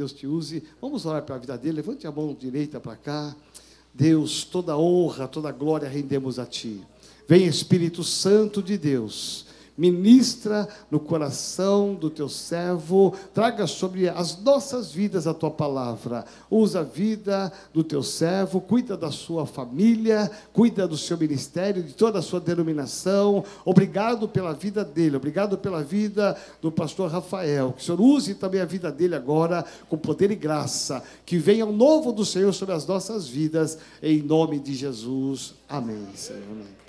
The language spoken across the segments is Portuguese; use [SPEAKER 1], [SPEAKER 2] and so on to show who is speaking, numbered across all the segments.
[SPEAKER 1] Deus te use. Vamos orar pela vida dele. Levante a mão direita para cá. Deus, toda honra, toda glória rendemos a ti. Vem Espírito Santo de Deus ministra no coração do teu servo, traga sobre as nossas vidas a tua palavra. Usa a vida do teu servo, cuida da sua família, cuida do seu ministério, de toda a sua denominação. Obrigado pela vida dele, obrigado pela vida do pastor Rafael. Que o Senhor use também a vida dele agora com poder e graça. Que venha o novo do Senhor sobre as nossas vidas, em nome de Jesus. Amém, Senhor. Amém.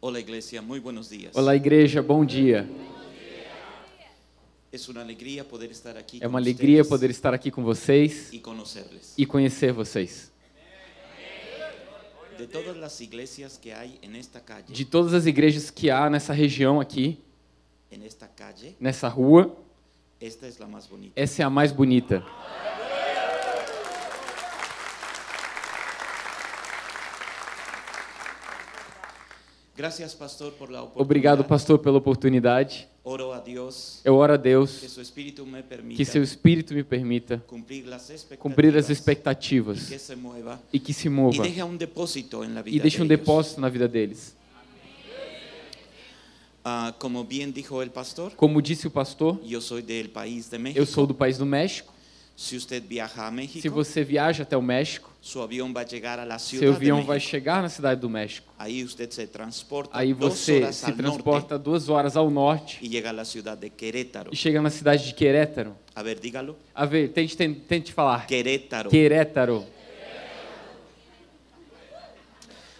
[SPEAKER 2] Olá, igreja, muito buenos dias.
[SPEAKER 3] Olá, igreja, bom dia.
[SPEAKER 2] É uma alegria poder estar aqui.
[SPEAKER 3] É uma alegria poder estar aqui com vocês
[SPEAKER 2] e conhecê-los.
[SPEAKER 3] e conhecer vocês.
[SPEAKER 2] De todas as igrejas que há nesta calle,
[SPEAKER 3] De todas as igrejas que há nessa região aqui,
[SPEAKER 2] nesta calle,
[SPEAKER 3] nessa rua,
[SPEAKER 2] esta é a mais bonita.
[SPEAKER 3] essa é a mais bonita.
[SPEAKER 2] Gracias, pastor, por la.
[SPEAKER 3] Obrigado, pastor, pela oportunidade.
[SPEAKER 2] Oro a Deus
[SPEAKER 3] Eu oro a
[SPEAKER 2] que
[SPEAKER 3] Deus
[SPEAKER 2] seu espírito me permita
[SPEAKER 3] que seu espírito me permita
[SPEAKER 2] cumprir as expectativas,
[SPEAKER 3] cumprir as
[SPEAKER 2] e
[SPEAKER 3] expectativas
[SPEAKER 2] que se mueva
[SPEAKER 3] e que se
[SPEAKER 2] e
[SPEAKER 3] mova
[SPEAKER 2] deixe um depósito na vida
[SPEAKER 3] e deixe um depósito na vida deles.
[SPEAKER 2] Ah, como dijo el pastor,
[SPEAKER 3] Como disse o pastor,
[SPEAKER 2] yo soy del país de México.
[SPEAKER 3] eu sou do país do México, Se você viaja até o México,
[SPEAKER 2] su avión va a llegar a la ciudad
[SPEAKER 3] seu avião vai chegar na cidade do México.
[SPEAKER 2] Ahí usted se transporta
[SPEAKER 3] Aí você se
[SPEAKER 2] al norte
[SPEAKER 3] transporta duas horas ao norte
[SPEAKER 2] y llega a la ciudad de Querétaro.
[SPEAKER 3] e chega na cidade de Querétaro.
[SPEAKER 2] A ver, dígalo.
[SPEAKER 3] A ver, tente, tente, tente falar.
[SPEAKER 2] Querétaro.
[SPEAKER 3] Querétaro.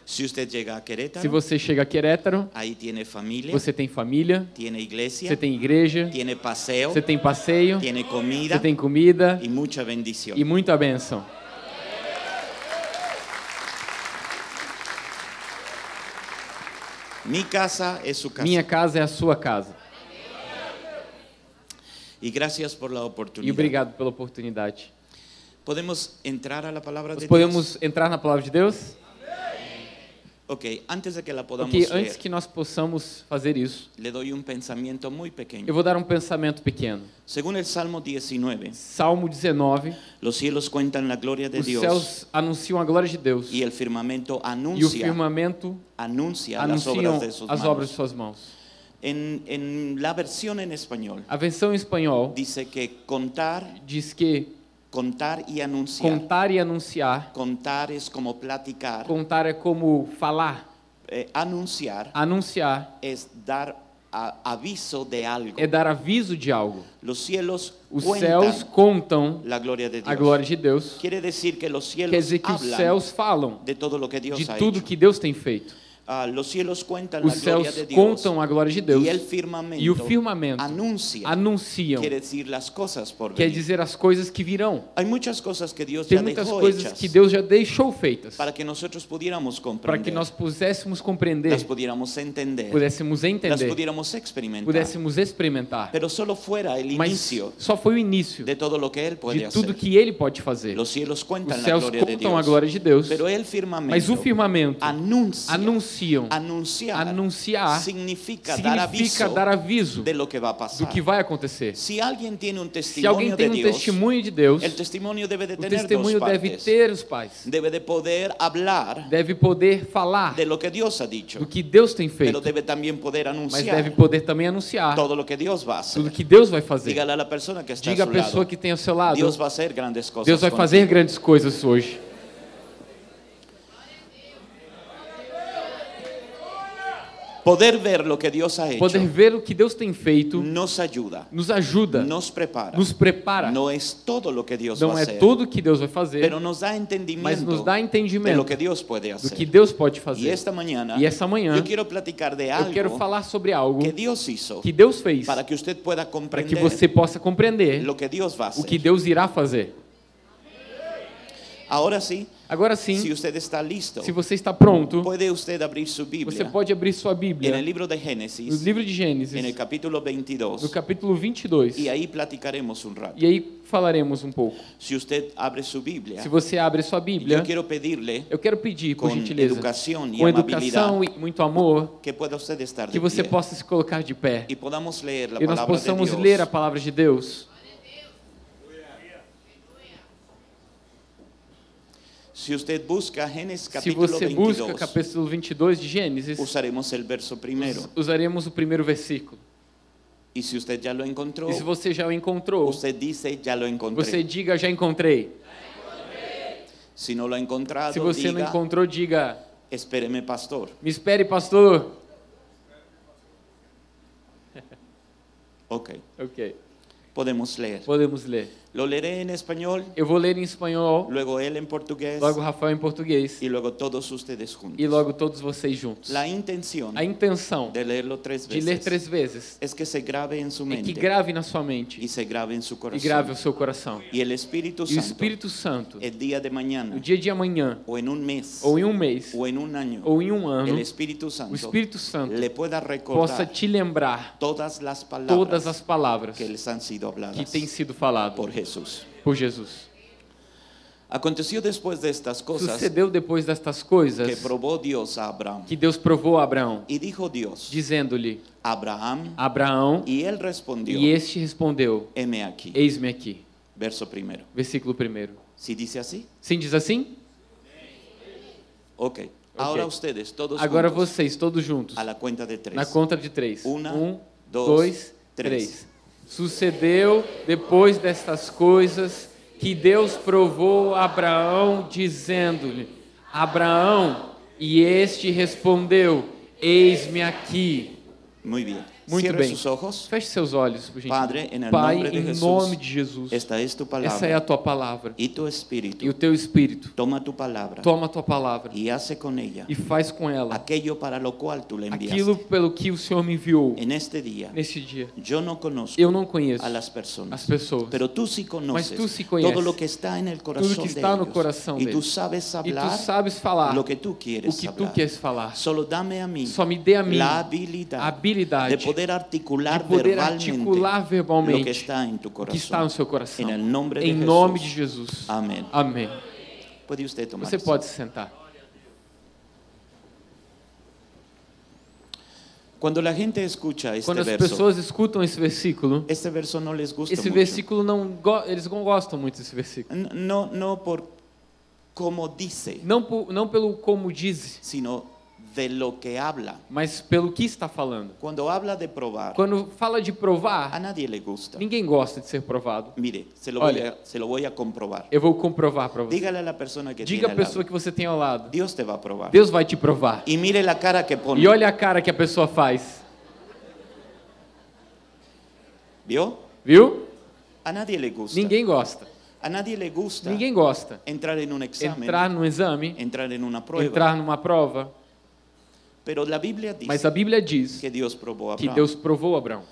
[SPEAKER 2] Si usted llega a Querétaro,
[SPEAKER 3] Se você chega a Querétaro,
[SPEAKER 2] ahí tiene familia,
[SPEAKER 3] você tem família,
[SPEAKER 2] tiene iglesia,
[SPEAKER 3] você tem igreja,
[SPEAKER 2] tiene paseo,
[SPEAKER 3] você tem passeio,
[SPEAKER 2] tiene comida
[SPEAKER 3] você tem comida
[SPEAKER 2] y mucha bendición.
[SPEAKER 3] e muita bênção.
[SPEAKER 2] Mi casa es su casa.
[SPEAKER 3] Minha casa é a sua casa.
[SPEAKER 2] Y gracias por la
[SPEAKER 3] E
[SPEAKER 2] oportunidad.
[SPEAKER 3] obrigado pela oportunidade.
[SPEAKER 2] ¿Podemos entrar a la palabra
[SPEAKER 3] Nós
[SPEAKER 2] de Dios?
[SPEAKER 3] podemos entrar na palavra de Deus?
[SPEAKER 2] Ok, antes de que la podamos
[SPEAKER 3] Ok,
[SPEAKER 2] leer,
[SPEAKER 3] antes que nós possamos fazer isso,
[SPEAKER 2] le doy un pensamiento muy pequeño.
[SPEAKER 3] eu vou dar um pensamento pequeno.
[SPEAKER 2] Según el Salmo 19,
[SPEAKER 3] Salmo 19,
[SPEAKER 2] los cielos cuentan la gloria de
[SPEAKER 3] os
[SPEAKER 2] Dios
[SPEAKER 3] céus anunciam a glória de Deus
[SPEAKER 2] y el firmamento
[SPEAKER 3] e o
[SPEAKER 2] anuncia,
[SPEAKER 3] firmamento
[SPEAKER 2] anuncia
[SPEAKER 3] anunciam
[SPEAKER 2] obras de sus
[SPEAKER 3] as obras de
[SPEAKER 2] manos.
[SPEAKER 3] suas mãos.
[SPEAKER 2] En, en la versión en español
[SPEAKER 3] A versão em espanhol
[SPEAKER 2] dice que contar,
[SPEAKER 3] diz que
[SPEAKER 2] contar y anunciar.
[SPEAKER 3] contar e anunciar,
[SPEAKER 2] Contar es como platicar.
[SPEAKER 3] contar é como falar,
[SPEAKER 2] Eh, anunciar
[SPEAKER 3] anunciar
[SPEAKER 2] es dar a- aviso de algo.
[SPEAKER 3] é dar aviso de algo. Os céus contam
[SPEAKER 2] de
[SPEAKER 3] a glória de Deus.
[SPEAKER 2] Que los cielos
[SPEAKER 3] Quer dizer que os céus falam
[SPEAKER 2] de que
[SPEAKER 3] de tudo
[SPEAKER 2] hecho.
[SPEAKER 3] que Deus tem feito.
[SPEAKER 2] Ah,
[SPEAKER 3] Os céus contam a glória de Deus e o firmamento
[SPEAKER 2] anuncia,
[SPEAKER 3] anunciam, quer dizer as coisas que virão. Tem muitas coisas que Deus já deixou feitas.
[SPEAKER 2] para que
[SPEAKER 3] nós pudéssemos compreender,
[SPEAKER 2] las pudiéramos entender,
[SPEAKER 3] pudéssemos entender, pudéssemos experimentar. Mas só foi o início
[SPEAKER 2] de
[SPEAKER 3] tudo que Ele pode fazer. Os céus contam a glória de Deus, mas o firmamento
[SPEAKER 2] anuncia,
[SPEAKER 3] anunciam,
[SPEAKER 2] anunciar,
[SPEAKER 3] anunciar
[SPEAKER 2] significa, dar aviso
[SPEAKER 3] dar aviso
[SPEAKER 2] de que
[SPEAKER 3] do que vai acontecer. Se alguém tem
[SPEAKER 2] de
[SPEAKER 3] um
[SPEAKER 2] Dios,
[SPEAKER 3] testemunho de Deus,
[SPEAKER 2] el testimonio debe de
[SPEAKER 3] o testemunho deve ter os pais,
[SPEAKER 2] Debe de poder hablar
[SPEAKER 3] deve poder falar
[SPEAKER 2] de lo que Dios ha dicho,
[SPEAKER 3] do que Deus tem feito,
[SPEAKER 2] poder
[SPEAKER 3] mas deve poder também anunciar
[SPEAKER 2] todo lo que Dios va a hacer.
[SPEAKER 3] tudo que Deus vai fazer.
[SPEAKER 2] Dígale a la persona que está
[SPEAKER 3] Diga
[SPEAKER 2] a
[SPEAKER 3] pessoa
[SPEAKER 2] lado,
[SPEAKER 3] que tem ao seu lado,
[SPEAKER 2] Dios va a hacer grandes cosas
[SPEAKER 3] Deus vai
[SPEAKER 2] contigo.
[SPEAKER 3] fazer grandes coisas hoje.
[SPEAKER 2] Poder ver lo que Dios ha hecho
[SPEAKER 3] Poder ver o que Deus tem feito
[SPEAKER 2] nos ayuda,
[SPEAKER 3] nos ajuda,
[SPEAKER 2] nos prepara.
[SPEAKER 3] nos prepara.
[SPEAKER 2] No es todo lo que Dios
[SPEAKER 3] Não
[SPEAKER 2] va a
[SPEAKER 3] é
[SPEAKER 2] hacer,
[SPEAKER 3] tudo que Deus vai fazer,
[SPEAKER 2] pero nos da
[SPEAKER 3] mas
[SPEAKER 2] entendimiento
[SPEAKER 3] nos dá
[SPEAKER 2] de lo
[SPEAKER 3] entendimento
[SPEAKER 2] que Dios puede
[SPEAKER 3] do
[SPEAKER 2] hacer.
[SPEAKER 3] que Deus pode
[SPEAKER 2] y
[SPEAKER 3] fazer.
[SPEAKER 2] esta mañana
[SPEAKER 3] E essa manhã
[SPEAKER 2] yo quiero platicar de
[SPEAKER 3] eu quero
[SPEAKER 2] algo
[SPEAKER 3] falar sobre algo
[SPEAKER 2] que Dios hizo
[SPEAKER 3] que Deus fez
[SPEAKER 2] para que usted pueda
[SPEAKER 3] para que você possa compreender
[SPEAKER 2] lo que Dios va a
[SPEAKER 3] o que Deus irá fazer.
[SPEAKER 2] Ahora sí,
[SPEAKER 3] Agora
[SPEAKER 2] Si
[SPEAKER 3] sim,
[SPEAKER 2] usted está listo,
[SPEAKER 3] se você está pronto,
[SPEAKER 2] puede usted abrir su
[SPEAKER 3] você
[SPEAKER 2] Biblia
[SPEAKER 3] pode abrir sua Bíblia
[SPEAKER 2] libro de
[SPEAKER 3] no
[SPEAKER 2] Génesis,
[SPEAKER 3] livro de Gênesis,
[SPEAKER 2] el capítulo
[SPEAKER 3] no
[SPEAKER 2] 22,
[SPEAKER 3] capítulo 22.
[SPEAKER 2] y ahí platicaremos un rato.
[SPEAKER 3] E aí falaremos um pouco.
[SPEAKER 2] Si usted abre su Biblia,
[SPEAKER 3] Se você abre sua Bíblia,
[SPEAKER 2] yo quiero pedirle
[SPEAKER 3] eu quero pedir, por
[SPEAKER 2] com
[SPEAKER 3] gentileza,
[SPEAKER 2] educação e
[SPEAKER 3] com educação e muito amor,
[SPEAKER 2] que pueda usted estar
[SPEAKER 3] que você
[SPEAKER 2] pie
[SPEAKER 3] possa se colocar de pé
[SPEAKER 2] y podamos leer la
[SPEAKER 3] e nós
[SPEAKER 2] de
[SPEAKER 3] possamos ler a palavra de Deus.
[SPEAKER 2] Si usted busca Génesis
[SPEAKER 3] Se
[SPEAKER 2] capítulo
[SPEAKER 3] você busca
[SPEAKER 2] 22,
[SPEAKER 3] capítulo 22 de Gênesis,
[SPEAKER 2] usaremos el verso primero.
[SPEAKER 3] us- usaremos o primeiro versículo.
[SPEAKER 2] Y si usted ya lo encontró,
[SPEAKER 3] E se você já o encontrou,
[SPEAKER 2] usted dice, ya lo encontré.
[SPEAKER 3] você diga, já encontrei.
[SPEAKER 2] No lo ha encontrado,
[SPEAKER 3] Se você não
[SPEAKER 2] diga,
[SPEAKER 3] encontrou, diga,
[SPEAKER 2] espéreme, pastor.
[SPEAKER 3] me espere, pastor.
[SPEAKER 2] Ok,
[SPEAKER 3] Ok,
[SPEAKER 2] podemos leer.
[SPEAKER 3] podemos ler.
[SPEAKER 2] Lo leeré en español,
[SPEAKER 3] Eu vou ler em espanhol,
[SPEAKER 2] luego él en portugués
[SPEAKER 3] logo Rafael em português
[SPEAKER 2] y luego todos ustedes juntos.
[SPEAKER 3] e logo todos vocês juntos.
[SPEAKER 2] La intención
[SPEAKER 3] A intenção
[SPEAKER 2] de leerlo tres
[SPEAKER 3] de ler
[SPEAKER 2] veces
[SPEAKER 3] três vezes
[SPEAKER 2] es que se grabe en su
[SPEAKER 3] é que
[SPEAKER 2] mente
[SPEAKER 3] grave na sua mente
[SPEAKER 2] y se grabe en su
[SPEAKER 3] e
[SPEAKER 2] corazón.
[SPEAKER 3] grave o seu coração.
[SPEAKER 2] Y el Espíritu
[SPEAKER 3] E o
[SPEAKER 2] Santo,
[SPEAKER 3] Espírito Santo,
[SPEAKER 2] el día de mañana,
[SPEAKER 3] no dia de amanhã,
[SPEAKER 2] o en un mes,
[SPEAKER 3] ou em um mês,
[SPEAKER 2] o en un año,
[SPEAKER 3] ou em um ano, o
[SPEAKER 2] Santo
[SPEAKER 3] Espírito Santo
[SPEAKER 2] le pueda
[SPEAKER 3] possa
[SPEAKER 2] recordar
[SPEAKER 3] te lembrar
[SPEAKER 2] todas las palabras
[SPEAKER 3] todas as palavras
[SPEAKER 2] que les han sido
[SPEAKER 3] que
[SPEAKER 2] habladas
[SPEAKER 3] têm sido faladas
[SPEAKER 2] por Jesús.
[SPEAKER 3] por Jesus.
[SPEAKER 2] Aconteció después de estas cosas
[SPEAKER 3] Sucedeu depois destas
[SPEAKER 2] que
[SPEAKER 3] coisas
[SPEAKER 2] probó Dios a Abraham.
[SPEAKER 3] que Deus provou a Abraão,
[SPEAKER 2] Y dijo Dios,
[SPEAKER 3] dizendo-lhe:
[SPEAKER 2] Abraham,
[SPEAKER 3] Abraão,
[SPEAKER 2] y él respondió,
[SPEAKER 3] e este respondeu:
[SPEAKER 2] heme aquí.
[SPEAKER 3] Eis-me aqui.
[SPEAKER 2] Verso primero.
[SPEAKER 3] Versículo 1.
[SPEAKER 2] Si dice así,
[SPEAKER 3] Sim, diz assim?
[SPEAKER 2] ok. Ahora ustedes, todos
[SPEAKER 3] Agora
[SPEAKER 2] juntos,
[SPEAKER 3] vocês, todos juntos,
[SPEAKER 2] a la cuenta de tres.
[SPEAKER 3] na conta de três.
[SPEAKER 2] Uma,
[SPEAKER 3] um,
[SPEAKER 2] dois,
[SPEAKER 3] dois,
[SPEAKER 2] três.
[SPEAKER 3] três. Sucedeu depois destas coisas que Deus provou Abraão, dizendo-lhe: Abraão, e este respondeu: Eis-me aqui.
[SPEAKER 2] Muy bien.
[SPEAKER 3] Muito bem. Feche seus olhos, por.
[SPEAKER 2] Padre, el
[SPEAKER 3] Pai,
[SPEAKER 2] nombre de
[SPEAKER 3] em
[SPEAKER 2] Jesús,
[SPEAKER 3] nome de Jesus,
[SPEAKER 2] Esta es tu
[SPEAKER 3] essa é a tua palavra.
[SPEAKER 2] Y tu espíritu.
[SPEAKER 3] E o teu Espírito
[SPEAKER 2] Toma tu palabra
[SPEAKER 3] toma a tua palavra
[SPEAKER 2] y hace con ella
[SPEAKER 3] e faz com ela
[SPEAKER 2] aquello para lo cual tú le
[SPEAKER 3] aquilo
[SPEAKER 2] enviaste.
[SPEAKER 3] pelo que o Senhor me enviou
[SPEAKER 2] En este día,
[SPEAKER 3] nesse dia.
[SPEAKER 2] yo no conozco
[SPEAKER 3] Eu não conheço
[SPEAKER 2] a las personas,
[SPEAKER 3] as pessoas.
[SPEAKER 2] pero tú sí conoces
[SPEAKER 3] tú sí conoces
[SPEAKER 2] todo lo que está en el corazón
[SPEAKER 3] tudo que está no coração
[SPEAKER 2] y tú
[SPEAKER 3] deles.
[SPEAKER 2] sabes
[SPEAKER 3] E tu sabes falar
[SPEAKER 2] lo que
[SPEAKER 3] o
[SPEAKER 2] quieres
[SPEAKER 3] que tu
[SPEAKER 2] hablar.
[SPEAKER 3] queres falar.
[SPEAKER 2] Solo dame a mí
[SPEAKER 3] Só me dê a mim a habilidade
[SPEAKER 2] de poder articular
[SPEAKER 3] de poder
[SPEAKER 2] verbalmente
[SPEAKER 3] articular
[SPEAKER 2] lo que
[SPEAKER 3] verbalmente
[SPEAKER 2] está en tu
[SPEAKER 3] o
[SPEAKER 2] corazón.
[SPEAKER 3] que está no seu coração.
[SPEAKER 2] En el nombre de
[SPEAKER 3] Em nome de Jesus.
[SPEAKER 2] Amén.
[SPEAKER 3] Amém.
[SPEAKER 2] Puede usted tomar
[SPEAKER 3] Você pode se sentar.
[SPEAKER 2] Cuando la gente escucha este
[SPEAKER 3] Quando as
[SPEAKER 2] verso,
[SPEAKER 3] pessoas escutam esse versículo,
[SPEAKER 2] este verso no les gusta
[SPEAKER 3] esse
[SPEAKER 2] mucho.
[SPEAKER 3] versículo não eles não gostam muito desse versículo.
[SPEAKER 2] N- No, no por como dice,
[SPEAKER 3] Não, por- não pelo como diz,
[SPEAKER 2] sino de lo que habla.
[SPEAKER 3] mas pelo que está falando.
[SPEAKER 2] Cuando habla de probar,
[SPEAKER 3] Quando fala de
[SPEAKER 2] a
[SPEAKER 3] provar,
[SPEAKER 2] nadie le gusta.
[SPEAKER 3] ninguém gosta de ser provado.
[SPEAKER 2] Mire, se lo, voy
[SPEAKER 3] Olha.
[SPEAKER 2] a, se lo voy a comprobar.
[SPEAKER 3] Eu vou comprovar para você.
[SPEAKER 2] Dígale a la persona que
[SPEAKER 3] Diga a pessoa
[SPEAKER 2] lado,
[SPEAKER 3] que você tem ao lado.
[SPEAKER 2] Dios te va a probar.
[SPEAKER 3] Deus vai te provar.
[SPEAKER 2] Y mire la cara que pone.
[SPEAKER 3] E olha a cara que a pessoa faz.
[SPEAKER 2] ¿Vio?
[SPEAKER 3] Viu?
[SPEAKER 2] A nadie le gusta.
[SPEAKER 3] Ninguém gosta.
[SPEAKER 2] A nadie le gusta
[SPEAKER 3] Ninguém gosta.
[SPEAKER 2] entrar en un examen,
[SPEAKER 3] Entrar num exame,
[SPEAKER 2] entrar en una prueba.
[SPEAKER 3] entrar numa prova.
[SPEAKER 2] Pero la Biblia dice
[SPEAKER 3] Mas a Bíblia diz
[SPEAKER 2] que Dios probó a
[SPEAKER 3] que. Deus provou Abraão.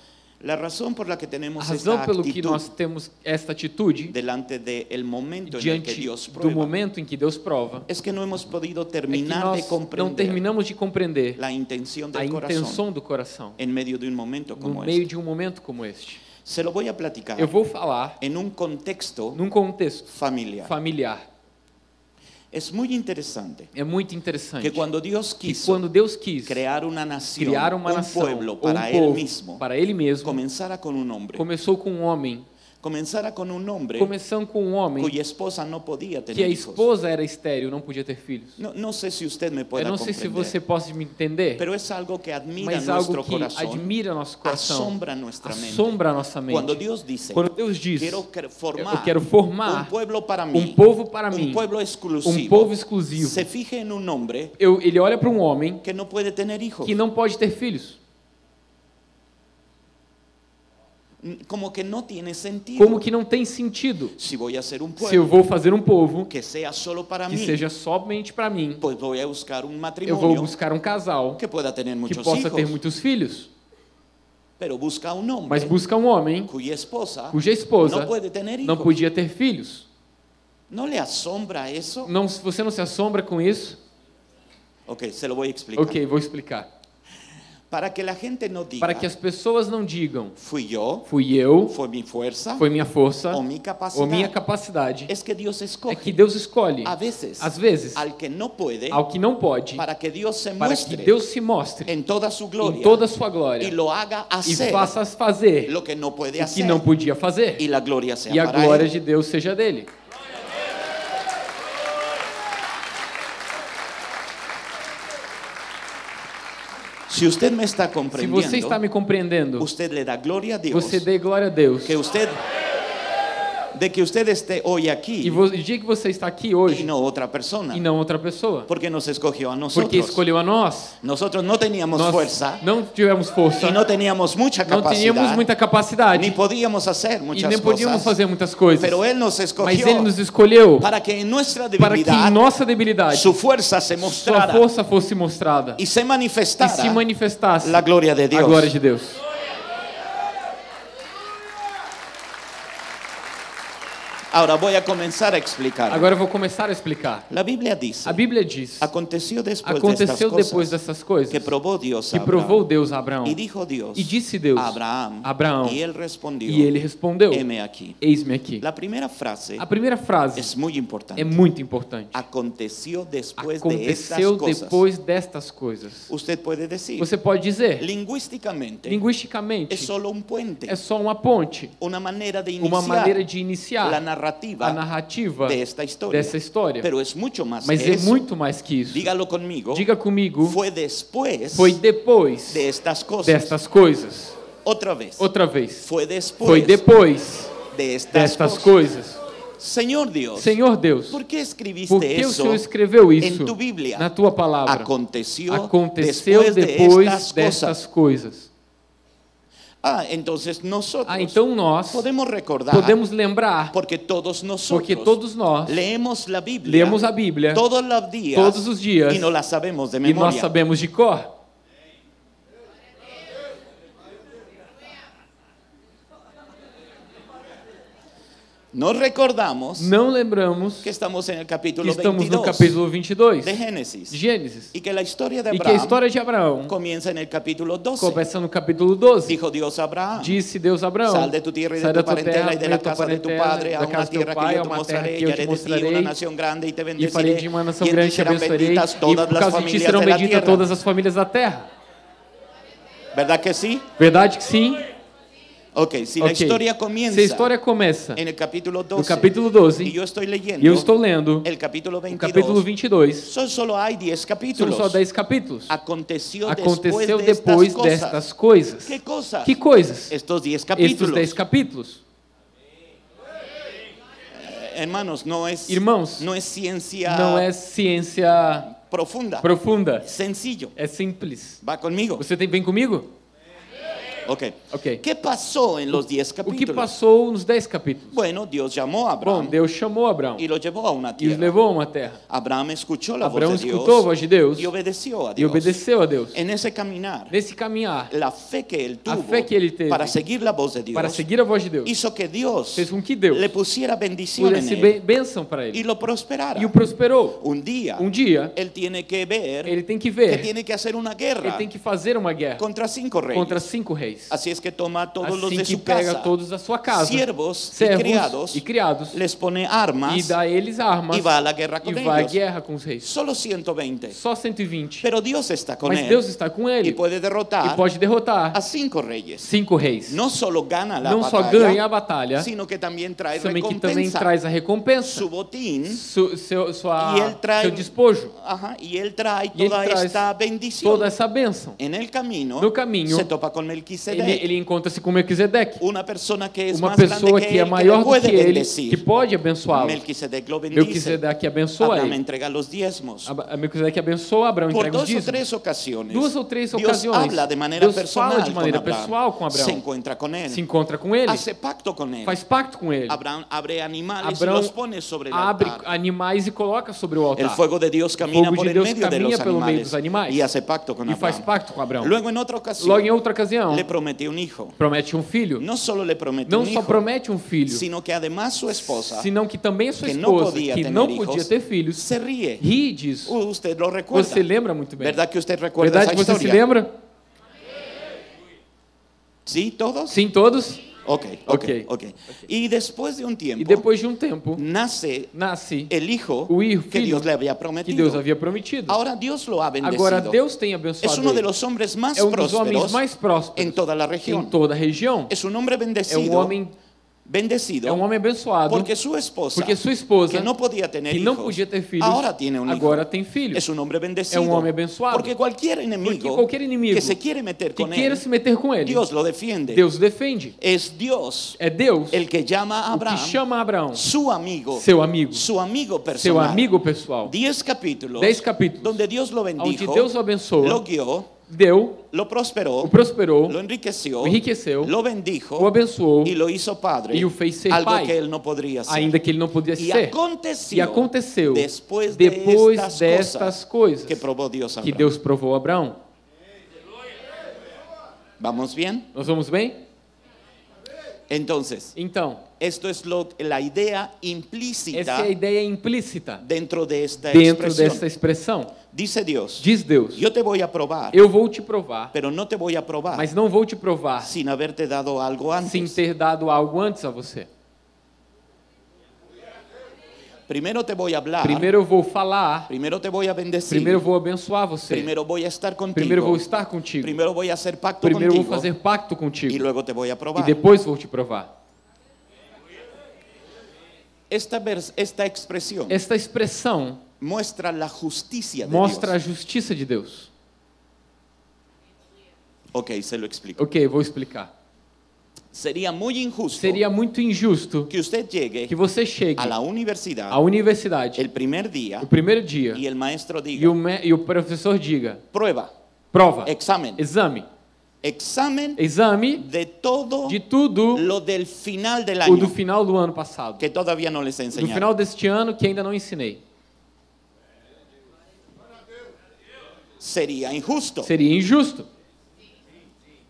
[SPEAKER 2] La razón por la que
[SPEAKER 3] A
[SPEAKER 2] tenemos
[SPEAKER 3] razão
[SPEAKER 2] esta
[SPEAKER 3] pelo que nós temos esta atitude
[SPEAKER 2] delante que
[SPEAKER 3] diante
[SPEAKER 2] Dios
[SPEAKER 3] do
[SPEAKER 2] prueba
[SPEAKER 3] momento em que Deus prova
[SPEAKER 2] es que no hemos podido
[SPEAKER 3] é que
[SPEAKER 2] terminar
[SPEAKER 3] nós
[SPEAKER 2] de
[SPEAKER 3] não terminamos de compreender a intenção do coração
[SPEAKER 2] en medio de un momento
[SPEAKER 3] no
[SPEAKER 2] como
[SPEAKER 3] meio
[SPEAKER 2] este.
[SPEAKER 3] de um momento como este.
[SPEAKER 2] Se lo voy a platicar
[SPEAKER 3] Eu vou falar
[SPEAKER 2] en un contexto
[SPEAKER 3] num contexto
[SPEAKER 2] familiar.
[SPEAKER 3] familiar.
[SPEAKER 2] Es muy interesante
[SPEAKER 3] É muito interessante
[SPEAKER 2] que cuando Dios
[SPEAKER 3] que
[SPEAKER 2] quiso
[SPEAKER 3] quando Deus quis
[SPEAKER 2] crear una nación,
[SPEAKER 3] criar uma nação um
[SPEAKER 2] para él
[SPEAKER 3] povo
[SPEAKER 2] mismo,
[SPEAKER 3] para ele mesmo,
[SPEAKER 2] comenzara con un hombre,
[SPEAKER 3] começou com um homem,
[SPEAKER 2] comenzara con un hombre
[SPEAKER 3] começando com um homem
[SPEAKER 2] cuya esposa no podía
[SPEAKER 3] que a esposa era estéril, não podia ter filhos.
[SPEAKER 2] No, no sé si usted me puede
[SPEAKER 3] Eu não sei se você pode me entender,
[SPEAKER 2] pero es algo que admira
[SPEAKER 3] mas algo
[SPEAKER 2] nuestro
[SPEAKER 3] que
[SPEAKER 2] corazón,
[SPEAKER 3] admira nosso coração,
[SPEAKER 2] asombra nuestra mente.
[SPEAKER 3] assombra nossa mente.
[SPEAKER 2] Cuando Dios dice,
[SPEAKER 3] Quando Deus diz,
[SPEAKER 2] quiero cre-
[SPEAKER 3] eu
[SPEAKER 2] formar
[SPEAKER 3] quero formar
[SPEAKER 2] un pueblo para mí,
[SPEAKER 3] um povo para mim,
[SPEAKER 2] pueblo exclusivo,
[SPEAKER 3] um povo exclusivo.
[SPEAKER 2] se fije en un hombre
[SPEAKER 3] Eu, ele olha para um homem
[SPEAKER 2] que no puede tener hijos,
[SPEAKER 3] que não pode ter filhos.
[SPEAKER 2] Como que no tiene sentido.
[SPEAKER 3] Como que não tem sentido.
[SPEAKER 2] A hacer un
[SPEAKER 3] Se eu vou fazer um povo
[SPEAKER 2] que sea solo para
[SPEAKER 3] que
[SPEAKER 2] mí,
[SPEAKER 3] seja somente para mim,
[SPEAKER 2] pues voy a buscar un
[SPEAKER 3] eu vou buscar um casal
[SPEAKER 2] que pueda tener
[SPEAKER 3] que
[SPEAKER 2] muchos
[SPEAKER 3] possa ter muitos filhos.
[SPEAKER 2] busca hombre
[SPEAKER 3] Mas busca um homem
[SPEAKER 2] cuya esposa
[SPEAKER 3] cuja esposa
[SPEAKER 2] hijos.
[SPEAKER 3] não podia ter filhos.
[SPEAKER 2] ¿No le asombra eso?
[SPEAKER 3] Não, você não se assombra com isso?
[SPEAKER 2] Ok, se lo voy a explicar.
[SPEAKER 3] Ok, vou explicar.
[SPEAKER 2] Para que la gente no diga,
[SPEAKER 3] Para que as pessoas não digam,
[SPEAKER 2] fui yo,
[SPEAKER 3] fui eu,
[SPEAKER 2] fue mi fuerza,
[SPEAKER 3] foi minha força
[SPEAKER 2] o mi capacidad.
[SPEAKER 3] ou minha capacidade.
[SPEAKER 2] Es que Dios
[SPEAKER 3] É
[SPEAKER 2] escoge
[SPEAKER 3] que Deus escolhe,
[SPEAKER 2] a veces
[SPEAKER 3] às vezes,
[SPEAKER 2] al que no puede
[SPEAKER 3] ao que não pode,
[SPEAKER 2] para que Dios se
[SPEAKER 3] para que
[SPEAKER 2] muestre
[SPEAKER 3] Deus se mostre
[SPEAKER 2] en toda su gloria
[SPEAKER 3] em toda a sua glória
[SPEAKER 2] y lo haga
[SPEAKER 3] e
[SPEAKER 2] hacer
[SPEAKER 3] faça fazer
[SPEAKER 2] lo que no puede
[SPEAKER 3] o que não podia fazer
[SPEAKER 2] y la gloria sea
[SPEAKER 3] e a glória
[SPEAKER 2] él.
[SPEAKER 3] de Deus seja dele.
[SPEAKER 2] Si usted me está
[SPEAKER 3] Se
[SPEAKER 2] comprendiendo,
[SPEAKER 3] você está me compreendendo,
[SPEAKER 2] usted le da gloria a Dios
[SPEAKER 3] você dê glória a Deus.
[SPEAKER 2] que usted de que usted esté hoy
[SPEAKER 3] E
[SPEAKER 2] aquí
[SPEAKER 3] vo- o dia que você está aqui hoje
[SPEAKER 2] no otra persona,
[SPEAKER 3] e não outra pessoa,
[SPEAKER 2] porque nos escogió a
[SPEAKER 3] porque
[SPEAKER 2] nosotros.
[SPEAKER 3] escolheu a nós.
[SPEAKER 2] Nosotros no teníamos
[SPEAKER 3] Nós
[SPEAKER 2] fuerza
[SPEAKER 3] não tivemos força,
[SPEAKER 2] y no teníamos mucha
[SPEAKER 3] não tínhamos muita capacidade
[SPEAKER 2] ni podíamos hacer
[SPEAKER 3] e
[SPEAKER 2] muchas
[SPEAKER 3] nem podíamos fazer muitas coisas.
[SPEAKER 2] pero él nos
[SPEAKER 3] Mas Ele nos escolheu
[SPEAKER 2] para que en nuestra
[SPEAKER 3] para que em nossa debilidade
[SPEAKER 2] su fuerza se
[SPEAKER 3] sua
[SPEAKER 2] mostrara
[SPEAKER 3] força fosse mostrada
[SPEAKER 2] y se
[SPEAKER 3] e
[SPEAKER 2] manifestara
[SPEAKER 3] se manifestasse
[SPEAKER 2] la gloria de
[SPEAKER 3] a
[SPEAKER 2] Dios.
[SPEAKER 3] glória de Deus.
[SPEAKER 2] Ahora voy a comenzar a explicar.
[SPEAKER 3] Agora eu vou começar a explicar.
[SPEAKER 2] La Biblia dice,
[SPEAKER 3] A Bíblia diz:
[SPEAKER 2] aconteció después de
[SPEAKER 3] aconteceu
[SPEAKER 2] cosas
[SPEAKER 3] depois dessas coisas
[SPEAKER 2] que Dios a
[SPEAKER 3] que provou. Deus a Abraão.
[SPEAKER 2] Dijo Dios
[SPEAKER 3] E disse Deus
[SPEAKER 2] a Abraham,
[SPEAKER 3] a Abraão,
[SPEAKER 2] y él respondió,
[SPEAKER 3] E ele respondeu:
[SPEAKER 2] heme aquí.
[SPEAKER 3] Eis-me aqui.
[SPEAKER 2] La primera frase
[SPEAKER 3] A primeira frase
[SPEAKER 2] es muy importante.
[SPEAKER 3] é muito importante.
[SPEAKER 2] Aconteció después de estas
[SPEAKER 3] Aconteceu
[SPEAKER 2] cosas.
[SPEAKER 3] depois destas coisas.
[SPEAKER 2] Usted puede decir,
[SPEAKER 3] Você pode dizer,
[SPEAKER 2] lingüísticamente,
[SPEAKER 3] linguisticamente,
[SPEAKER 2] es solo un puente,
[SPEAKER 3] é só uma ponte,
[SPEAKER 2] una manera de iniciar
[SPEAKER 3] uma maneira de iniciar
[SPEAKER 2] la narrativa
[SPEAKER 3] a narrativa
[SPEAKER 2] de esta historia.
[SPEAKER 3] dessa história.
[SPEAKER 2] Pero es mucho más
[SPEAKER 3] Mas
[SPEAKER 2] que
[SPEAKER 3] é muito mais que isso.
[SPEAKER 2] Dígalo conmigo.
[SPEAKER 3] Diga comigo,
[SPEAKER 2] Fue después
[SPEAKER 3] foi depois
[SPEAKER 2] de estas cosas.
[SPEAKER 3] destas coisas.
[SPEAKER 2] Otra vez.
[SPEAKER 3] Outra vez,
[SPEAKER 2] Fue después
[SPEAKER 3] foi depois
[SPEAKER 2] de estas
[SPEAKER 3] destas
[SPEAKER 2] cosas.
[SPEAKER 3] coisas.
[SPEAKER 2] Señor Dios,
[SPEAKER 3] Senhor Deus,
[SPEAKER 2] ¿por qué escribiste
[SPEAKER 3] por que o Senhor escreveu isso na tua palavra? Aconteceu
[SPEAKER 2] después, de
[SPEAKER 3] depois
[SPEAKER 2] estas
[SPEAKER 3] destas
[SPEAKER 2] cosas.
[SPEAKER 3] coisas.
[SPEAKER 2] Ah, entonces nosotros
[SPEAKER 3] Ah, então nós
[SPEAKER 2] podemos recordar,
[SPEAKER 3] podemos lembrar,
[SPEAKER 2] porque todos nosotros
[SPEAKER 3] porque todos nós
[SPEAKER 2] leemos la Biblia,
[SPEAKER 3] lemos a Bíblia
[SPEAKER 2] todos los días,
[SPEAKER 3] todos os dias
[SPEAKER 2] y no la sabemos de
[SPEAKER 3] e nós
[SPEAKER 2] memoria.
[SPEAKER 3] sabemos de cor.
[SPEAKER 2] Nos recordamos
[SPEAKER 3] Não lembramos
[SPEAKER 2] que estamos en el
[SPEAKER 3] que
[SPEAKER 2] capítulo
[SPEAKER 3] estamos
[SPEAKER 2] 22
[SPEAKER 3] no capítulo 22
[SPEAKER 2] de Génesis
[SPEAKER 3] de Gênesis
[SPEAKER 2] y que la historia de
[SPEAKER 3] e que a
[SPEAKER 2] Abraham
[SPEAKER 3] história de Abraão
[SPEAKER 2] comienza en el capítulo 12.
[SPEAKER 3] começa no capítulo 12.
[SPEAKER 2] Dijo Dios a Abraham,
[SPEAKER 3] Disse Deus a Abraão:
[SPEAKER 2] Sal de tu tierra y
[SPEAKER 3] Sai
[SPEAKER 2] de tu parentela
[SPEAKER 3] terra,
[SPEAKER 2] y de
[SPEAKER 3] da
[SPEAKER 2] casa de tu padre a
[SPEAKER 3] pai, a
[SPEAKER 2] te
[SPEAKER 3] uma terra
[SPEAKER 2] mostraré
[SPEAKER 3] que
[SPEAKER 2] y
[SPEAKER 3] eu
[SPEAKER 2] haré
[SPEAKER 3] te
[SPEAKER 2] de ti una
[SPEAKER 3] mostrarei.
[SPEAKER 2] nación grande y te
[SPEAKER 3] E farei de uma nação grande te
[SPEAKER 2] serán
[SPEAKER 3] abençoarei. E por causa de ti serão benditas todas as famílias da terra.
[SPEAKER 2] ¿Verdad que sí?
[SPEAKER 3] Verdade que sim?
[SPEAKER 2] Ok, si la
[SPEAKER 3] Ok.
[SPEAKER 2] historia
[SPEAKER 3] Se a história começa
[SPEAKER 2] en el capítulo
[SPEAKER 3] no
[SPEAKER 2] 12
[SPEAKER 3] capítulo 12
[SPEAKER 2] y yo estoy leyendo
[SPEAKER 3] e eu estou lendo
[SPEAKER 2] el capítulo
[SPEAKER 3] o
[SPEAKER 2] 22,
[SPEAKER 3] capítulo 22,
[SPEAKER 2] son solo hay 10
[SPEAKER 3] são
[SPEAKER 2] capítulos.
[SPEAKER 3] só 10 capítulos.
[SPEAKER 2] Aconteció,
[SPEAKER 3] Aconteceu depois
[SPEAKER 2] de estas
[SPEAKER 3] destas coisas.
[SPEAKER 2] ¿Qué cosas?
[SPEAKER 3] Que coisas?
[SPEAKER 2] Estos 10
[SPEAKER 3] Estes
[SPEAKER 2] capítulos.
[SPEAKER 3] 10 capítulos.
[SPEAKER 2] Hermanos, no es,
[SPEAKER 3] Irmãos,
[SPEAKER 2] no es ciencia
[SPEAKER 3] Não é ciência
[SPEAKER 2] profunda.
[SPEAKER 3] profunda,
[SPEAKER 2] Sencillo.
[SPEAKER 3] é simples.
[SPEAKER 2] ¿Va conmigo?
[SPEAKER 3] Você tem, vem comigo?
[SPEAKER 2] Ok.
[SPEAKER 3] Ok.
[SPEAKER 2] ¿Qué pasó en los 10
[SPEAKER 3] O que
[SPEAKER 2] capítulos?
[SPEAKER 3] passou nos 10 capítulos?
[SPEAKER 2] Bueno, Dios llamó a
[SPEAKER 3] Bom,
[SPEAKER 2] Abraham
[SPEAKER 3] Deus chamou Abraão
[SPEAKER 2] y lo llevó a una
[SPEAKER 3] e os
[SPEAKER 2] tierra.
[SPEAKER 3] levou a uma terra.
[SPEAKER 2] Abraham escuchó la
[SPEAKER 3] Abraão
[SPEAKER 2] voz de Dios
[SPEAKER 3] escutou a voz de Deus
[SPEAKER 2] y obedeció a
[SPEAKER 3] e
[SPEAKER 2] Dios.
[SPEAKER 3] obedeceu a Deus.
[SPEAKER 2] En ese caminar,
[SPEAKER 3] Nesse caminhar,
[SPEAKER 2] la fe que él
[SPEAKER 3] A
[SPEAKER 2] tuvo
[SPEAKER 3] fe que ele teve
[SPEAKER 2] para seguir la voz de Dios
[SPEAKER 3] para seguir a voz de Deus,
[SPEAKER 2] hizo que Dios
[SPEAKER 3] fez com que Deus
[SPEAKER 2] le pusiera bendición en
[SPEAKER 3] pudesse
[SPEAKER 2] él
[SPEAKER 3] bê- bênção para
[SPEAKER 2] y
[SPEAKER 3] ele
[SPEAKER 2] lo prosperara.
[SPEAKER 3] e o prosperou.
[SPEAKER 2] Un día,
[SPEAKER 3] Um dia,
[SPEAKER 2] él tiene que ver
[SPEAKER 3] ele tem que
[SPEAKER 2] que
[SPEAKER 3] ver,
[SPEAKER 2] tiene que hacer una
[SPEAKER 3] ele
[SPEAKER 2] guerra
[SPEAKER 3] tem que fazer uma guerra
[SPEAKER 2] contra cinco reyes.
[SPEAKER 3] contra cinco reis.
[SPEAKER 2] Así es que toma todos los
[SPEAKER 3] Assim
[SPEAKER 2] de su
[SPEAKER 3] pega
[SPEAKER 2] casa,
[SPEAKER 3] todos da sua casa,
[SPEAKER 2] siervos
[SPEAKER 3] servos
[SPEAKER 2] criados,
[SPEAKER 3] e criados,
[SPEAKER 2] les pone armas
[SPEAKER 3] e dá a eles armas
[SPEAKER 2] y va a la guerra
[SPEAKER 3] e
[SPEAKER 2] con
[SPEAKER 3] vai à
[SPEAKER 2] ellos.
[SPEAKER 3] guerra com os reis.
[SPEAKER 2] Solo 120.
[SPEAKER 3] Só 120.
[SPEAKER 2] Pero Dios está con
[SPEAKER 3] Mas
[SPEAKER 2] él
[SPEAKER 3] Deus está com ele e
[SPEAKER 2] derrotar
[SPEAKER 3] pode derrotar
[SPEAKER 2] a cinco reyes.
[SPEAKER 3] cinco reis.
[SPEAKER 2] No solo gana la
[SPEAKER 3] Não só
[SPEAKER 2] batalla,
[SPEAKER 3] ganha a batalha,
[SPEAKER 2] sino que también trae
[SPEAKER 3] também que também
[SPEAKER 2] recompensa.
[SPEAKER 3] traz a recompensa,
[SPEAKER 2] Su botín
[SPEAKER 3] su, seu, sua,
[SPEAKER 2] trae
[SPEAKER 3] seu despojo,
[SPEAKER 2] Ajá,
[SPEAKER 3] e ele
[SPEAKER 2] toda
[SPEAKER 3] traz
[SPEAKER 2] esta bendición.
[SPEAKER 3] toda essa bênção.
[SPEAKER 2] En el camino,
[SPEAKER 3] No caminho,
[SPEAKER 2] se topa con Melquisedec,
[SPEAKER 3] Ele, ele encontra-se com Melquisedeque,
[SPEAKER 2] una persona que es
[SPEAKER 3] uma pessoa
[SPEAKER 2] que
[SPEAKER 3] é maior do que ele, que pode abençoá-lo. Melquisedeque abençoa
[SPEAKER 2] Abraham
[SPEAKER 3] ele.
[SPEAKER 2] entrega los diezmos.
[SPEAKER 3] Melquisedeque abençoa, Abraão
[SPEAKER 2] Por
[SPEAKER 3] entrega os
[SPEAKER 2] dos o
[SPEAKER 3] dízimos.
[SPEAKER 2] tres ocasiones,
[SPEAKER 3] Duas ou três
[SPEAKER 2] Dios
[SPEAKER 3] ocasiões,
[SPEAKER 2] habla de manera
[SPEAKER 3] Deus
[SPEAKER 2] personal
[SPEAKER 3] fala de maneira
[SPEAKER 2] Abraham.
[SPEAKER 3] pessoal com
[SPEAKER 2] Se
[SPEAKER 3] Abraão.
[SPEAKER 2] encuentra con él.
[SPEAKER 3] Se encontra com ele,
[SPEAKER 2] Hace pacto con él.
[SPEAKER 3] faz pacto com ele.
[SPEAKER 2] Abraham abre animales
[SPEAKER 3] Abraão
[SPEAKER 2] y los pone sobre
[SPEAKER 3] abre
[SPEAKER 2] altar.
[SPEAKER 3] animais e coloca sobre o altar.
[SPEAKER 2] de camina
[SPEAKER 3] fogo
[SPEAKER 2] por
[SPEAKER 3] de Deus
[SPEAKER 2] medio de
[SPEAKER 3] caminha
[SPEAKER 2] los
[SPEAKER 3] pelo meio dos animais e faz pacto com Abraão.
[SPEAKER 2] Luego en otra ocasión
[SPEAKER 3] Logo em outra ocasião,
[SPEAKER 2] le promete un hijo.
[SPEAKER 3] promete um filho.
[SPEAKER 2] No solo le promete
[SPEAKER 3] Não
[SPEAKER 2] un
[SPEAKER 3] só
[SPEAKER 2] hijo,
[SPEAKER 3] promete um filho,
[SPEAKER 2] sino que además su esposa,
[SPEAKER 3] senão que também a sua
[SPEAKER 2] que não
[SPEAKER 3] esposa,
[SPEAKER 2] podia
[SPEAKER 3] que
[SPEAKER 2] ter
[SPEAKER 3] não
[SPEAKER 2] hijos,
[SPEAKER 3] podia ter filhos,
[SPEAKER 2] se ríe.
[SPEAKER 3] ri disso.
[SPEAKER 2] Usted lo recuerda.
[SPEAKER 3] Você lembra muito bem.
[SPEAKER 2] ¿Verdad que usted recuerda
[SPEAKER 3] Verdade que você se
[SPEAKER 2] historia?
[SPEAKER 3] lembra?
[SPEAKER 2] ¿Sí, todos?
[SPEAKER 3] Sim, todos?
[SPEAKER 2] Ok, ok,
[SPEAKER 3] Ok.
[SPEAKER 2] ok. Y después de un tiempo,
[SPEAKER 3] E depois de um tempo,
[SPEAKER 2] nace
[SPEAKER 3] nasce
[SPEAKER 2] el hijo
[SPEAKER 3] o hijo,
[SPEAKER 2] que Dios le había
[SPEAKER 3] que
[SPEAKER 2] prometido.
[SPEAKER 3] Deus havia prometido.
[SPEAKER 2] Ahora Dios lo ha bendecido.
[SPEAKER 3] Agora Deus tem
[SPEAKER 2] es uno de los hombres más
[SPEAKER 3] É um dos homens
[SPEAKER 2] prósperos
[SPEAKER 3] mais prósperos
[SPEAKER 2] en toda la
[SPEAKER 3] em
[SPEAKER 2] región.
[SPEAKER 3] toda a região.
[SPEAKER 2] Es un hombre
[SPEAKER 3] É
[SPEAKER 2] bendecido,
[SPEAKER 3] um homem,
[SPEAKER 2] bendecido
[SPEAKER 3] é um homem abençoado,
[SPEAKER 2] porque su esposa,
[SPEAKER 3] porque sua esposa,
[SPEAKER 2] que no podía tener
[SPEAKER 3] que não podia ter filhos,
[SPEAKER 2] tiene un hijo.
[SPEAKER 3] agora tem filhos.
[SPEAKER 2] Es un hombre bendecido.
[SPEAKER 3] É um homem abençoado.
[SPEAKER 2] Porque cualquier enemigo,
[SPEAKER 3] Porque qualquer inimigo
[SPEAKER 2] que se quiere meter
[SPEAKER 3] que
[SPEAKER 2] con
[SPEAKER 3] queira
[SPEAKER 2] él,
[SPEAKER 3] se meter com ele,
[SPEAKER 2] Dios lo defiende.
[SPEAKER 3] Deus defende.
[SPEAKER 2] Es Dios
[SPEAKER 3] É Deus
[SPEAKER 2] el que llama a
[SPEAKER 3] o que chama Abraão,
[SPEAKER 2] su amigo,
[SPEAKER 3] seu amigo,
[SPEAKER 2] su amigo
[SPEAKER 3] seu
[SPEAKER 2] personal.
[SPEAKER 3] amigo pessoal.
[SPEAKER 2] Diez capítulos,
[SPEAKER 3] Dez capítulos,
[SPEAKER 2] donde Dios lo
[SPEAKER 3] onde
[SPEAKER 2] bendijo,
[SPEAKER 3] Deus o abençoa,
[SPEAKER 2] lo
[SPEAKER 3] deu,
[SPEAKER 2] lo prosperó,
[SPEAKER 3] o prosperou,
[SPEAKER 2] lo enriqueció,
[SPEAKER 3] o enriqueceu,
[SPEAKER 2] lo bendijo
[SPEAKER 3] o abençoou,
[SPEAKER 2] y lo hizo padre,
[SPEAKER 3] e o fez ser
[SPEAKER 2] algo
[SPEAKER 3] pai,
[SPEAKER 2] que él no podría ser.
[SPEAKER 3] ainda que ele não podia
[SPEAKER 2] y
[SPEAKER 3] ser.
[SPEAKER 2] aconteció,
[SPEAKER 3] E aconteceu, depois
[SPEAKER 2] estas
[SPEAKER 3] destas
[SPEAKER 2] cosas
[SPEAKER 3] coisas,
[SPEAKER 2] que Dios a
[SPEAKER 3] que. Deus provou a Abraão.
[SPEAKER 2] ¿Vamos bien?
[SPEAKER 3] Nós vamos bem?
[SPEAKER 2] Entonces,
[SPEAKER 3] Então,
[SPEAKER 2] esto es lo, la idea
[SPEAKER 3] essa
[SPEAKER 2] implícita
[SPEAKER 3] é a ideia implícita
[SPEAKER 2] dentro de esta
[SPEAKER 3] dentro
[SPEAKER 2] expresión.
[SPEAKER 3] dessa expressão.
[SPEAKER 2] Dice Dios,
[SPEAKER 3] Diz Deus:
[SPEAKER 2] yo te voy a probar,
[SPEAKER 3] Eu vou te provar,
[SPEAKER 2] pero no te voy a probar
[SPEAKER 3] mas não vou te provar
[SPEAKER 2] sin haberte dado algo antes.
[SPEAKER 3] sem ter dado algo antes a você.
[SPEAKER 2] Primero te voy a hablar,
[SPEAKER 3] Primeiro eu vou falar,
[SPEAKER 2] primero te voy a bendecir,
[SPEAKER 3] primeiro eu vou abençoar você,
[SPEAKER 2] primero voy a estar contigo,
[SPEAKER 3] primeiro eu vou estar contigo,
[SPEAKER 2] primero voy a hacer pacto
[SPEAKER 3] primeiro eu vou
[SPEAKER 2] contigo
[SPEAKER 3] fazer pacto
[SPEAKER 2] y
[SPEAKER 3] contigo
[SPEAKER 2] luego te voy a
[SPEAKER 3] e
[SPEAKER 2] probar.
[SPEAKER 3] depois vou te provar.
[SPEAKER 2] Esta, esta expresión
[SPEAKER 3] Esta expressão
[SPEAKER 2] muestra la justicia de
[SPEAKER 3] mostra a justiça de Deus.
[SPEAKER 2] Ok, se lo explico.
[SPEAKER 3] Ok, vou explicar.
[SPEAKER 2] Sería muy injusto
[SPEAKER 3] Seria muito injusto
[SPEAKER 2] que usted llegue
[SPEAKER 3] que você chegue
[SPEAKER 2] a la universidad
[SPEAKER 3] à universidade
[SPEAKER 2] el primer día
[SPEAKER 3] o primeiro dia
[SPEAKER 2] y el maestro
[SPEAKER 3] e
[SPEAKER 2] diga,
[SPEAKER 3] o, me- e o professor diga:
[SPEAKER 2] prueba,
[SPEAKER 3] prova,
[SPEAKER 2] examen,
[SPEAKER 3] exame,
[SPEAKER 2] examen
[SPEAKER 3] exame
[SPEAKER 2] de todo
[SPEAKER 3] de tudo
[SPEAKER 2] lo del final del
[SPEAKER 3] o do
[SPEAKER 2] año
[SPEAKER 3] final do ano passado,
[SPEAKER 2] que todavía no les he
[SPEAKER 3] do final deste ano que ainda não ensinei.
[SPEAKER 2] Sería injusto.
[SPEAKER 3] Seria injusto.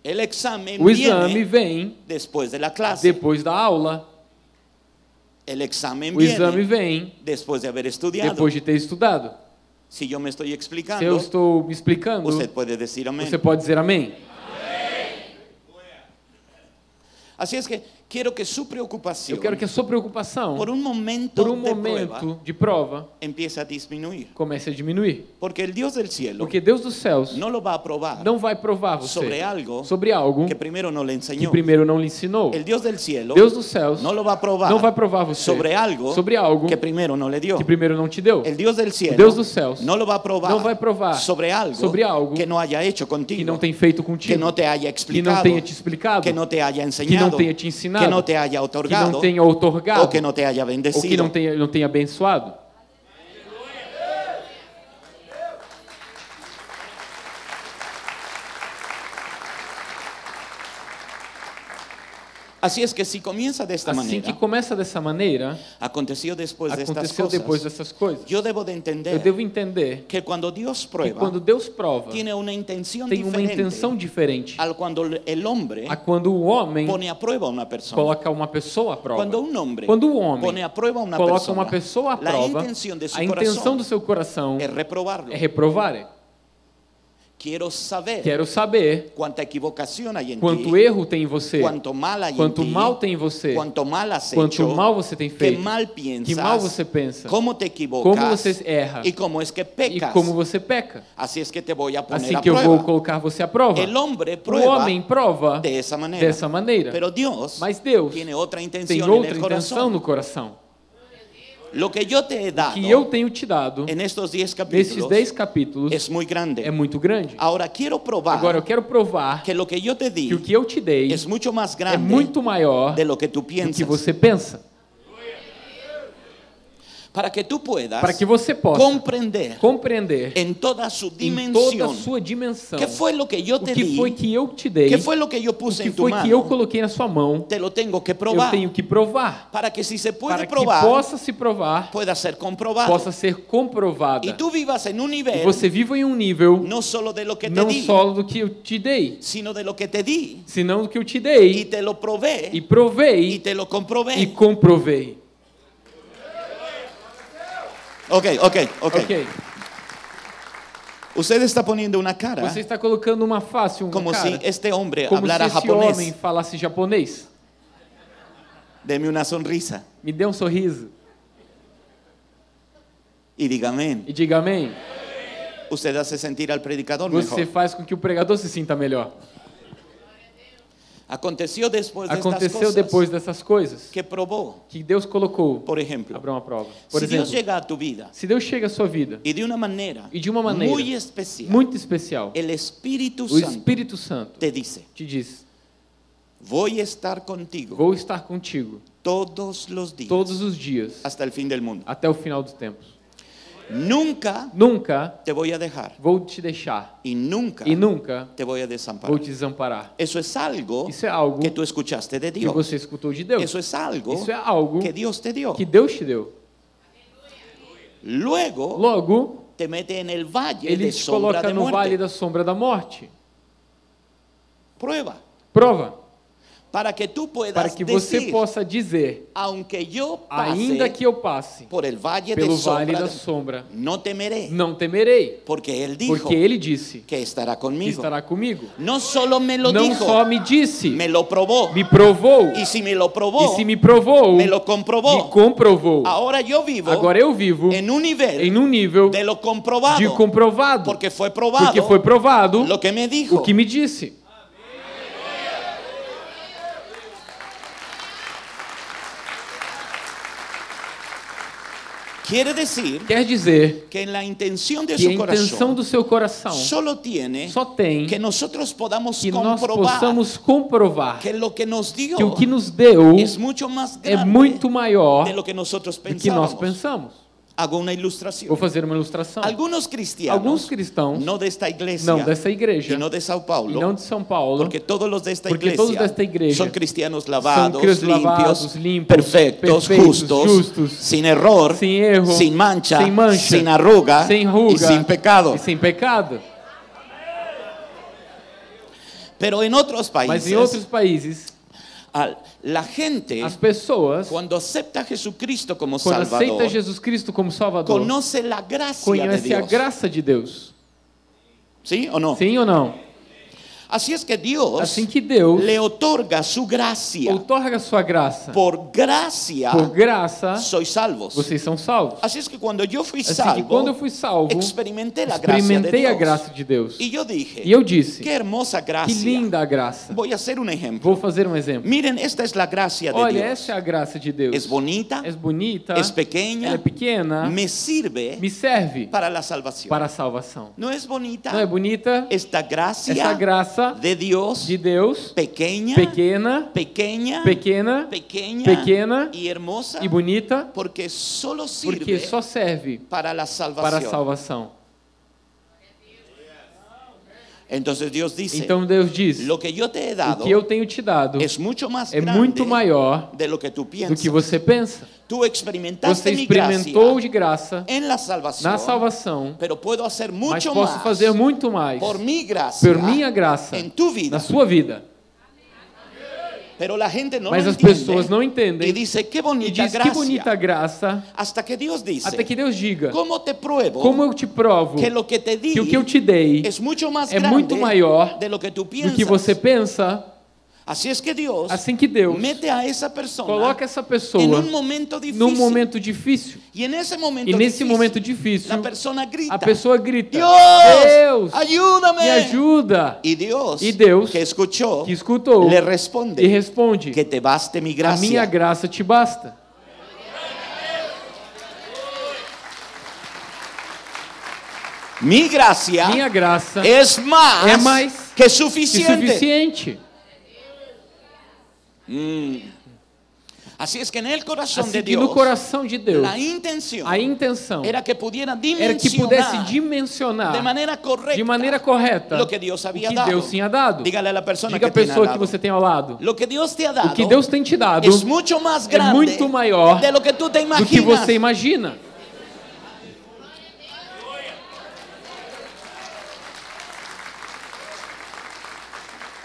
[SPEAKER 2] El examen
[SPEAKER 3] O exame vem
[SPEAKER 2] después de la clase.
[SPEAKER 3] depois da aula, o exame vem
[SPEAKER 2] después de haber estudiado.
[SPEAKER 3] depois de ter estudado.
[SPEAKER 2] Si yo me estoy
[SPEAKER 3] Se eu
[SPEAKER 2] explicando,
[SPEAKER 3] estou me explicando,
[SPEAKER 2] usted puede decir amén.
[SPEAKER 3] você pode dizer amém.
[SPEAKER 2] Así es que quiero que su preocupación
[SPEAKER 3] Eu quero que a sua preocupação,
[SPEAKER 2] por un momento
[SPEAKER 3] por um momento de prova,
[SPEAKER 2] empiece a disminuir.
[SPEAKER 3] comece a diminuir.
[SPEAKER 2] Porque Dios del cielo
[SPEAKER 3] Porque Deus dos céus
[SPEAKER 2] no lo va a probar
[SPEAKER 3] não vai provar você
[SPEAKER 2] sobre algo
[SPEAKER 3] sobre algo
[SPEAKER 2] que primero no le
[SPEAKER 3] que
[SPEAKER 2] enseñó.
[SPEAKER 3] primeiro não lhe ensinou.
[SPEAKER 2] El Dios del cielo
[SPEAKER 3] Deus dos céus
[SPEAKER 2] no lo va a probar
[SPEAKER 3] não vai provar você
[SPEAKER 2] sobre algo
[SPEAKER 3] sobre algo
[SPEAKER 2] que primero no le dio.
[SPEAKER 3] que primeiro não te deu.
[SPEAKER 2] El Dios del cielo
[SPEAKER 3] Deus dos céus
[SPEAKER 2] no lo va a probar,
[SPEAKER 3] não vai provar
[SPEAKER 2] sobre algo,
[SPEAKER 3] sobre algo
[SPEAKER 2] que no haya hecho
[SPEAKER 3] Que
[SPEAKER 2] contigo,
[SPEAKER 3] não tem feito
[SPEAKER 2] que
[SPEAKER 3] contigo.
[SPEAKER 2] no te haya
[SPEAKER 3] Que
[SPEAKER 2] explicado,
[SPEAKER 3] não tenha te explicado.
[SPEAKER 2] que no te haya
[SPEAKER 3] Que não tenha te ensinado.
[SPEAKER 2] Que no te haya
[SPEAKER 3] Que
[SPEAKER 2] otorgado,
[SPEAKER 3] não tenha otorgado.
[SPEAKER 2] o que no te haya
[SPEAKER 3] Ou que
[SPEAKER 2] bendecido.
[SPEAKER 3] não tenha, não tenha abençoado.
[SPEAKER 2] Es que si comienza de esta
[SPEAKER 3] Assim que começa dessa maneira,
[SPEAKER 2] aconteció después de estas
[SPEAKER 3] aconteceu depois dessas coisas.
[SPEAKER 2] yo debo de
[SPEAKER 3] Eu
[SPEAKER 2] entender
[SPEAKER 3] devo entender
[SPEAKER 2] que cuando Dios
[SPEAKER 3] que
[SPEAKER 2] prueba,
[SPEAKER 3] quando Deus prova,
[SPEAKER 2] tiene una intención
[SPEAKER 3] tem uma
[SPEAKER 2] diferente
[SPEAKER 3] intenção diferente
[SPEAKER 2] al cuando el hombre
[SPEAKER 3] a quando o homem
[SPEAKER 2] pone a prueba a una persona.
[SPEAKER 3] coloca uma pessoa à prova.
[SPEAKER 2] Quando um hombre
[SPEAKER 3] Quando o homem
[SPEAKER 2] pone a prueba a uma
[SPEAKER 3] coloca
[SPEAKER 2] persona,
[SPEAKER 3] uma pessoa à
[SPEAKER 2] la
[SPEAKER 3] prova,
[SPEAKER 2] intención de su
[SPEAKER 3] a intenção
[SPEAKER 2] corazón
[SPEAKER 3] do seu coração
[SPEAKER 2] es reprobarlo.
[SPEAKER 3] é reprovar.
[SPEAKER 2] Quiero saber
[SPEAKER 3] Quero saber
[SPEAKER 2] cuánta equivocación hay en
[SPEAKER 3] quanto
[SPEAKER 2] ti,
[SPEAKER 3] erro tem em você,
[SPEAKER 2] cuánto mal hay
[SPEAKER 3] quanto
[SPEAKER 2] en ti,
[SPEAKER 3] mal tem em você,
[SPEAKER 2] cuánto mal has
[SPEAKER 3] quanto
[SPEAKER 2] hecho,
[SPEAKER 3] mal você tem
[SPEAKER 2] que
[SPEAKER 3] feito,
[SPEAKER 2] mal piensas,
[SPEAKER 3] que mal você pensa,
[SPEAKER 2] cómo te equivocas
[SPEAKER 3] como você erra
[SPEAKER 2] y cómo es que
[SPEAKER 3] e
[SPEAKER 2] pecas.
[SPEAKER 3] como você peca.
[SPEAKER 2] Así es que te voy a poner
[SPEAKER 3] Assim
[SPEAKER 2] a
[SPEAKER 3] que eu
[SPEAKER 2] prueba.
[SPEAKER 3] vou colocar você à prova.
[SPEAKER 2] El hombre
[SPEAKER 3] O homem prova dessa maneira.
[SPEAKER 2] Pero Dios
[SPEAKER 3] Mas Deus
[SPEAKER 2] tiene otra
[SPEAKER 3] tem
[SPEAKER 2] intención en
[SPEAKER 3] outra
[SPEAKER 2] el
[SPEAKER 3] intenção no coração.
[SPEAKER 2] Lo que
[SPEAKER 3] eu tenho te dado
[SPEAKER 2] en estos 10
[SPEAKER 3] nesses
[SPEAKER 2] capítulos
[SPEAKER 3] 10 capítulos é muito grande. Agora eu quero provar
[SPEAKER 2] que
[SPEAKER 3] o que eu te dei é muito maior do que você pensa.
[SPEAKER 2] Para que tú puedas
[SPEAKER 3] para que você possa
[SPEAKER 2] comprender
[SPEAKER 3] compreender
[SPEAKER 2] en toda su
[SPEAKER 3] em toda a sua dimensão
[SPEAKER 2] qué fue lo que
[SPEAKER 3] o
[SPEAKER 2] te
[SPEAKER 3] que
[SPEAKER 2] di,
[SPEAKER 3] foi que eu te dei,
[SPEAKER 2] que yo
[SPEAKER 3] o que
[SPEAKER 2] en tu
[SPEAKER 3] foi que eu coloquei na sua mão,
[SPEAKER 2] Te lo tengo que
[SPEAKER 3] eu
[SPEAKER 2] probar
[SPEAKER 3] tenho que provar.
[SPEAKER 2] para que si se puede
[SPEAKER 3] Para que possa se provar,
[SPEAKER 2] pueda ser comprobado.
[SPEAKER 3] possa ser comprovada.
[SPEAKER 2] y tú vivas en un
[SPEAKER 3] E
[SPEAKER 2] nivel
[SPEAKER 3] você viva em um nível
[SPEAKER 2] no solo de lo que te
[SPEAKER 3] não
[SPEAKER 2] di,
[SPEAKER 3] só do que eu te dei,
[SPEAKER 2] sino de lo que te di
[SPEAKER 3] senão do que eu te dei
[SPEAKER 2] te lo probé
[SPEAKER 3] e provei
[SPEAKER 2] te lo comprobé.
[SPEAKER 3] e comprovei.
[SPEAKER 2] Ok, ok, ok.
[SPEAKER 3] Ok.
[SPEAKER 2] Usted está poniendo una cara
[SPEAKER 3] Você está colocando uma face, uma
[SPEAKER 2] como
[SPEAKER 3] cara,
[SPEAKER 2] si este hombre
[SPEAKER 3] como se
[SPEAKER 2] hablara
[SPEAKER 3] esse homem falasse japonês.
[SPEAKER 2] Deme una sonrisa
[SPEAKER 3] Me dê um sorriso
[SPEAKER 2] y diga amén.
[SPEAKER 3] e diga amém.
[SPEAKER 2] Usted hace sentir al predicador
[SPEAKER 3] Você
[SPEAKER 2] mejor.
[SPEAKER 3] faz com que o pregador se sinta melhor.
[SPEAKER 2] Aconteció después de estas
[SPEAKER 3] Aconteceu depois dessas coisas
[SPEAKER 2] que probó,
[SPEAKER 3] que Deus colocou
[SPEAKER 2] por ejemplo,
[SPEAKER 3] para uma prova. Por
[SPEAKER 2] Dios
[SPEAKER 3] exemplo,
[SPEAKER 2] llega a tu vida
[SPEAKER 3] se Deus chega à sua vida
[SPEAKER 2] y de una manera,
[SPEAKER 3] e de uma maneira
[SPEAKER 2] muy especial,
[SPEAKER 3] muito especial,
[SPEAKER 2] el Espíritu
[SPEAKER 3] o
[SPEAKER 2] Santo
[SPEAKER 3] Espírito Santo
[SPEAKER 2] te dice,
[SPEAKER 3] te diz:
[SPEAKER 2] voy a estar contigo
[SPEAKER 3] Vou estar contigo
[SPEAKER 2] todos los días
[SPEAKER 3] todos os dias
[SPEAKER 2] hasta el fin del mundo.
[SPEAKER 3] até o final dos tempos.
[SPEAKER 2] Nunca
[SPEAKER 3] Nunca
[SPEAKER 2] te voy a dejar
[SPEAKER 3] vou te deixar
[SPEAKER 2] y nunca
[SPEAKER 3] e nunca
[SPEAKER 2] te voy a
[SPEAKER 3] vou
[SPEAKER 2] desamparar.
[SPEAKER 3] te desamparar.
[SPEAKER 2] Eso es algo
[SPEAKER 3] Isso é algo
[SPEAKER 2] que tú escuchaste de
[SPEAKER 3] que
[SPEAKER 2] Dios.
[SPEAKER 3] você escutou de Deus.
[SPEAKER 2] Eso es algo
[SPEAKER 3] Isso é algo
[SPEAKER 2] que Dios te dio.
[SPEAKER 3] que Deus te deu.
[SPEAKER 2] Luego
[SPEAKER 3] Logo,
[SPEAKER 2] te mete en el valle
[SPEAKER 3] ele te coloca no
[SPEAKER 2] muerte.
[SPEAKER 3] vale da sombra da morte.
[SPEAKER 2] Prueba
[SPEAKER 3] Prova,
[SPEAKER 2] para que tú puedas
[SPEAKER 3] para que você
[SPEAKER 2] decir,
[SPEAKER 3] possa dizer,
[SPEAKER 2] aunque
[SPEAKER 3] ainda que eu passe
[SPEAKER 2] por el valle de
[SPEAKER 3] pelo
[SPEAKER 2] sombra,
[SPEAKER 3] vale da
[SPEAKER 2] de-
[SPEAKER 3] sombra,
[SPEAKER 2] no temeré,
[SPEAKER 3] não temerei,
[SPEAKER 2] porque dijo
[SPEAKER 3] porque ele disse
[SPEAKER 2] que estará
[SPEAKER 3] que
[SPEAKER 2] conmigo.
[SPEAKER 3] estará comigo.
[SPEAKER 2] No solo me lo
[SPEAKER 3] Não
[SPEAKER 2] dijo,
[SPEAKER 3] só me disse,
[SPEAKER 2] me lo probó.
[SPEAKER 3] me provou.
[SPEAKER 2] Y si me lo probó,
[SPEAKER 3] E se me provou,
[SPEAKER 2] me lo comprobó.
[SPEAKER 3] me comprovou.
[SPEAKER 2] Ahora yo vivo
[SPEAKER 3] Agora eu vivo
[SPEAKER 2] en un nivel
[SPEAKER 3] em um nível
[SPEAKER 2] de lo comprobado,
[SPEAKER 3] de comprovado,
[SPEAKER 2] porque fue probado
[SPEAKER 3] porque foi provado
[SPEAKER 2] lo que me dijo.
[SPEAKER 3] o que me disse.
[SPEAKER 2] Quiere decir
[SPEAKER 3] Quer dizer
[SPEAKER 2] que la intención de
[SPEAKER 3] que a intenção do seu coração só tem
[SPEAKER 2] que nosotros podamos
[SPEAKER 3] que nós possamos comprovar
[SPEAKER 2] que lo que nos dio
[SPEAKER 3] que o que nos deu é muito maior do que nós pensamos.
[SPEAKER 2] Hago una ilustración.
[SPEAKER 3] Vou fazer uma ilustração.
[SPEAKER 2] Algunos cristianos,
[SPEAKER 3] Alguns cristãos,
[SPEAKER 2] no de esta iglesia,
[SPEAKER 3] não dessa igreja,
[SPEAKER 2] y no de Sao Paulo,
[SPEAKER 3] e não de São Paulo,
[SPEAKER 2] porque todos los de esta
[SPEAKER 3] porque
[SPEAKER 2] iglesia,
[SPEAKER 3] todos desta igreja
[SPEAKER 2] son cristianos lavados,
[SPEAKER 3] cristianos
[SPEAKER 2] limpios,
[SPEAKER 3] lavados, limpos,
[SPEAKER 2] perfectos,
[SPEAKER 3] perfeitos,
[SPEAKER 2] justos,
[SPEAKER 3] justos,
[SPEAKER 2] sin error,
[SPEAKER 3] sem erro,
[SPEAKER 2] sin mancha,
[SPEAKER 3] sem mancha,
[SPEAKER 2] sin arruga,
[SPEAKER 3] sem ruga
[SPEAKER 2] y sin pecado.
[SPEAKER 3] e sem pecado.
[SPEAKER 2] Pero en otros
[SPEAKER 3] Mas
[SPEAKER 2] países,
[SPEAKER 3] em outros países,
[SPEAKER 2] al- la gente
[SPEAKER 3] as pessoas,
[SPEAKER 2] cuando acepta a Jesucristo como
[SPEAKER 3] quando aceita
[SPEAKER 2] Salvador,
[SPEAKER 3] Jesus Cristo como Salvador, conhece a graça de Deus.
[SPEAKER 2] ¿Sí o no?
[SPEAKER 3] Sim ou não?
[SPEAKER 2] Así es que Dios
[SPEAKER 3] Assim que Deus
[SPEAKER 2] le otorga su gracia.
[SPEAKER 3] outorga sua graça.
[SPEAKER 2] Por gracia
[SPEAKER 3] Por graça,
[SPEAKER 2] sois salvos.
[SPEAKER 3] vocês são salvos.
[SPEAKER 2] Así es que cuando yo fui
[SPEAKER 3] Assim que
[SPEAKER 2] salvo,
[SPEAKER 3] quando eu fui salvo,
[SPEAKER 2] experimenté la gracia de
[SPEAKER 3] experimentei a graça de Deus.
[SPEAKER 2] Yo dije,
[SPEAKER 3] E eu disse,
[SPEAKER 2] qué hermosa
[SPEAKER 3] que
[SPEAKER 2] gracia.
[SPEAKER 3] linda a graça.
[SPEAKER 2] Voy a hacer un ejemplo.
[SPEAKER 3] Vou fazer um exemplo.
[SPEAKER 2] Miren, esta es la gracia de
[SPEAKER 3] Olha,
[SPEAKER 2] Dios.
[SPEAKER 3] essa é a graça de Deus.
[SPEAKER 2] Es bonita,
[SPEAKER 3] É bonita,
[SPEAKER 2] es pequeña,
[SPEAKER 3] ela é pequena,
[SPEAKER 2] me sirve
[SPEAKER 3] me serve
[SPEAKER 2] para la salvación.
[SPEAKER 3] para a salvação.
[SPEAKER 2] ¿No es bonita
[SPEAKER 3] Não é bonita?
[SPEAKER 2] esta gracia
[SPEAKER 3] Essa graça
[SPEAKER 2] de Dios
[SPEAKER 3] de Deus,
[SPEAKER 2] pequeña,
[SPEAKER 3] pequena,
[SPEAKER 2] pequeña,
[SPEAKER 3] pequena
[SPEAKER 2] pequeña,
[SPEAKER 3] pequena
[SPEAKER 2] y hermosa?
[SPEAKER 3] e bonita,
[SPEAKER 2] porque solo sirve
[SPEAKER 3] porque só serve
[SPEAKER 2] para la
[SPEAKER 3] para a salvação.
[SPEAKER 2] Entonces Dios dice,
[SPEAKER 3] Então Deus diz:
[SPEAKER 2] lo que yo te he
[SPEAKER 3] o
[SPEAKER 2] dado
[SPEAKER 3] que eu tenho te dado
[SPEAKER 2] es mucho más
[SPEAKER 3] é muito maior
[SPEAKER 2] de lo que tú
[SPEAKER 3] do que você pensa.
[SPEAKER 2] Experimentaste
[SPEAKER 3] Você experimentou de graça
[SPEAKER 2] en la salvación,
[SPEAKER 3] na salvação,
[SPEAKER 2] pero puedo hacer
[SPEAKER 3] mas posso fazer muito mais
[SPEAKER 2] por mi gracia
[SPEAKER 3] por minha graça
[SPEAKER 2] en tu vida.
[SPEAKER 3] na sua vida.
[SPEAKER 2] Pero la gente no
[SPEAKER 3] Mas as pessoas não entendem e diz que bonita graça,
[SPEAKER 2] Hasta que dice,
[SPEAKER 3] até que Deus diga:
[SPEAKER 2] ¿cómo te pruebo
[SPEAKER 3] como eu te provo
[SPEAKER 2] que lo que te di
[SPEAKER 3] que o que eu te dei é muito maior do que você pensa,
[SPEAKER 2] Así es que Dios
[SPEAKER 3] assim que Deus
[SPEAKER 2] mete a esa persona
[SPEAKER 3] coloca essa pessoa
[SPEAKER 2] en un momento difícil.
[SPEAKER 3] num momento difícil.
[SPEAKER 2] y en ese momento
[SPEAKER 3] E nesse
[SPEAKER 2] difícil,
[SPEAKER 3] momento difícil,
[SPEAKER 2] la persona grita,
[SPEAKER 3] a pessoa grita:
[SPEAKER 2] Dios,
[SPEAKER 3] Deus,
[SPEAKER 2] ayúdame.
[SPEAKER 3] me ajuda!
[SPEAKER 2] Y Dios,
[SPEAKER 3] Y Deus,
[SPEAKER 2] que escuchó,
[SPEAKER 3] Que escutou
[SPEAKER 2] le responde
[SPEAKER 3] e responde:
[SPEAKER 2] que te baste mi
[SPEAKER 3] A
[SPEAKER 2] gracia.
[SPEAKER 3] minha graça te basta.
[SPEAKER 2] Mi gracia
[SPEAKER 3] Minha graça
[SPEAKER 2] es más,
[SPEAKER 3] é mais
[SPEAKER 2] que
[SPEAKER 3] que
[SPEAKER 2] suficiente.
[SPEAKER 3] Suficiente.
[SPEAKER 2] Así es que en el corazón
[SPEAKER 3] Assim
[SPEAKER 2] de
[SPEAKER 3] que no coração de Deus,
[SPEAKER 2] la intención
[SPEAKER 3] a intenção
[SPEAKER 2] era que pudiera
[SPEAKER 3] era que pudesse
[SPEAKER 2] dimensionar
[SPEAKER 3] dimensionar
[SPEAKER 2] de maneira correta
[SPEAKER 3] de maneira correta
[SPEAKER 2] lo que Dios
[SPEAKER 3] o
[SPEAKER 2] había
[SPEAKER 3] que
[SPEAKER 2] dado.
[SPEAKER 3] Deus tinha dado.
[SPEAKER 2] Dígale a la persona
[SPEAKER 3] Diga a
[SPEAKER 2] que al
[SPEAKER 3] pessoa que você tem ao lado.
[SPEAKER 2] Lo que Dios te ha dado
[SPEAKER 3] O que Deus tem te dado
[SPEAKER 2] es mucho más
[SPEAKER 3] é
[SPEAKER 2] grande
[SPEAKER 3] muito maior
[SPEAKER 2] de lo que tú te
[SPEAKER 3] do que
[SPEAKER 2] imaginas.
[SPEAKER 3] você imagina.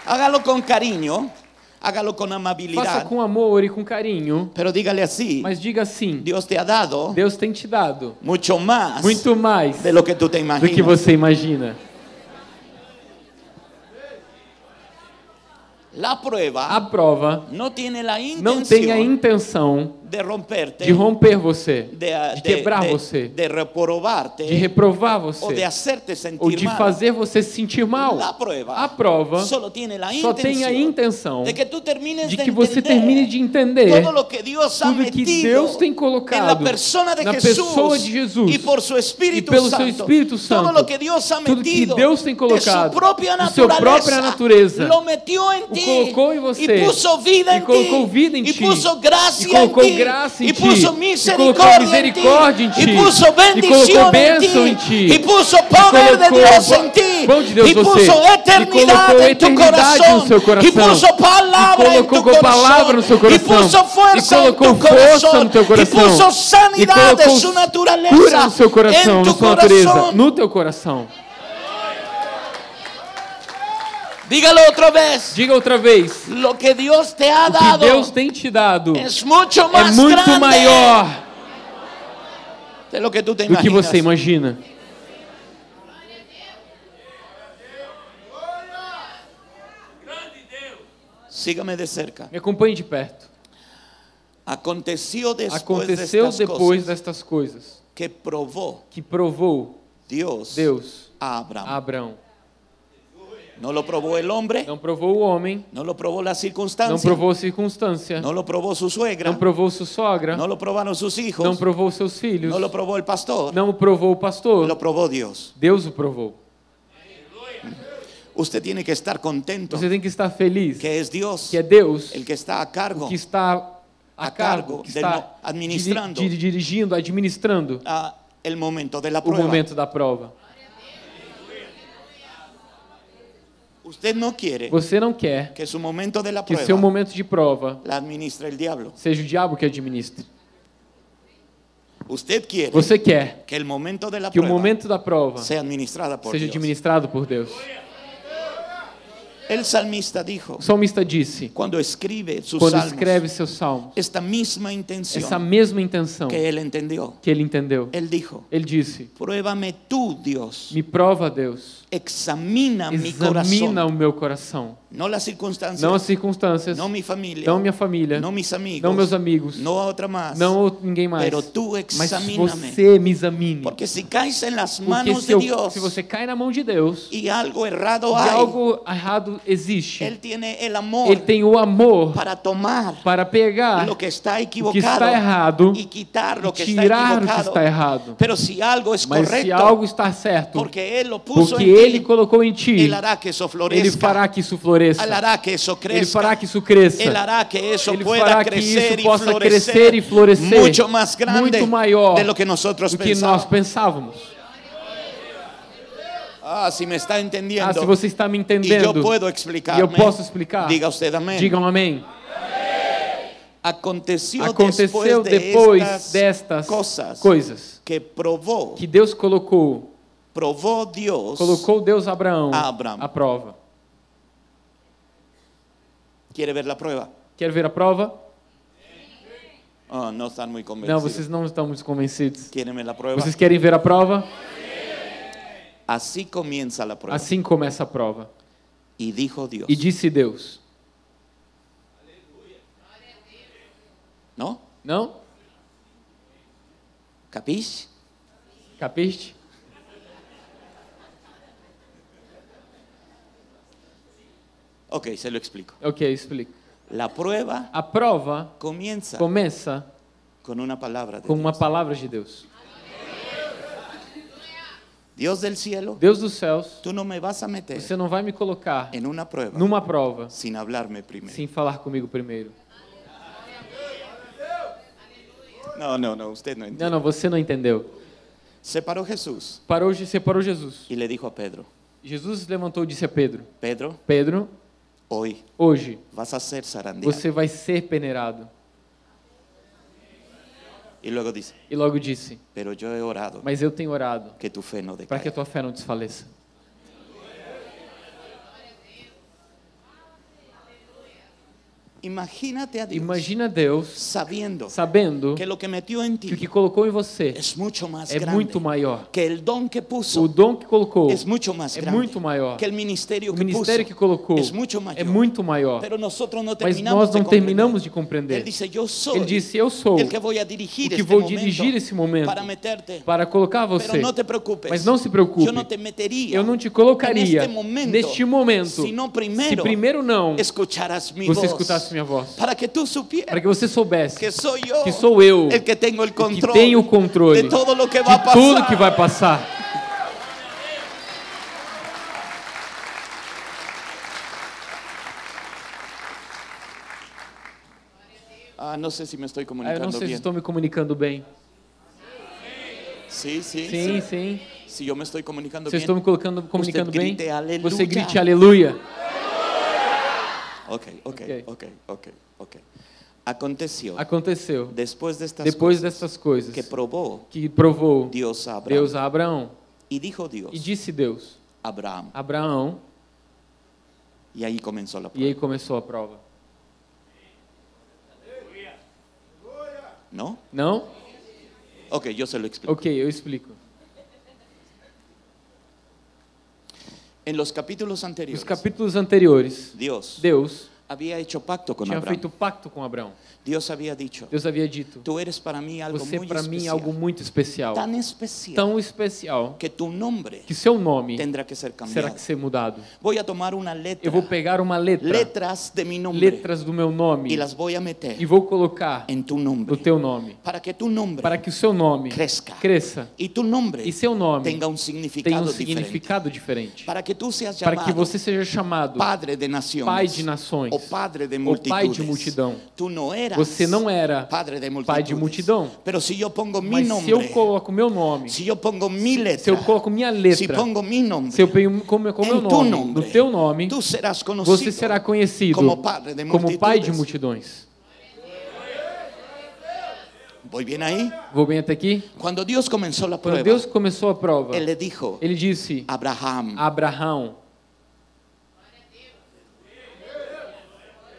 [SPEAKER 2] Hágalo con cariño, hágalo con
[SPEAKER 3] Faça
[SPEAKER 2] amabilidad,
[SPEAKER 3] com amor e com carinho,
[SPEAKER 2] pero dígale así,
[SPEAKER 3] mas diga assim:
[SPEAKER 2] Dios te ha dado
[SPEAKER 3] Deus tem te dado
[SPEAKER 2] mucho más
[SPEAKER 3] muito mais
[SPEAKER 2] de lo que tú te
[SPEAKER 3] do
[SPEAKER 2] imaginas.
[SPEAKER 3] que você imagina.
[SPEAKER 2] La prueba
[SPEAKER 3] A prova
[SPEAKER 2] no tiene la
[SPEAKER 3] não tem a intenção
[SPEAKER 2] de romperte,
[SPEAKER 3] de romper você,
[SPEAKER 2] de,
[SPEAKER 3] de
[SPEAKER 2] de-
[SPEAKER 3] quebrar
[SPEAKER 2] de-
[SPEAKER 3] você,
[SPEAKER 2] de reprobarte
[SPEAKER 3] de reprovar
[SPEAKER 2] de
[SPEAKER 3] você,
[SPEAKER 2] hacerte sentir
[SPEAKER 3] ou de
[SPEAKER 2] mal.
[SPEAKER 3] fazer você se sentir mal.
[SPEAKER 2] Prueba
[SPEAKER 3] A prova só tem a intenção
[SPEAKER 2] de que
[SPEAKER 3] de
[SPEAKER 2] de
[SPEAKER 3] que você termine de entender
[SPEAKER 2] todo lo que ha
[SPEAKER 3] tudo que Deus tem colocado
[SPEAKER 2] persona de
[SPEAKER 3] na pessoa de Jesus
[SPEAKER 2] y por su Espíritu
[SPEAKER 3] e pelo seu
[SPEAKER 2] Santo.
[SPEAKER 3] Espírito
[SPEAKER 2] Todo
[SPEAKER 3] Santo.
[SPEAKER 2] lo que ha
[SPEAKER 3] Tudo que Deus tem
[SPEAKER 2] de
[SPEAKER 3] colocado de sua própria natureza, o colocou em você
[SPEAKER 2] puso vida
[SPEAKER 3] e colocou vida em ti e colocou
[SPEAKER 2] en ti
[SPEAKER 3] graça em ti
[SPEAKER 2] puso
[SPEAKER 3] e colocou
[SPEAKER 2] misericórdia
[SPEAKER 3] em
[SPEAKER 2] ti puso
[SPEAKER 3] e colocou
[SPEAKER 2] en
[SPEAKER 3] bênção em
[SPEAKER 2] ti puso
[SPEAKER 3] e
[SPEAKER 2] poder de
[SPEAKER 3] bo-
[SPEAKER 2] en ti
[SPEAKER 3] de Deus
[SPEAKER 2] puso
[SPEAKER 3] e colocou
[SPEAKER 2] tu
[SPEAKER 3] eternidade no seu coração
[SPEAKER 2] puso
[SPEAKER 3] e colocou palavra no seu coração
[SPEAKER 2] puso
[SPEAKER 3] e colocou força no teu coração
[SPEAKER 2] puso
[SPEAKER 3] e
[SPEAKER 2] sanidad de
[SPEAKER 3] colocou
[SPEAKER 2] su naturaleza
[SPEAKER 3] cura no seu coração, na sua natureza, no teu coração.
[SPEAKER 2] Dígalo otra vez
[SPEAKER 3] Diga outra vez,
[SPEAKER 2] lo que Dios te ha
[SPEAKER 3] o que
[SPEAKER 2] dado
[SPEAKER 3] Deus tem te dado
[SPEAKER 2] es mucho
[SPEAKER 3] é
[SPEAKER 2] más
[SPEAKER 3] muito
[SPEAKER 2] grande
[SPEAKER 3] maior
[SPEAKER 2] de lo que tú te
[SPEAKER 3] do que você imagina.
[SPEAKER 2] sígame de cerca
[SPEAKER 3] Me acompanhe de perto.
[SPEAKER 2] aconteció después
[SPEAKER 3] Aconteceu
[SPEAKER 2] de estas
[SPEAKER 3] depois
[SPEAKER 2] cosas
[SPEAKER 3] destas coisas
[SPEAKER 2] que probó
[SPEAKER 3] que provou
[SPEAKER 2] Dios,
[SPEAKER 3] Deus
[SPEAKER 2] a Abraham
[SPEAKER 3] a Abraão.
[SPEAKER 2] No lo probó el hombre
[SPEAKER 3] Não provou o homem,
[SPEAKER 2] no lo probó la
[SPEAKER 3] não
[SPEAKER 2] circunstancia
[SPEAKER 3] provou circunstância,
[SPEAKER 2] no lo probó su suegra
[SPEAKER 3] não provou sua sogra,
[SPEAKER 2] no lo probaron sus hijos
[SPEAKER 3] não provou seus filhos,
[SPEAKER 2] no lo probó el pastor
[SPEAKER 3] não o provou o
[SPEAKER 2] lo
[SPEAKER 3] pastor.
[SPEAKER 2] probó Dios
[SPEAKER 3] Deus o provou.
[SPEAKER 2] usted tiene que estar contento
[SPEAKER 3] Você tem que estar feliz
[SPEAKER 2] que es Dios
[SPEAKER 3] que é Deus
[SPEAKER 2] el que está a cargo
[SPEAKER 3] que está a
[SPEAKER 2] a
[SPEAKER 3] cargo, que está
[SPEAKER 2] administrando.
[SPEAKER 3] diri- dirigindo, administrando
[SPEAKER 2] a el momento de la
[SPEAKER 3] o
[SPEAKER 2] prueba
[SPEAKER 3] momento da prova.
[SPEAKER 2] usted no quiere
[SPEAKER 3] Você não quer
[SPEAKER 2] que
[SPEAKER 3] que seu momento de prova seja o diabo que administre. Você quer
[SPEAKER 2] que
[SPEAKER 3] o momento da prova seja administrado por Deus.
[SPEAKER 2] El salmista dijo,
[SPEAKER 3] O salmista disse,
[SPEAKER 2] cuando escribe sus
[SPEAKER 3] quando
[SPEAKER 2] salmos,
[SPEAKER 3] escreve seus salmos,
[SPEAKER 2] esta misma intención
[SPEAKER 3] essa mesma intenção
[SPEAKER 2] que él entendió,
[SPEAKER 3] que ele entendeu.
[SPEAKER 2] dijo,
[SPEAKER 3] Ele disse:
[SPEAKER 2] pruébame tú, Dios,
[SPEAKER 3] Me prova, Deus,
[SPEAKER 2] examina mi
[SPEAKER 3] examina
[SPEAKER 2] corazón,
[SPEAKER 3] o meu coração,
[SPEAKER 2] no las circunstancias,
[SPEAKER 3] não as circunstâncias,
[SPEAKER 2] no mi familia,
[SPEAKER 3] não minha família,
[SPEAKER 2] no mis amigos,
[SPEAKER 3] não meus amigos,
[SPEAKER 2] no otra más,
[SPEAKER 3] não ninguém mais,
[SPEAKER 2] pero tú
[SPEAKER 3] mas você me examine.
[SPEAKER 2] porque si caes
[SPEAKER 3] se,
[SPEAKER 2] de
[SPEAKER 3] eu-
[SPEAKER 2] Dios
[SPEAKER 3] se você cai na mão de Deus
[SPEAKER 2] y algo errado
[SPEAKER 3] e
[SPEAKER 2] hay,
[SPEAKER 3] algo errado existe,
[SPEAKER 2] Él tiene el amor
[SPEAKER 3] Ele tem o amor
[SPEAKER 2] para tomar
[SPEAKER 3] para pegar
[SPEAKER 2] lo que está
[SPEAKER 3] o que
[SPEAKER 2] equivocado
[SPEAKER 3] está errado
[SPEAKER 2] y quitar lo que
[SPEAKER 3] e
[SPEAKER 2] está
[SPEAKER 3] tirar o que
[SPEAKER 2] equivocado.
[SPEAKER 3] está errado.
[SPEAKER 2] Pero si algo es
[SPEAKER 3] Mas
[SPEAKER 2] correcto,
[SPEAKER 3] se algo está certo,
[SPEAKER 2] porque lo puso
[SPEAKER 3] porque Ele colocou em ti. Ele fará que isso floresça.
[SPEAKER 2] Eso
[SPEAKER 3] Ele fará que isso cresça.
[SPEAKER 2] Él hará que
[SPEAKER 3] Ele
[SPEAKER 2] pueda
[SPEAKER 3] fará que isso possa crescer e florescer
[SPEAKER 2] mucho más grande
[SPEAKER 3] muito maior do que nós pensávamos.
[SPEAKER 2] Ah, si me está entendiendo.
[SPEAKER 3] Ah, se você está me entendendo,
[SPEAKER 2] yo puedo
[SPEAKER 3] e
[SPEAKER 2] explicarme.
[SPEAKER 3] eu posso explicar,
[SPEAKER 2] Diga usted amén.
[SPEAKER 3] digam amém. Aconteceu
[SPEAKER 2] de
[SPEAKER 3] depois
[SPEAKER 2] estas
[SPEAKER 3] destas
[SPEAKER 2] cosas
[SPEAKER 3] coisas
[SPEAKER 2] que probó,
[SPEAKER 3] que Deus colocou,
[SPEAKER 2] probó Dios.
[SPEAKER 3] colocou Deus Abraão
[SPEAKER 2] A Abraão.
[SPEAKER 3] a prova.
[SPEAKER 2] ¿Quiere ver la prueba?
[SPEAKER 3] Quer ver a prova?
[SPEAKER 2] Oh, no están muy
[SPEAKER 3] Não,
[SPEAKER 2] convencidos.
[SPEAKER 3] vocês não estão muito convencidos.
[SPEAKER 2] ¿Quieren ver la prueba?
[SPEAKER 3] Vocês querem ver a prova?
[SPEAKER 2] Así comienza la prueba.
[SPEAKER 3] Assim começa a prova.
[SPEAKER 2] Y dijo Dios.
[SPEAKER 3] E disse Deus:
[SPEAKER 2] ¿No?
[SPEAKER 3] Não?
[SPEAKER 2] ¿Capiche?
[SPEAKER 3] Capiste?
[SPEAKER 2] Ok, se lo explico.
[SPEAKER 3] Ok, explico.
[SPEAKER 2] La prueba
[SPEAKER 3] A prova
[SPEAKER 2] comienza
[SPEAKER 3] começa
[SPEAKER 2] con una palabra de
[SPEAKER 3] com uma
[SPEAKER 2] Dios.
[SPEAKER 3] palavra de Deus.
[SPEAKER 2] Dios del cielo,
[SPEAKER 3] Deus dos céus,
[SPEAKER 2] tú no me vas a meter
[SPEAKER 3] você não vai me colocar
[SPEAKER 2] en una prueba
[SPEAKER 3] numa prova
[SPEAKER 2] sin hablarme primero.
[SPEAKER 3] sem falar comigo primeiro.
[SPEAKER 2] No, no, no, usted no entiende.
[SPEAKER 3] Não, não, você não entendeu.
[SPEAKER 2] Se paró Jesús
[SPEAKER 3] Parou, separou Jesus.
[SPEAKER 2] y le dijo a Pedro,
[SPEAKER 3] Jesus levantou e disse a Pedro:
[SPEAKER 2] Pedro,
[SPEAKER 3] Pedro,
[SPEAKER 2] hoy
[SPEAKER 3] hoje você vai ser peneirado. E logo disse:
[SPEAKER 2] yo he orado
[SPEAKER 3] Mas eu tenho orado para que a tua fé não desfaleça.
[SPEAKER 2] Imagínate a Dios
[SPEAKER 3] Imagina Deus
[SPEAKER 2] sabiendo
[SPEAKER 3] sabendo
[SPEAKER 2] que que
[SPEAKER 3] que o que colocou em você é muito maior.
[SPEAKER 2] Que el don que
[SPEAKER 3] O
[SPEAKER 2] puso
[SPEAKER 3] dom que colocou
[SPEAKER 2] es mucho más
[SPEAKER 3] é
[SPEAKER 2] grande.
[SPEAKER 3] muito maior.
[SPEAKER 2] Que
[SPEAKER 3] O
[SPEAKER 2] que
[SPEAKER 3] ministério que
[SPEAKER 2] puso
[SPEAKER 3] colocou
[SPEAKER 2] es mucho mayor.
[SPEAKER 3] é muito maior. Mas nós não terminamos de compreender.
[SPEAKER 2] Él dice, yo soy
[SPEAKER 3] Ele disse: Eu sou
[SPEAKER 2] el que voy a dirigir
[SPEAKER 3] o que
[SPEAKER 2] este
[SPEAKER 3] vou dirigir esse momento
[SPEAKER 2] para meterte.
[SPEAKER 3] para colocar você.
[SPEAKER 2] preocupes.
[SPEAKER 3] Mas não se preocupe.
[SPEAKER 2] Yo no te metería
[SPEAKER 3] Eu não te colocaria
[SPEAKER 2] en este momento,
[SPEAKER 3] neste momento
[SPEAKER 2] si no
[SPEAKER 3] se
[SPEAKER 2] primero,
[SPEAKER 3] primeiro não
[SPEAKER 2] escucharas mi
[SPEAKER 3] você
[SPEAKER 2] voz.
[SPEAKER 3] escutasse minha voz.
[SPEAKER 2] Para que tú supieras
[SPEAKER 3] Para que você soubesse
[SPEAKER 2] que soy yo
[SPEAKER 3] que sou eu
[SPEAKER 2] el que el
[SPEAKER 3] que
[SPEAKER 2] controle,
[SPEAKER 3] tenho o controle
[SPEAKER 2] de todo lo que va a
[SPEAKER 3] de
[SPEAKER 2] pasar.
[SPEAKER 3] tudo que vai passar.
[SPEAKER 2] Ah, no sé si me estoy
[SPEAKER 3] Ah, eu
[SPEAKER 2] comunicando
[SPEAKER 3] não sei se estou me comunicando bem.
[SPEAKER 2] Sí,
[SPEAKER 3] Sim,
[SPEAKER 2] sí.
[SPEAKER 3] sim.
[SPEAKER 2] Si yo me estoy comunicando
[SPEAKER 3] Se eu
[SPEAKER 2] bien.
[SPEAKER 3] estou me colocando, comunicando bem,
[SPEAKER 2] grite
[SPEAKER 3] você grite aleluia.
[SPEAKER 2] Ok, ok,
[SPEAKER 3] Ok.
[SPEAKER 2] ok, ok,
[SPEAKER 3] Aconteceu.
[SPEAKER 2] después de estas
[SPEAKER 3] Depois
[SPEAKER 2] cosas
[SPEAKER 3] dessas coisas
[SPEAKER 2] que probó
[SPEAKER 3] que provou
[SPEAKER 2] Dios a Abraham.
[SPEAKER 3] Deus a Abraão.
[SPEAKER 2] Dijo Dios,
[SPEAKER 3] E disse Deus,
[SPEAKER 2] Abraham.
[SPEAKER 3] Abraão,
[SPEAKER 2] Y ahí comenzó la
[SPEAKER 3] e
[SPEAKER 2] prueba.
[SPEAKER 3] aí começou a prova.
[SPEAKER 2] ¿No?
[SPEAKER 3] Não?
[SPEAKER 2] Ok, yo se lo explico.
[SPEAKER 3] Ok, eu explico.
[SPEAKER 2] En los capítulos
[SPEAKER 3] Nos
[SPEAKER 2] anteriores,
[SPEAKER 3] capítulos anteriores,
[SPEAKER 2] Dios
[SPEAKER 3] Deus
[SPEAKER 2] había hecho pacto con
[SPEAKER 3] tinha
[SPEAKER 2] Abraham.
[SPEAKER 3] feito pacto com Abraão.
[SPEAKER 2] Dios había dicho,
[SPEAKER 3] Deus havia dito:
[SPEAKER 2] tú eres para mí algo
[SPEAKER 3] Você
[SPEAKER 2] muy
[SPEAKER 3] para mim algo muito especial,
[SPEAKER 2] Tan especial
[SPEAKER 3] tão especial
[SPEAKER 2] que tu nombre
[SPEAKER 3] que seu nome
[SPEAKER 2] tendrá que ser
[SPEAKER 3] será
[SPEAKER 2] cambiado.
[SPEAKER 3] que ser mudado.
[SPEAKER 2] Voy a tomar una letra,
[SPEAKER 3] Eu vou pegar uma letra,
[SPEAKER 2] letras de mi nombre,
[SPEAKER 3] letras do meu nome
[SPEAKER 2] y las voy a meter
[SPEAKER 3] e vou colocar
[SPEAKER 2] en tu
[SPEAKER 3] no
[SPEAKER 2] nombre
[SPEAKER 3] teu nome,
[SPEAKER 2] para que tu nombre
[SPEAKER 3] para que o seu nome
[SPEAKER 2] crezca
[SPEAKER 3] cresça
[SPEAKER 2] y tu nombre
[SPEAKER 3] e seu nome tenha
[SPEAKER 2] significado
[SPEAKER 3] um
[SPEAKER 2] diferente.
[SPEAKER 3] significado diferente.
[SPEAKER 2] Para que tú seas
[SPEAKER 3] Para que você seja chamado
[SPEAKER 2] Padre de naciones
[SPEAKER 3] Pai de nações
[SPEAKER 2] o Padre de
[SPEAKER 3] ou. Pai de multidão.
[SPEAKER 2] Tú no eras
[SPEAKER 3] Você não era
[SPEAKER 2] Padre de multitudes.
[SPEAKER 3] Pai de multidão.
[SPEAKER 2] Pero si yo pongo mi
[SPEAKER 3] Mas se eu coloco meu nome,
[SPEAKER 2] si yo pongo mi
[SPEAKER 3] se
[SPEAKER 2] letra,
[SPEAKER 3] eu coloco minha
[SPEAKER 2] si
[SPEAKER 3] letra,
[SPEAKER 2] pongo mi nombre,
[SPEAKER 3] se eu ponho como, como meu nome,
[SPEAKER 2] nombre,
[SPEAKER 3] no teu nome, você será conhecido
[SPEAKER 2] como Padre de
[SPEAKER 3] como Pai de multidões.
[SPEAKER 2] ¿Voy bien ahí?
[SPEAKER 3] Vou bem até aqui?
[SPEAKER 2] Cuando Dios comenzó la
[SPEAKER 3] Quando
[SPEAKER 2] prueba,
[SPEAKER 3] Deus começou a prova,
[SPEAKER 2] Él le dijo,
[SPEAKER 3] ele disse
[SPEAKER 2] Abraham,
[SPEAKER 3] a Abraão,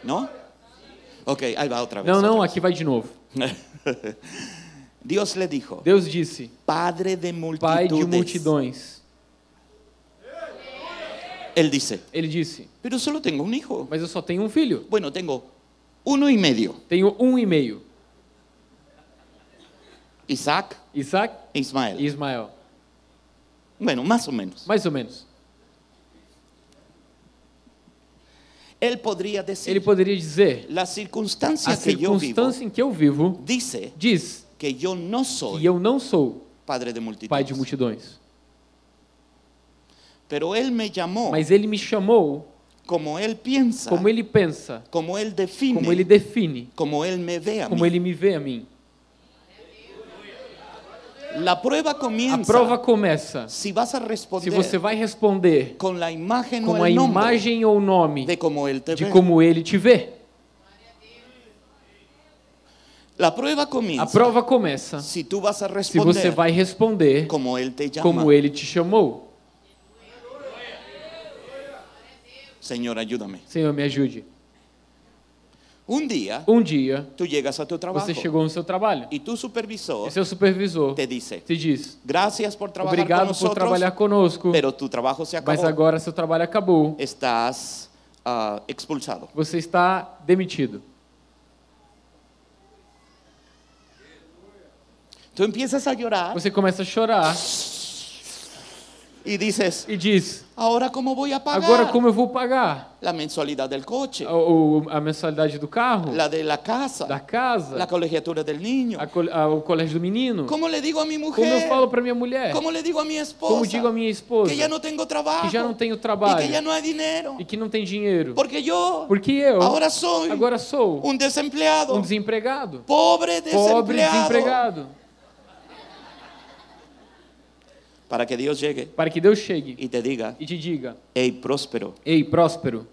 [SPEAKER 2] ¿no? Ok, ahí va otra vez.
[SPEAKER 3] não, não,
[SPEAKER 2] otra
[SPEAKER 3] aqui vai de novo.
[SPEAKER 2] vez. Dios le dijo,
[SPEAKER 3] Deus disse,
[SPEAKER 2] Padre de
[SPEAKER 3] Pai de multidões.
[SPEAKER 2] Él dice,
[SPEAKER 3] Ele disse,
[SPEAKER 2] pero solo tengo un hijo.
[SPEAKER 3] mas eu só tenho um filho.
[SPEAKER 2] Bueno, tengo uno y medio.
[SPEAKER 3] Tenho um e meio,
[SPEAKER 2] Isaac
[SPEAKER 3] Isaac
[SPEAKER 2] Ismael.
[SPEAKER 3] Ismael.
[SPEAKER 2] Bueno, más o menos.
[SPEAKER 3] Mais ou menos.
[SPEAKER 2] Él podría decir,
[SPEAKER 3] Ele poderia dizer, a
[SPEAKER 2] que yo vivo
[SPEAKER 3] circunstância em que eu vivo
[SPEAKER 2] dice
[SPEAKER 3] diz
[SPEAKER 2] que yo no
[SPEAKER 3] que
[SPEAKER 2] soy
[SPEAKER 3] eu não sou
[SPEAKER 2] padre de multitudes.
[SPEAKER 3] pai de multidões. Mas ele me chamou
[SPEAKER 2] como él piensa,
[SPEAKER 3] como ele pensa,
[SPEAKER 2] como él define,
[SPEAKER 3] como ele define,
[SPEAKER 2] como él me ve a
[SPEAKER 3] como
[SPEAKER 2] mí.
[SPEAKER 3] ele me vê a mim.
[SPEAKER 2] La prueba
[SPEAKER 3] A
[SPEAKER 2] comienza
[SPEAKER 3] prova começa
[SPEAKER 2] si vas a
[SPEAKER 3] se
[SPEAKER 2] responder
[SPEAKER 3] você vai responder
[SPEAKER 2] con la imagen
[SPEAKER 3] com
[SPEAKER 2] o
[SPEAKER 3] a
[SPEAKER 2] el nombre
[SPEAKER 3] imagem ou nome
[SPEAKER 2] de como él te
[SPEAKER 3] de como ele te vê.
[SPEAKER 2] La prueba
[SPEAKER 3] A prova começa
[SPEAKER 2] si tú vas a
[SPEAKER 3] se
[SPEAKER 2] responder
[SPEAKER 3] você vai responder
[SPEAKER 2] como él te llama.
[SPEAKER 3] como ele te chamou.
[SPEAKER 2] Señor, ayúdame.
[SPEAKER 3] Senhor, me ajude.
[SPEAKER 2] Un día
[SPEAKER 3] Um dia,
[SPEAKER 2] tú llegas a tu trabajo
[SPEAKER 3] você chegou no seu trabalho
[SPEAKER 2] y tu supervisor
[SPEAKER 3] e seu supervisor
[SPEAKER 2] te dice,
[SPEAKER 3] te diz:
[SPEAKER 2] gracias por trabajar con
[SPEAKER 3] Obrigado por
[SPEAKER 2] nosotros,
[SPEAKER 3] trabalhar conosco,
[SPEAKER 2] pero tu trabajo se acabó.
[SPEAKER 3] mas agora seu trabalho acabou.
[SPEAKER 2] Estás ah, expulsado.
[SPEAKER 3] Você está demitido.
[SPEAKER 2] Tú empiezas a llorar
[SPEAKER 3] Você começa a chorar
[SPEAKER 2] y dices,
[SPEAKER 3] e diz:
[SPEAKER 2] ¿ahora cómo voy a pagar?
[SPEAKER 3] agora como eu vou pagar
[SPEAKER 2] La mensualidad del coche,
[SPEAKER 3] o, a mensalidade do carro,
[SPEAKER 2] la de la casa,
[SPEAKER 3] da casa,
[SPEAKER 2] la colegiatura del niño.
[SPEAKER 3] a a- o colégio do menino?
[SPEAKER 2] ¿Cómo le digo a mi
[SPEAKER 3] Como
[SPEAKER 2] mujer?
[SPEAKER 3] eu falo para minha mulher?
[SPEAKER 2] ¿Cómo le digo a mi esposa?
[SPEAKER 3] Como digo a minha esposa?
[SPEAKER 2] que ya no tengo trabajo
[SPEAKER 3] Que já não tenho trabalho
[SPEAKER 2] que ya no hay dinero.
[SPEAKER 3] e que não tem dinheiro.
[SPEAKER 2] Porque yo
[SPEAKER 3] Porque eu
[SPEAKER 2] ahora soy
[SPEAKER 3] agora sou
[SPEAKER 2] un desempleado,
[SPEAKER 3] um desempregado,
[SPEAKER 2] pobre desempleado.
[SPEAKER 3] pobre desempregado.
[SPEAKER 2] Para que Dios llegue
[SPEAKER 3] Para que Deus chegue
[SPEAKER 2] y te diga,
[SPEAKER 3] e te diga:
[SPEAKER 2] hey, próspero,
[SPEAKER 3] Ei, próspero,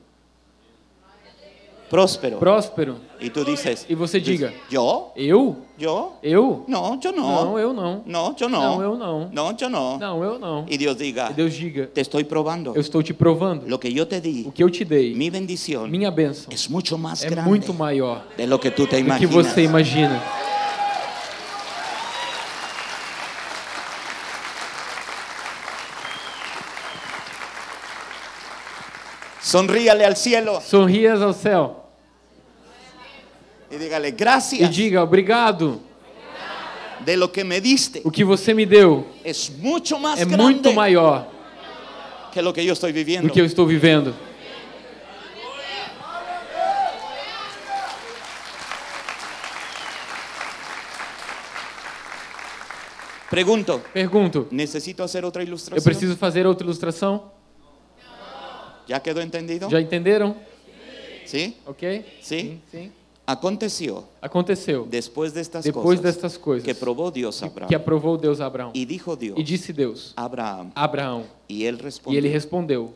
[SPEAKER 2] próspero.
[SPEAKER 3] próspero.
[SPEAKER 2] y tú dices,
[SPEAKER 3] E você diga:
[SPEAKER 2] ¿yo?
[SPEAKER 3] Eu?
[SPEAKER 2] ¿Yo?
[SPEAKER 3] Eu?
[SPEAKER 2] No, yo no.
[SPEAKER 3] Não, eu não.
[SPEAKER 2] No, yo no.
[SPEAKER 3] Não, eu não.
[SPEAKER 2] No, yo no.
[SPEAKER 3] Não, eu não.
[SPEAKER 2] Y Dios diga,
[SPEAKER 3] E Deus diga:
[SPEAKER 2] te estoy probando.
[SPEAKER 3] Eu estou te provando.
[SPEAKER 2] Lo que yo te di,
[SPEAKER 3] O que eu te dei,
[SPEAKER 2] mi bendición,
[SPEAKER 3] minha bênção,
[SPEAKER 2] es mucho más
[SPEAKER 3] é
[SPEAKER 2] grande
[SPEAKER 3] muito maior
[SPEAKER 2] de lo que tú te
[SPEAKER 3] do que
[SPEAKER 2] imaginas.
[SPEAKER 3] você imagina.
[SPEAKER 2] Sonríale al cielo
[SPEAKER 3] Sorrias ao céu
[SPEAKER 2] y dígale,
[SPEAKER 3] e
[SPEAKER 2] gracias
[SPEAKER 3] diga: Obrigado.
[SPEAKER 2] de lo que me diste.
[SPEAKER 3] O que você me deu
[SPEAKER 2] Es mucho más
[SPEAKER 3] é
[SPEAKER 2] grande
[SPEAKER 3] muito maior
[SPEAKER 2] que lo que yo estoy viviendo.
[SPEAKER 3] do que eu estou vivendo.
[SPEAKER 2] Pregunto,
[SPEAKER 3] Pergunto:
[SPEAKER 2] ¿necesito hacer otra ilustración?
[SPEAKER 3] eu preciso fazer outra ilustração?
[SPEAKER 2] ¿Ya quedó entendido?
[SPEAKER 3] Já entenderam?
[SPEAKER 2] ¿Sí?
[SPEAKER 3] Ok?
[SPEAKER 2] Sim.
[SPEAKER 3] Sim.
[SPEAKER 2] Aconteció
[SPEAKER 3] Aconteceu.
[SPEAKER 2] después de estas
[SPEAKER 3] Depois
[SPEAKER 2] cosas
[SPEAKER 3] destas coisas
[SPEAKER 2] que probó Dios a Abraham.
[SPEAKER 3] que aprovou Deus a Abraão.
[SPEAKER 2] Y dijo Dios,
[SPEAKER 3] E disse Deus:
[SPEAKER 2] Abraham,
[SPEAKER 3] Abraão.
[SPEAKER 2] y él
[SPEAKER 3] E
[SPEAKER 2] respondió,
[SPEAKER 3] ele respondeu: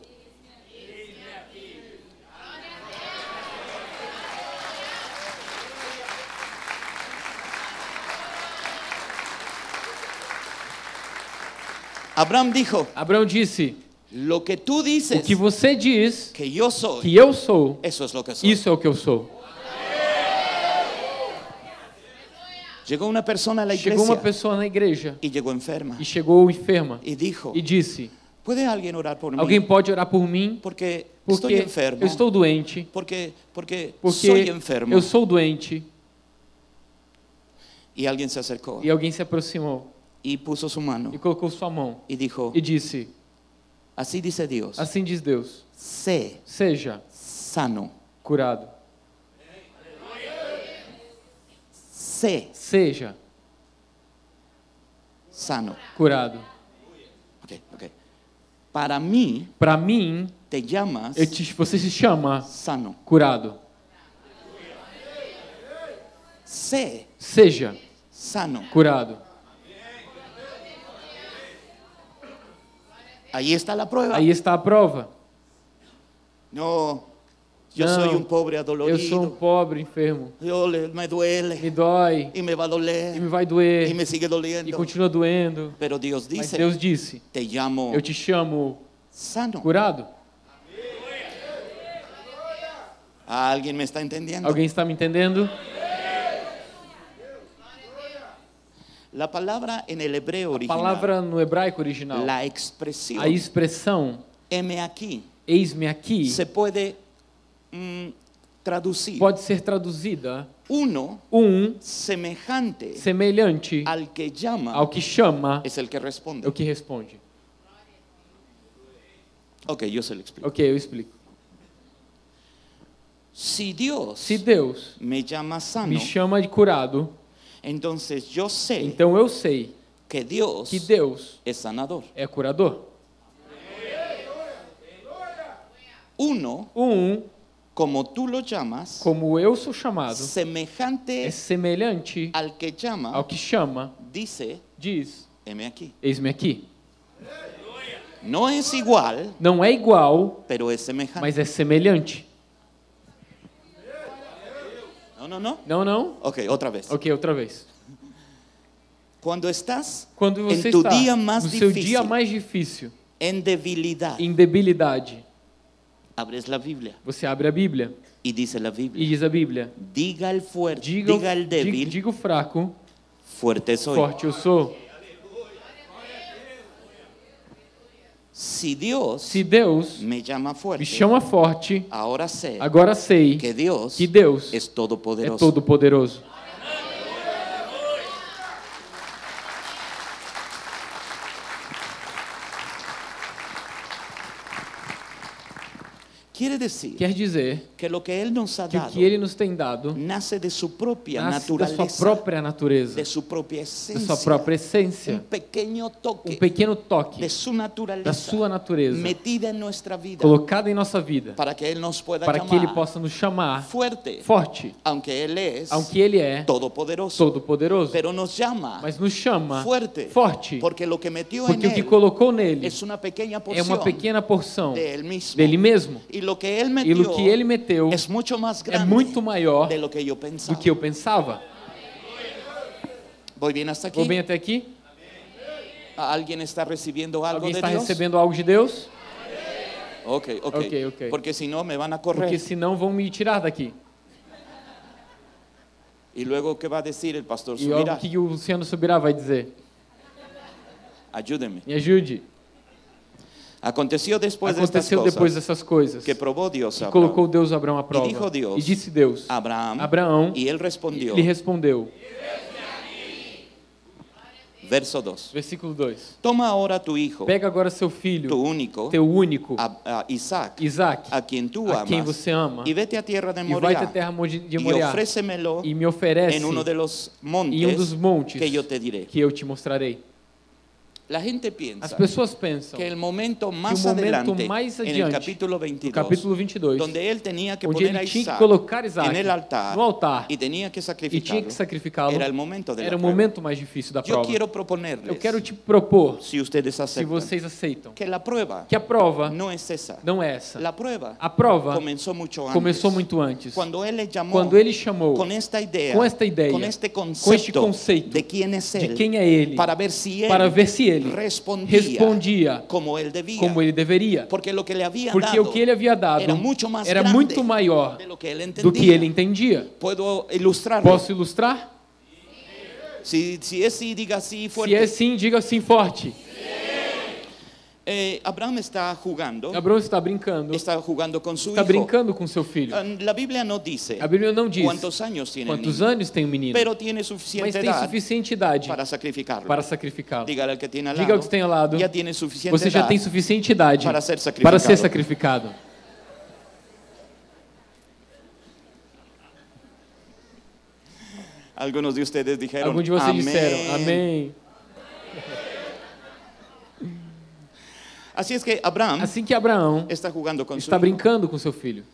[SPEAKER 2] Abraham dijo,
[SPEAKER 3] Abraão disse:
[SPEAKER 2] lo que tú
[SPEAKER 3] O
[SPEAKER 2] dices
[SPEAKER 3] que você diz
[SPEAKER 2] que yo soy,
[SPEAKER 3] que eu sou,
[SPEAKER 2] eso es lo que soy.
[SPEAKER 3] isso é o que eu sou.
[SPEAKER 2] Llegó una persona a la
[SPEAKER 3] Chegou uma pessoa na igreja
[SPEAKER 2] y llegó enferma
[SPEAKER 3] e chegou enferma
[SPEAKER 2] y dijo,
[SPEAKER 3] e disse:
[SPEAKER 2] ¿puede alguien orar por mí?
[SPEAKER 3] Alguém pode orar por mim?
[SPEAKER 2] Porque
[SPEAKER 3] Porque
[SPEAKER 2] enfermo.
[SPEAKER 3] eu estou doente.
[SPEAKER 2] Porque, porque,
[SPEAKER 3] Porque
[SPEAKER 2] soy enfermo.
[SPEAKER 3] eu sou doente.
[SPEAKER 2] Y alguien se acercó
[SPEAKER 3] E alguém se aproximou
[SPEAKER 2] y puso su mano
[SPEAKER 3] e colocou sua mão
[SPEAKER 2] y dijo,
[SPEAKER 3] e disse:
[SPEAKER 2] así dice Dios,
[SPEAKER 3] Assim diz Deus:
[SPEAKER 2] sé
[SPEAKER 3] Seja
[SPEAKER 2] sano,
[SPEAKER 3] curado.
[SPEAKER 2] sé
[SPEAKER 3] Seja
[SPEAKER 2] sano.
[SPEAKER 3] curado.
[SPEAKER 2] Ok, ok. Para mí
[SPEAKER 3] Para mim,
[SPEAKER 2] te llamas
[SPEAKER 3] eu te- você se chama
[SPEAKER 2] sano.
[SPEAKER 3] curado.
[SPEAKER 2] Sé
[SPEAKER 3] Seja
[SPEAKER 2] sano.
[SPEAKER 3] curado.
[SPEAKER 2] Ahí está la prueba.
[SPEAKER 3] Aí está a prova.
[SPEAKER 2] No, yo
[SPEAKER 3] Não,
[SPEAKER 2] soy un pobre
[SPEAKER 3] Eu
[SPEAKER 2] adolorido.
[SPEAKER 3] sou um pobre enfermo.
[SPEAKER 2] Yo le- me duele
[SPEAKER 3] Me dói
[SPEAKER 2] y me va a
[SPEAKER 3] e
[SPEAKER 2] doler
[SPEAKER 3] me vai
[SPEAKER 2] y
[SPEAKER 3] doer
[SPEAKER 2] me sigue
[SPEAKER 3] e
[SPEAKER 2] doliendo.
[SPEAKER 3] continua doendo.
[SPEAKER 2] Pero Dios
[SPEAKER 3] Mas
[SPEAKER 2] dice,
[SPEAKER 3] Deus disse:
[SPEAKER 2] te llamo
[SPEAKER 3] Eu te chamo
[SPEAKER 2] sano.
[SPEAKER 3] curado.
[SPEAKER 2] ¿Alguien me está entendiendo?
[SPEAKER 3] Alguém está me entendendo?
[SPEAKER 2] La palabra en el hebreo
[SPEAKER 3] A
[SPEAKER 2] original,
[SPEAKER 3] palavra no hebraico original,
[SPEAKER 2] la expresión
[SPEAKER 3] a expressão
[SPEAKER 2] M aquí,
[SPEAKER 3] eis-me aqui,
[SPEAKER 2] se puede mm, traducir
[SPEAKER 3] pode ser traduzida
[SPEAKER 2] uno
[SPEAKER 3] um
[SPEAKER 2] semejante
[SPEAKER 3] semelhante
[SPEAKER 2] al que llama
[SPEAKER 3] ao que chama
[SPEAKER 2] es el que
[SPEAKER 3] é
[SPEAKER 2] responde.
[SPEAKER 3] o que responde.
[SPEAKER 2] Ok, yo se lo explico.
[SPEAKER 3] Ok, eu explico.
[SPEAKER 2] Si Dios
[SPEAKER 3] Se Deus
[SPEAKER 2] me llama sano,
[SPEAKER 3] me chama de curado,
[SPEAKER 2] entonces yo sé
[SPEAKER 3] então eu sei
[SPEAKER 2] que Dios
[SPEAKER 3] que Deus
[SPEAKER 2] es sanador.
[SPEAKER 3] é curador.
[SPEAKER 2] Uno,
[SPEAKER 3] Um,
[SPEAKER 2] como tú lo llamas,
[SPEAKER 3] como eu sou chamado,
[SPEAKER 2] semejante
[SPEAKER 3] é semelhante
[SPEAKER 2] al que llama,
[SPEAKER 3] ao que chama,
[SPEAKER 2] dice,
[SPEAKER 3] diz:
[SPEAKER 2] heme aquí.
[SPEAKER 3] Eis-me aqui.
[SPEAKER 2] No es igual,
[SPEAKER 3] Não é igual,
[SPEAKER 2] pero es semejante.
[SPEAKER 3] mas é semelhante.
[SPEAKER 2] No, no.
[SPEAKER 3] Não, não?
[SPEAKER 2] Ok, otra vez.
[SPEAKER 3] Ok, outra vez.
[SPEAKER 2] Cuando estás
[SPEAKER 3] Quando você
[SPEAKER 2] en tu
[SPEAKER 3] está
[SPEAKER 2] dia mais
[SPEAKER 3] no seu
[SPEAKER 2] difícil,
[SPEAKER 3] dia mais difícil,
[SPEAKER 2] en debilidad,
[SPEAKER 3] em debilidade,
[SPEAKER 2] abres la Biblia
[SPEAKER 3] você abre a Bíblia
[SPEAKER 2] y dice la
[SPEAKER 3] e
[SPEAKER 2] Biblia,
[SPEAKER 3] diz a Bíblia:
[SPEAKER 2] diga el fuerte,
[SPEAKER 3] diga, o-
[SPEAKER 2] diga débil,
[SPEAKER 3] diga, diga o fraco,
[SPEAKER 2] fuerte soy.
[SPEAKER 3] forte eu sou.
[SPEAKER 2] Si Dios
[SPEAKER 3] Se Deus
[SPEAKER 2] me fuerte,
[SPEAKER 3] me chama forte,
[SPEAKER 2] ahora sé
[SPEAKER 3] agora sei
[SPEAKER 2] que Dios
[SPEAKER 3] que Deus é
[SPEAKER 2] todopoderoso.
[SPEAKER 3] todo poderoso.
[SPEAKER 2] Quiere decir
[SPEAKER 3] Quer dizer
[SPEAKER 2] que lo que Él nos ha
[SPEAKER 3] que o
[SPEAKER 2] dado
[SPEAKER 3] que ele nos tem dado
[SPEAKER 2] nace de su propia
[SPEAKER 3] nasce da sua própria natureza,
[SPEAKER 2] de su propia
[SPEAKER 3] da
[SPEAKER 2] esencia,
[SPEAKER 3] sua própria essência, um
[SPEAKER 2] toque
[SPEAKER 3] pequeno toque
[SPEAKER 2] de su naturaleza
[SPEAKER 3] da sua natureza
[SPEAKER 2] metida en nuestra vida
[SPEAKER 3] colocada em nossa vida,
[SPEAKER 2] para que Él nos pueda
[SPEAKER 3] para que ele possa nos chamar
[SPEAKER 2] fuerte,
[SPEAKER 3] forte,
[SPEAKER 2] aunque Él es
[SPEAKER 3] aunque ele é
[SPEAKER 2] todopoderoso,
[SPEAKER 3] todo-poderoso,
[SPEAKER 2] pero nos llama
[SPEAKER 3] mas nos chama
[SPEAKER 2] fuerte,
[SPEAKER 3] forte,
[SPEAKER 2] porque lo que metió
[SPEAKER 3] porque o que colocou nele
[SPEAKER 2] es una pequeña
[SPEAKER 3] é
[SPEAKER 2] porción
[SPEAKER 3] uma pequena porção
[SPEAKER 2] de Él mismo.
[SPEAKER 3] dele mesmo.
[SPEAKER 2] Lo que Él
[SPEAKER 3] E
[SPEAKER 2] metió
[SPEAKER 3] o que ele meteu
[SPEAKER 2] es mucho más
[SPEAKER 3] é
[SPEAKER 2] grande
[SPEAKER 3] muito maior
[SPEAKER 2] de lo que yo
[SPEAKER 3] do
[SPEAKER 2] pensaba.
[SPEAKER 3] que eu pensava.
[SPEAKER 2] ¿Voy bien hasta aquí?
[SPEAKER 3] Vou bem até aqui?
[SPEAKER 2] ¿Alguien está recibiendo algo
[SPEAKER 3] Alguém
[SPEAKER 2] de
[SPEAKER 3] está
[SPEAKER 2] Dios?
[SPEAKER 3] recebendo algo de Deus?
[SPEAKER 2] Ok, ok. Porque si no me van a correr.
[SPEAKER 3] Porque senão vão me tirar daqui.
[SPEAKER 2] Y luego, ¿qué va a decir el pastor
[SPEAKER 3] E
[SPEAKER 2] Subirá?
[SPEAKER 3] o que o Luciano Subirá vai dizer.
[SPEAKER 2] Ayúdenme.
[SPEAKER 3] Me ajude.
[SPEAKER 2] Aconteció después de estas
[SPEAKER 3] Aconteceu
[SPEAKER 2] cosas
[SPEAKER 3] depois dessas coisas
[SPEAKER 2] que Dios a
[SPEAKER 3] que
[SPEAKER 2] Abraham.
[SPEAKER 3] colocou Deus Abraão à prova.
[SPEAKER 2] dijo Deus,
[SPEAKER 3] E disse Deus,
[SPEAKER 2] Abraham,
[SPEAKER 3] Abraão,
[SPEAKER 2] y él respondió,
[SPEAKER 3] lhe respondeu.
[SPEAKER 2] verso 2.
[SPEAKER 3] Versículo 2.
[SPEAKER 2] Toma ahora tu hijo,
[SPEAKER 3] Pega agora seu
[SPEAKER 2] tu
[SPEAKER 3] filho,
[SPEAKER 2] único,
[SPEAKER 3] teu único,
[SPEAKER 2] a, a Isaac,
[SPEAKER 3] Isaac,
[SPEAKER 2] a quien tú
[SPEAKER 3] a quem
[SPEAKER 2] amas,
[SPEAKER 3] você ama,
[SPEAKER 2] y vete a tierra de
[SPEAKER 3] e vai à terra de Moriá
[SPEAKER 2] ofrécemelo
[SPEAKER 3] e me oferece
[SPEAKER 2] en uno de los montes
[SPEAKER 3] em um dos montes
[SPEAKER 2] que yo te diré.
[SPEAKER 3] que eu te mostrarei.
[SPEAKER 2] La gente
[SPEAKER 3] As pessoas pensam
[SPEAKER 2] que el momento más
[SPEAKER 3] momento
[SPEAKER 2] adelante,
[SPEAKER 3] mais
[SPEAKER 2] en el
[SPEAKER 3] adiante,
[SPEAKER 2] capítulo
[SPEAKER 3] no
[SPEAKER 2] 22,
[SPEAKER 3] capítulo 22,
[SPEAKER 2] donde él tenía que
[SPEAKER 3] onde
[SPEAKER 2] poner a
[SPEAKER 3] ele tinha que colocar Isaac
[SPEAKER 2] en el altar
[SPEAKER 3] no altar
[SPEAKER 2] que
[SPEAKER 3] e tinha que sacrificá-lo,
[SPEAKER 2] era el momento de la
[SPEAKER 3] era o momento mais difícil da prova. Eu quero te propor, se
[SPEAKER 2] aceptan,
[SPEAKER 3] vocês aceitam,
[SPEAKER 2] que la prueba
[SPEAKER 3] que a prova
[SPEAKER 2] no es esa.
[SPEAKER 3] não é essa.
[SPEAKER 2] La prueba
[SPEAKER 3] A prova
[SPEAKER 2] comenzó mucho antes.
[SPEAKER 3] começou muito antes.
[SPEAKER 2] Cuando él le llamó
[SPEAKER 3] Quando ele chamou
[SPEAKER 2] con esta idea,
[SPEAKER 3] com esta ideia,
[SPEAKER 2] con este
[SPEAKER 3] com
[SPEAKER 2] concepto,
[SPEAKER 3] este conceito
[SPEAKER 2] de quién es
[SPEAKER 3] de
[SPEAKER 2] él,
[SPEAKER 3] quem é ele,
[SPEAKER 2] para ver si él
[SPEAKER 3] para ver se ele
[SPEAKER 2] respondía,
[SPEAKER 3] respondia
[SPEAKER 2] como él debía.
[SPEAKER 3] como ele deveria.
[SPEAKER 2] Porque lo que le había
[SPEAKER 3] Porque
[SPEAKER 2] dado
[SPEAKER 3] o que ele havia dado
[SPEAKER 2] era muito
[SPEAKER 3] era muito maior
[SPEAKER 2] de lo que él entendía.
[SPEAKER 3] do que ele entendia.
[SPEAKER 2] Puedo ilustrarlo.
[SPEAKER 3] Posso ilustrar?
[SPEAKER 2] Es sí, diga sí
[SPEAKER 3] Se
[SPEAKER 2] fuerte.
[SPEAKER 3] é sim, diga sim forte.
[SPEAKER 2] Eh, Abraham está jugando,
[SPEAKER 3] Abraão está brincando,
[SPEAKER 2] está jugando con su
[SPEAKER 3] está
[SPEAKER 2] hijo.
[SPEAKER 3] brincando com seu filho.
[SPEAKER 2] Ah, La Biblia no dice
[SPEAKER 3] A Bíblia não diz
[SPEAKER 2] cuántos años tiene el
[SPEAKER 3] quantos
[SPEAKER 2] niño,
[SPEAKER 3] anos tem o menino,
[SPEAKER 2] pero tiene
[SPEAKER 3] mas
[SPEAKER 2] suficiente
[SPEAKER 3] tem
[SPEAKER 2] edad
[SPEAKER 3] suficiente idade
[SPEAKER 2] para sacrificarlo.
[SPEAKER 3] para sacrificá-lo.
[SPEAKER 2] Dígale al que tiene al
[SPEAKER 3] Diga ao
[SPEAKER 2] lado,
[SPEAKER 3] que tem ao lado,
[SPEAKER 2] ya tiene suficiente
[SPEAKER 3] você já tem suficiente idade
[SPEAKER 2] para ser sacrificado.
[SPEAKER 3] para ser sacrificado.
[SPEAKER 2] Algunos de ustedes dijeron,
[SPEAKER 3] Alguns de vocês
[SPEAKER 2] amén.
[SPEAKER 3] disseram, amém.
[SPEAKER 2] Es que Abraham
[SPEAKER 3] Assim que Abraão
[SPEAKER 2] está jugando su
[SPEAKER 3] está brincando com seu filho.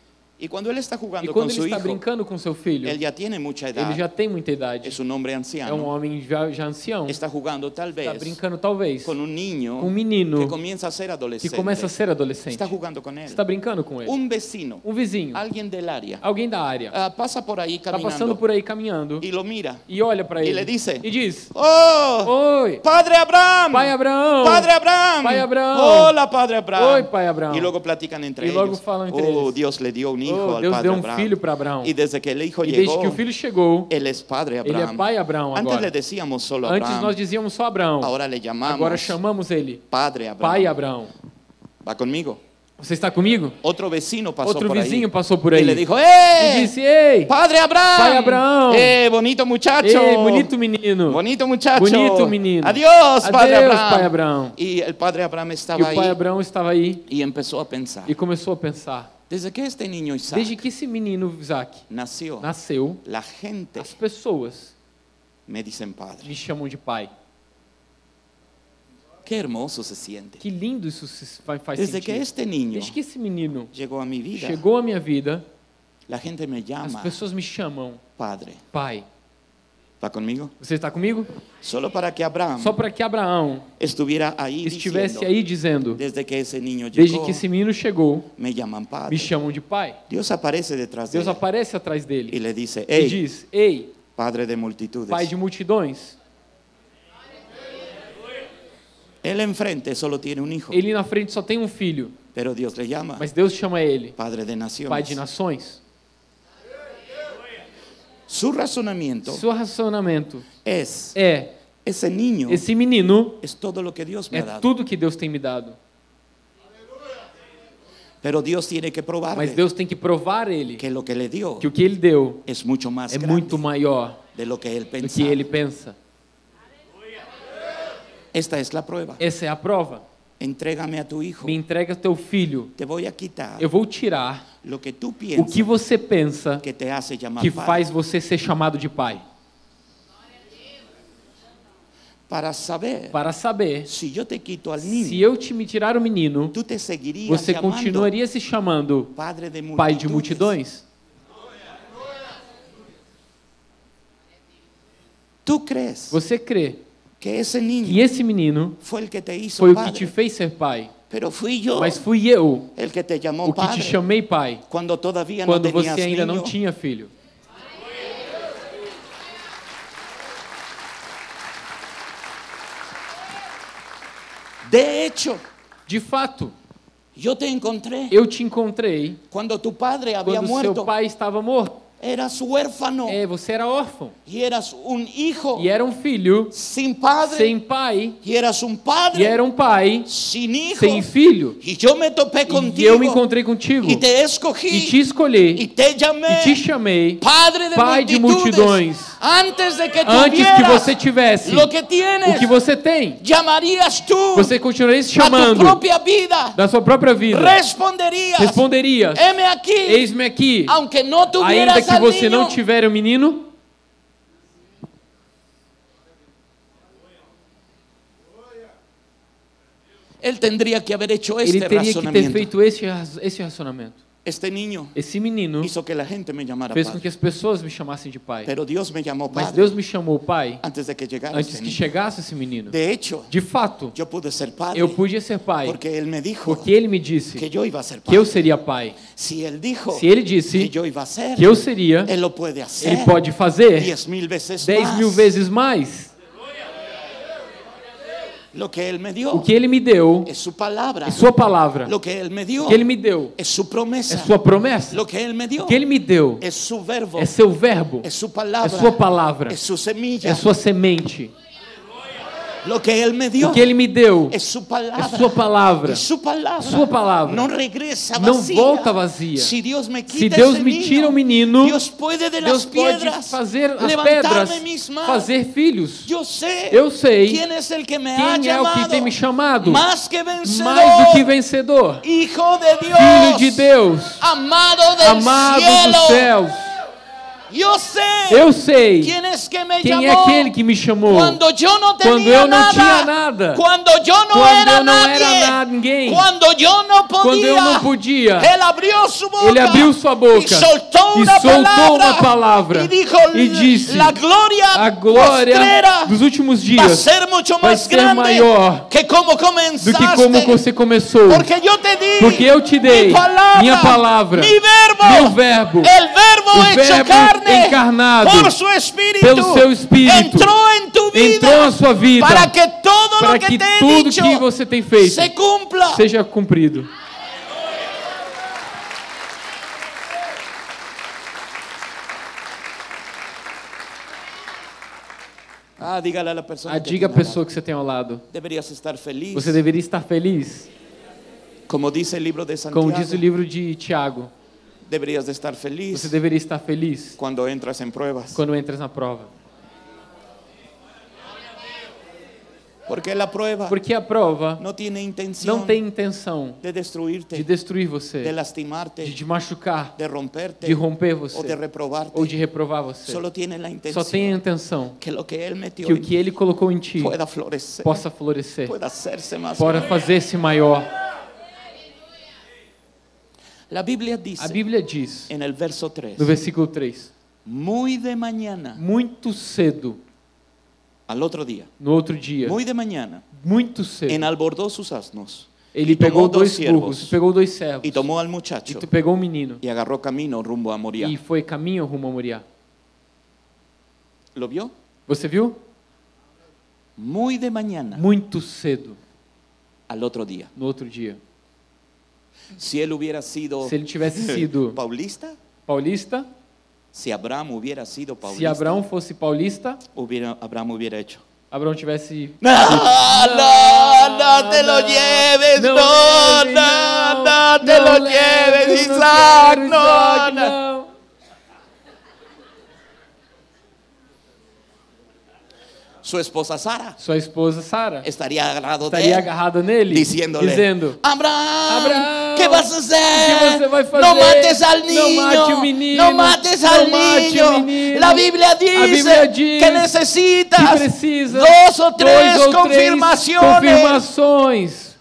[SPEAKER 2] Y cuando él está
[SPEAKER 3] E quando
[SPEAKER 2] con
[SPEAKER 3] ele
[SPEAKER 2] su
[SPEAKER 3] está
[SPEAKER 2] hijo,
[SPEAKER 3] brincando com seu filho,
[SPEAKER 2] él ya tiene mucha edad,
[SPEAKER 3] ele já tem muita idade.
[SPEAKER 2] es un hombre
[SPEAKER 3] É um homem já, já ancião.
[SPEAKER 2] está jugando tal
[SPEAKER 3] Está brincando talvez
[SPEAKER 2] con un niño
[SPEAKER 3] com um menino
[SPEAKER 2] que comienza a ser
[SPEAKER 3] que
[SPEAKER 2] adolescente.
[SPEAKER 3] começa a ser adolescente.
[SPEAKER 2] Está jugando con él.
[SPEAKER 3] Está brincando com ele.
[SPEAKER 2] Un vecino,
[SPEAKER 3] Um vizinho,
[SPEAKER 2] alguien del área,
[SPEAKER 3] alguém da área,
[SPEAKER 2] ah, pasa por ahí
[SPEAKER 3] está passando por aí caminhando
[SPEAKER 2] y lo mira.
[SPEAKER 3] e olha para
[SPEAKER 2] E
[SPEAKER 3] ele
[SPEAKER 2] ele dice,
[SPEAKER 3] e diz:
[SPEAKER 2] ¡Oh!
[SPEAKER 3] Oi,
[SPEAKER 2] ¡Padre Abraham!
[SPEAKER 3] pai Abraão!
[SPEAKER 2] ¡Padre Abraham!
[SPEAKER 3] Pai Abraham!
[SPEAKER 2] ¡Hola, Padre Abraham!
[SPEAKER 3] Oi, pai Abraão!
[SPEAKER 2] Y luego platican entre
[SPEAKER 3] Y luego
[SPEAKER 2] ellos.
[SPEAKER 3] falam entre
[SPEAKER 2] oh,
[SPEAKER 3] eles.
[SPEAKER 2] Dios le dio un hijo
[SPEAKER 3] Oh,
[SPEAKER 2] al
[SPEAKER 3] Deus deu um
[SPEAKER 2] Abraham.
[SPEAKER 3] filho para Abraão.
[SPEAKER 2] Y desde que el hijo
[SPEAKER 3] E desde que o filho chegou,
[SPEAKER 2] él es Padre
[SPEAKER 3] ele
[SPEAKER 2] Abraham.
[SPEAKER 3] é pai Abraão
[SPEAKER 2] Antes
[SPEAKER 3] agora.
[SPEAKER 2] le decíamos solo
[SPEAKER 3] Antes
[SPEAKER 2] Abraham.
[SPEAKER 3] nós dizíamos só Abraão.
[SPEAKER 2] Ahora le llamamos
[SPEAKER 3] Agora chamamos ele
[SPEAKER 2] Padre Abraham.
[SPEAKER 3] pai Abraão.
[SPEAKER 2] Va conmigo.
[SPEAKER 3] Você está comigo?
[SPEAKER 2] Otro vecino pasó
[SPEAKER 3] Outro
[SPEAKER 2] por
[SPEAKER 3] vizinho
[SPEAKER 2] ahí.
[SPEAKER 3] passou por aí
[SPEAKER 2] le dijo,
[SPEAKER 3] e
[SPEAKER 2] ¡Eh!
[SPEAKER 3] disse: Ei,
[SPEAKER 2] Padre Abraham.
[SPEAKER 3] Pai Abraham.
[SPEAKER 2] ¡Eh, bonito muchacho!
[SPEAKER 3] ei, bonito menino.
[SPEAKER 2] Bonito muchacho.
[SPEAKER 3] Bonito menino.
[SPEAKER 2] Adiós, Padre
[SPEAKER 3] Adeus,
[SPEAKER 2] Abraham.
[SPEAKER 3] pai Abraão.
[SPEAKER 2] Y el Padre Abraham
[SPEAKER 3] E
[SPEAKER 2] estaba
[SPEAKER 3] o pai Abraão estava aí
[SPEAKER 2] y empezó a pensar.
[SPEAKER 3] e começou a pensar:
[SPEAKER 2] Desde que este niño Isaac
[SPEAKER 3] desde que esse menino Isaac nasceu,
[SPEAKER 2] la gente
[SPEAKER 3] as pessoas
[SPEAKER 2] me dicen padre.
[SPEAKER 3] me chamam de pai.
[SPEAKER 2] Qué hermoso se siente.
[SPEAKER 3] Que lindo isso se faz,
[SPEAKER 2] Desde que este niño
[SPEAKER 3] Desde que esse menino
[SPEAKER 2] llegó a mi vida,
[SPEAKER 3] chegou à minha vida,
[SPEAKER 2] la gente me
[SPEAKER 3] as pessoas me chamam
[SPEAKER 2] padre.
[SPEAKER 3] pai.
[SPEAKER 2] ¿Va conmigo?
[SPEAKER 3] Você está comigo?
[SPEAKER 2] Solo para que Abraham
[SPEAKER 3] Só para que Abraão
[SPEAKER 2] estuviera ahí
[SPEAKER 3] estivesse aí dizendo:
[SPEAKER 2] desde que ese niño
[SPEAKER 3] desde
[SPEAKER 2] llegó,
[SPEAKER 3] que esse menino chegou,
[SPEAKER 2] me llaman
[SPEAKER 3] me
[SPEAKER 2] padre.
[SPEAKER 3] chamam de pai.
[SPEAKER 2] Dios aparece detrás de
[SPEAKER 3] Deus aparece atrás dele
[SPEAKER 2] le dice,
[SPEAKER 3] e
[SPEAKER 2] hey,
[SPEAKER 3] diz: Ei,
[SPEAKER 2] padre de multitudes.
[SPEAKER 3] pai de multidões.
[SPEAKER 2] Él enfrente solo tiene un hijo,
[SPEAKER 3] Ele na frente só tem um filho, mas Deus chama ele
[SPEAKER 2] padre de naciones.
[SPEAKER 3] pai de nações.
[SPEAKER 2] Su razonamiento
[SPEAKER 3] Seu racionamento
[SPEAKER 2] es,
[SPEAKER 3] é:
[SPEAKER 2] ese niño
[SPEAKER 3] esse menino
[SPEAKER 2] es todo lo que Dios me
[SPEAKER 3] é
[SPEAKER 2] ha dado.
[SPEAKER 3] tudo que Deus tem me dado.
[SPEAKER 2] Pero Dios tiene que
[SPEAKER 3] Mas
[SPEAKER 2] probarle
[SPEAKER 3] Deus tem que provar ele
[SPEAKER 2] que lo que le dio
[SPEAKER 3] que o que ele deu
[SPEAKER 2] es mucho más
[SPEAKER 3] é muito maior
[SPEAKER 2] de lo que él
[SPEAKER 3] do que ele pensa.
[SPEAKER 2] Esta es la prueba.
[SPEAKER 3] Essa é a prova.
[SPEAKER 2] Entrégame a tu hijo.
[SPEAKER 3] me entrega teu filho.
[SPEAKER 2] Te voy a quitar
[SPEAKER 3] Eu vou tirar
[SPEAKER 2] lo que tú
[SPEAKER 3] o que você pensa
[SPEAKER 2] que te hace llamar
[SPEAKER 3] que faz você ser chamado de pai.
[SPEAKER 2] Para saber
[SPEAKER 3] Para saber
[SPEAKER 2] si yo te quito al niño,
[SPEAKER 3] se eu te me tirar o menino,
[SPEAKER 2] tú te seguirías
[SPEAKER 3] você continuaria se chamando
[SPEAKER 2] padre de
[SPEAKER 3] pai de multidões?
[SPEAKER 2] ¿Tú crees
[SPEAKER 3] Você crê
[SPEAKER 2] que
[SPEAKER 3] que esse menino
[SPEAKER 2] el que
[SPEAKER 3] foi o que te fez ser pai, mas fui eu
[SPEAKER 2] el que te
[SPEAKER 3] o que te chamei pai quando
[SPEAKER 2] tenías
[SPEAKER 3] você ainda não tinha filho.
[SPEAKER 2] De hecho,
[SPEAKER 3] De fato,
[SPEAKER 2] yo te encontré
[SPEAKER 3] eu te encontrei
[SPEAKER 2] cuando tu padre había
[SPEAKER 3] quando
[SPEAKER 2] muerto.
[SPEAKER 3] seu pai estava morto.
[SPEAKER 2] Eras huérfano
[SPEAKER 3] É, você era órfão
[SPEAKER 2] y eras un hijo
[SPEAKER 3] e era um filho
[SPEAKER 2] sin padre
[SPEAKER 3] sem pai
[SPEAKER 2] y eras un padre
[SPEAKER 3] e era um pai
[SPEAKER 2] sin hijo.
[SPEAKER 3] sem filho.
[SPEAKER 2] Y yo me topé
[SPEAKER 3] E
[SPEAKER 2] contigo
[SPEAKER 3] eu me encontrei contigo
[SPEAKER 2] y te escogí
[SPEAKER 3] e te escolhi
[SPEAKER 2] y te llamé
[SPEAKER 3] e te chamei
[SPEAKER 2] padre de
[SPEAKER 3] pai de
[SPEAKER 2] multitudes.
[SPEAKER 3] multidões.
[SPEAKER 2] Antes de que
[SPEAKER 3] antes que você tivesse
[SPEAKER 2] que tienes,
[SPEAKER 3] o que você tem.
[SPEAKER 2] llamarías tú
[SPEAKER 3] Você continuaria se
[SPEAKER 2] a tu
[SPEAKER 3] chamando
[SPEAKER 2] propia vida,
[SPEAKER 3] da sua própria vida. Responderias:
[SPEAKER 2] aquí,
[SPEAKER 3] Eis-me aqui.
[SPEAKER 2] aunque no
[SPEAKER 3] Ainda que você não tiver o menino,
[SPEAKER 2] haber hecho
[SPEAKER 3] ele teria que ter
[SPEAKER 2] razonamiento.
[SPEAKER 3] feito esse, esse racionamento.
[SPEAKER 2] Este niño
[SPEAKER 3] Esse menino
[SPEAKER 2] hizo que la gente me llamara
[SPEAKER 3] fez com
[SPEAKER 2] padre,
[SPEAKER 3] que as pessoas me chamassem de pai.
[SPEAKER 2] pero Dios me llamó
[SPEAKER 3] Mas
[SPEAKER 2] padre
[SPEAKER 3] Deus me chamou pai
[SPEAKER 2] antes de que llegara
[SPEAKER 3] antes
[SPEAKER 2] este
[SPEAKER 3] que
[SPEAKER 2] niño.
[SPEAKER 3] chegasse esse menino.
[SPEAKER 2] De hecho,
[SPEAKER 3] De fato,
[SPEAKER 2] yo pude ser padre
[SPEAKER 3] eu podia ser pai
[SPEAKER 2] porque él me dijo
[SPEAKER 3] porque ele me disse
[SPEAKER 2] que yo iba a ser
[SPEAKER 3] que eu seria pai.
[SPEAKER 2] Si él dijo
[SPEAKER 3] Se ele
[SPEAKER 2] que
[SPEAKER 3] disse
[SPEAKER 2] yo iba a ser,
[SPEAKER 3] que eu seria,
[SPEAKER 2] él lo puede hacer.
[SPEAKER 3] ele pode fazer
[SPEAKER 2] diez mil veces
[SPEAKER 3] 10
[SPEAKER 2] más.
[SPEAKER 3] mil vezes mais.
[SPEAKER 2] Lo que él me
[SPEAKER 3] O que ele me deu
[SPEAKER 2] es su palabra.
[SPEAKER 3] é sua palavra.
[SPEAKER 2] Lo que él me dio
[SPEAKER 3] O que ele me deu
[SPEAKER 2] es su
[SPEAKER 3] é
[SPEAKER 2] promesa.
[SPEAKER 3] sua promessa.
[SPEAKER 2] Lo que él me
[SPEAKER 3] O que ele me deu
[SPEAKER 2] es su verbo.
[SPEAKER 3] é seu verbo,
[SPEAKER 2] Es su
[SPEAKER 3] é
[SPEAKER 2] palabra.
[SPEAKER 3] sua palavra,
[SPEAKER 2] Es su semilla.
[SPEAKER 3] é sua semente.
[SPEAKER 2] Lo que él me dio
[SPEAKER 3] O que ele me deu
[SPEAKER 2] es su palabra.
[SPEAKER 3] é sua palavra.
[SPEAKER 2] Es su palabra.
[SPEAKER 3] Sua palavra.
[SPEAKER 2] No regresa
[SPEAKER 3] Não
[SPEAKER 2] vacía.
[SPEAKER 3] volta vazia.
[SPEAKER 2] Si Dios me
[SPEAKER 3] Se Deus me tira o menino,
[SPEAKER 2] Dios puede de
[SPEAKER 3] Deus pode fazer as pedras fazer filhos.
[SPEAKER 2] Yo sé
[SPEAKER 3] Eu sei
[SPEAKER 2] quién es el que me ha
[SPEAKER 3] quem é o que tem me chamado
[SPEAKER 2] más que vencedor,
[SPEAKER 3] mais do que vencedor.
[SPEAKER 2] hijo de Dios,
[SPEAKER 3] Filho de Deus,
[SPEAKER 2] amado
[SPEAKER 3] amado dos céus. Eu sei
[SPEAKER 2] que me
[SPEAKER 3] quem é aquele que me chamou. Quando eu não tinha nada. Quando eu não era nada, ninguém.
[SPEAKER 2] cuando yo no podía,
[SPEAKER 3] Quando eu não podia.
[SPEAKER 2] Él abrió su boca,
[SPEAKER 3] Ele abriu sua boca e soltou uma palavra
[SPEAKER 2] dijo,
[SPEAKER 3] e disse: A glória dos últimos dias
[SPEAKER 2] ser
[SPEAKER 3] vai ser
[SPEAKER 2] grande
[SPEAKER 3] maior
[SPEAKER 2] que como
[SPEAKER 3] do que como você começou.
[SPEAKER 2] porque yo te di
[SPEAKER 3] Porque eu te dei
[SPEAKER 2] mi palabra,
[SPEAKER 3] minha palavra,
[SPEAKER 2] mi verbo,
[SPEAKER 3] meu verbo,
[SPEAKER 2] el verbo
[SPEAKER 3] o
[SPEAKER 2] hecho
[SPEAKER 3] verbo encarnado
[SPEAKER 2] por su espíritu,
[SPEAKER 3] pelo seu espírito,
[SPEAKER 2] entrou em tu vida,
[SPEAKER 3] entrou na sua vida,
[SPEAKER 2] para que todo
[SPEAKER 3] para
[SPEAKER 2] que,
[SPEAKER 3] que
[SPEAKER 2] te
[SPEAKER 3] tudo
[SPEAKER 2] dicho
[SPEAKER 3] que você tem feito
[SPEAKER 2] se cumpla.
[SPEAKER 3] seja cumprido.
[SPEAKER 2] Ah, dígale a la persona
[SPEAKER 3] Ah,
[SPEAKER 2] que
[SPEAKER 3] diga a pessoa que você tem ao lado.
[SPEAKER 2] deberías estar feliz.
[SPEAKER 3] Você deveria estar feliz.
[SPEAKER 2] Como dice el libro de Santiago,
[SPEAKER 3] Como diz o livro de Tiago,
[SPEAKER 2] deberías de estar feliz
[SPEAKER 3] você deveria estar feliz
[SPEAKER 2] cuando entras en pruebas.
[SPEAKER 3] quando entras na prova.
[SPEAKER 2] Porque la prueba
[SPEAKER 3] Porque a prova
[SPEAKER 2] no tiene intención
[SPEAKER 3] não tem intenção
[SPEAKER 2] de destruirte,
[SPEAKER 3] de destruir
[SPEAKER 2] de
[SPEAKER 3] você,
[SPEAKER 2] lastimarte,
[SPEAKER 3] de te machucar,
[SPEAKER 2] de romperte
[SPEAKER 3] de romper
[SPEAKER 2] o de
[SPEAKER 3] você ou de reprovar você.
[SPEAKER 2] Solo tiene la intención
[SPEAKER 3] Só tem a intenção
[SPEAKER 2] que lo que metió
[SPEAKER 3] que o que ele colocou em ti possa florescer,
[SPEAKER 2] hacerse más.
[SPEAKER 3] possa fazer-se maior.
[SPEAKER 2] La Biblia
[SPEAKER 3] A
[SPEAKER 2] dice
[SPEAKER 3] Bíblia diz,
[SPEAKER 2] en el verso 3,
[SPEAKER 3] no versículo 3,
[SPEAKER 2] muy de mañana,
[SPEAKER 3] muito cedo,
[SPEAKER 2] al otro día,
[SPEAKER 3] no outro dia,
[SPEAKER 2] muy de mañana,
[SPEAKER 3] muito cedo,
[SPEAKER 2] enalbordó sus asnos
[SPEAKER 3] ele
[SPEAKER 2] e
[SPEAKER 3] pegou dois burros, pegou dois servos,
[SPEAKER 2] y tomó al
[SPEAKER 3] e
[SPEAKER 2] muchacho
[SPEAKER 3] tu pegou o menino
[SPEAKER 2] y agarró camino rumbo a Moria.
[SPEAKER 3] e foi caminho rumo a Moriá.
[SPEAKER 2] ¿Lo vio?
[SPEAKER 3] Você viu?
[SPEAKER 2] Muy de mañana
[SPEAKER 3] Muito cedo,
[SPEAKER 2] al otro día.
[SPEAKER 3] no outro dia.
[SPEAKER 2] Si él hubiera sido
[SPEAKER 3] Se ele tivesse sido
[SPEAKER 2] paulista,
[SPEAKER 3] paulista,
[SPEAKER 2] si Abraham hubiera sido
[SPEAKER 3] se
[SPEAKER 2] paulista,
[SPEAKER 3] Abraão fosse paulista,
[SPEAKER 2] hubiera, Abraham hubiera hecho.
[SPEAKER 3] Abraão tivesse
[SPEAKER 2] No, no, no te lo lleves,
[SPEAKER 3] leve,
[SPEAKER 2] no, no te
[SPEAKER 3] não
[SPEAKER 2] lo
[SPEAKER 3] leve,
[SPEAKER 2] lleves,
[SPEAKER 3] não
[SPEAKER 2] Isaac, no.
[SPEAKER 3] não.
[SPEAKER 2] Su esposa Sara
[SPEAKER 3] sua esposa Sara
[SPEAKER 2] estaría agarrado
[SPEAKER 3] estaria
[SPEAKER 2] él,
[SPEAKER 3] agarrada nele, dizendo:
[SPEAKER 2] Abraham,
[SPEAKER 3] Abraham,
[SPEAKER 2] ¿qué vas
[SPEAKER 3] que
[SPEAKER 2] hacer?
[SPEAKER 3] você vai fazer?
[SPEAKER 2] No mates al niño,
[SPEAKER 3] Não mate o menino,
[SPEAKER 2] no mates al
[SPEAKER 3] não mate
[SPEAKER 2] niño.
[SPEAKER 3] o menino.
[SPEAKER 2] La Biblia dice,
[SPEAKER 3] A Bíblia diz
[SPEAKER 2] que necesitas
[SPEAKER 3] que precisa dois ou três confirmações.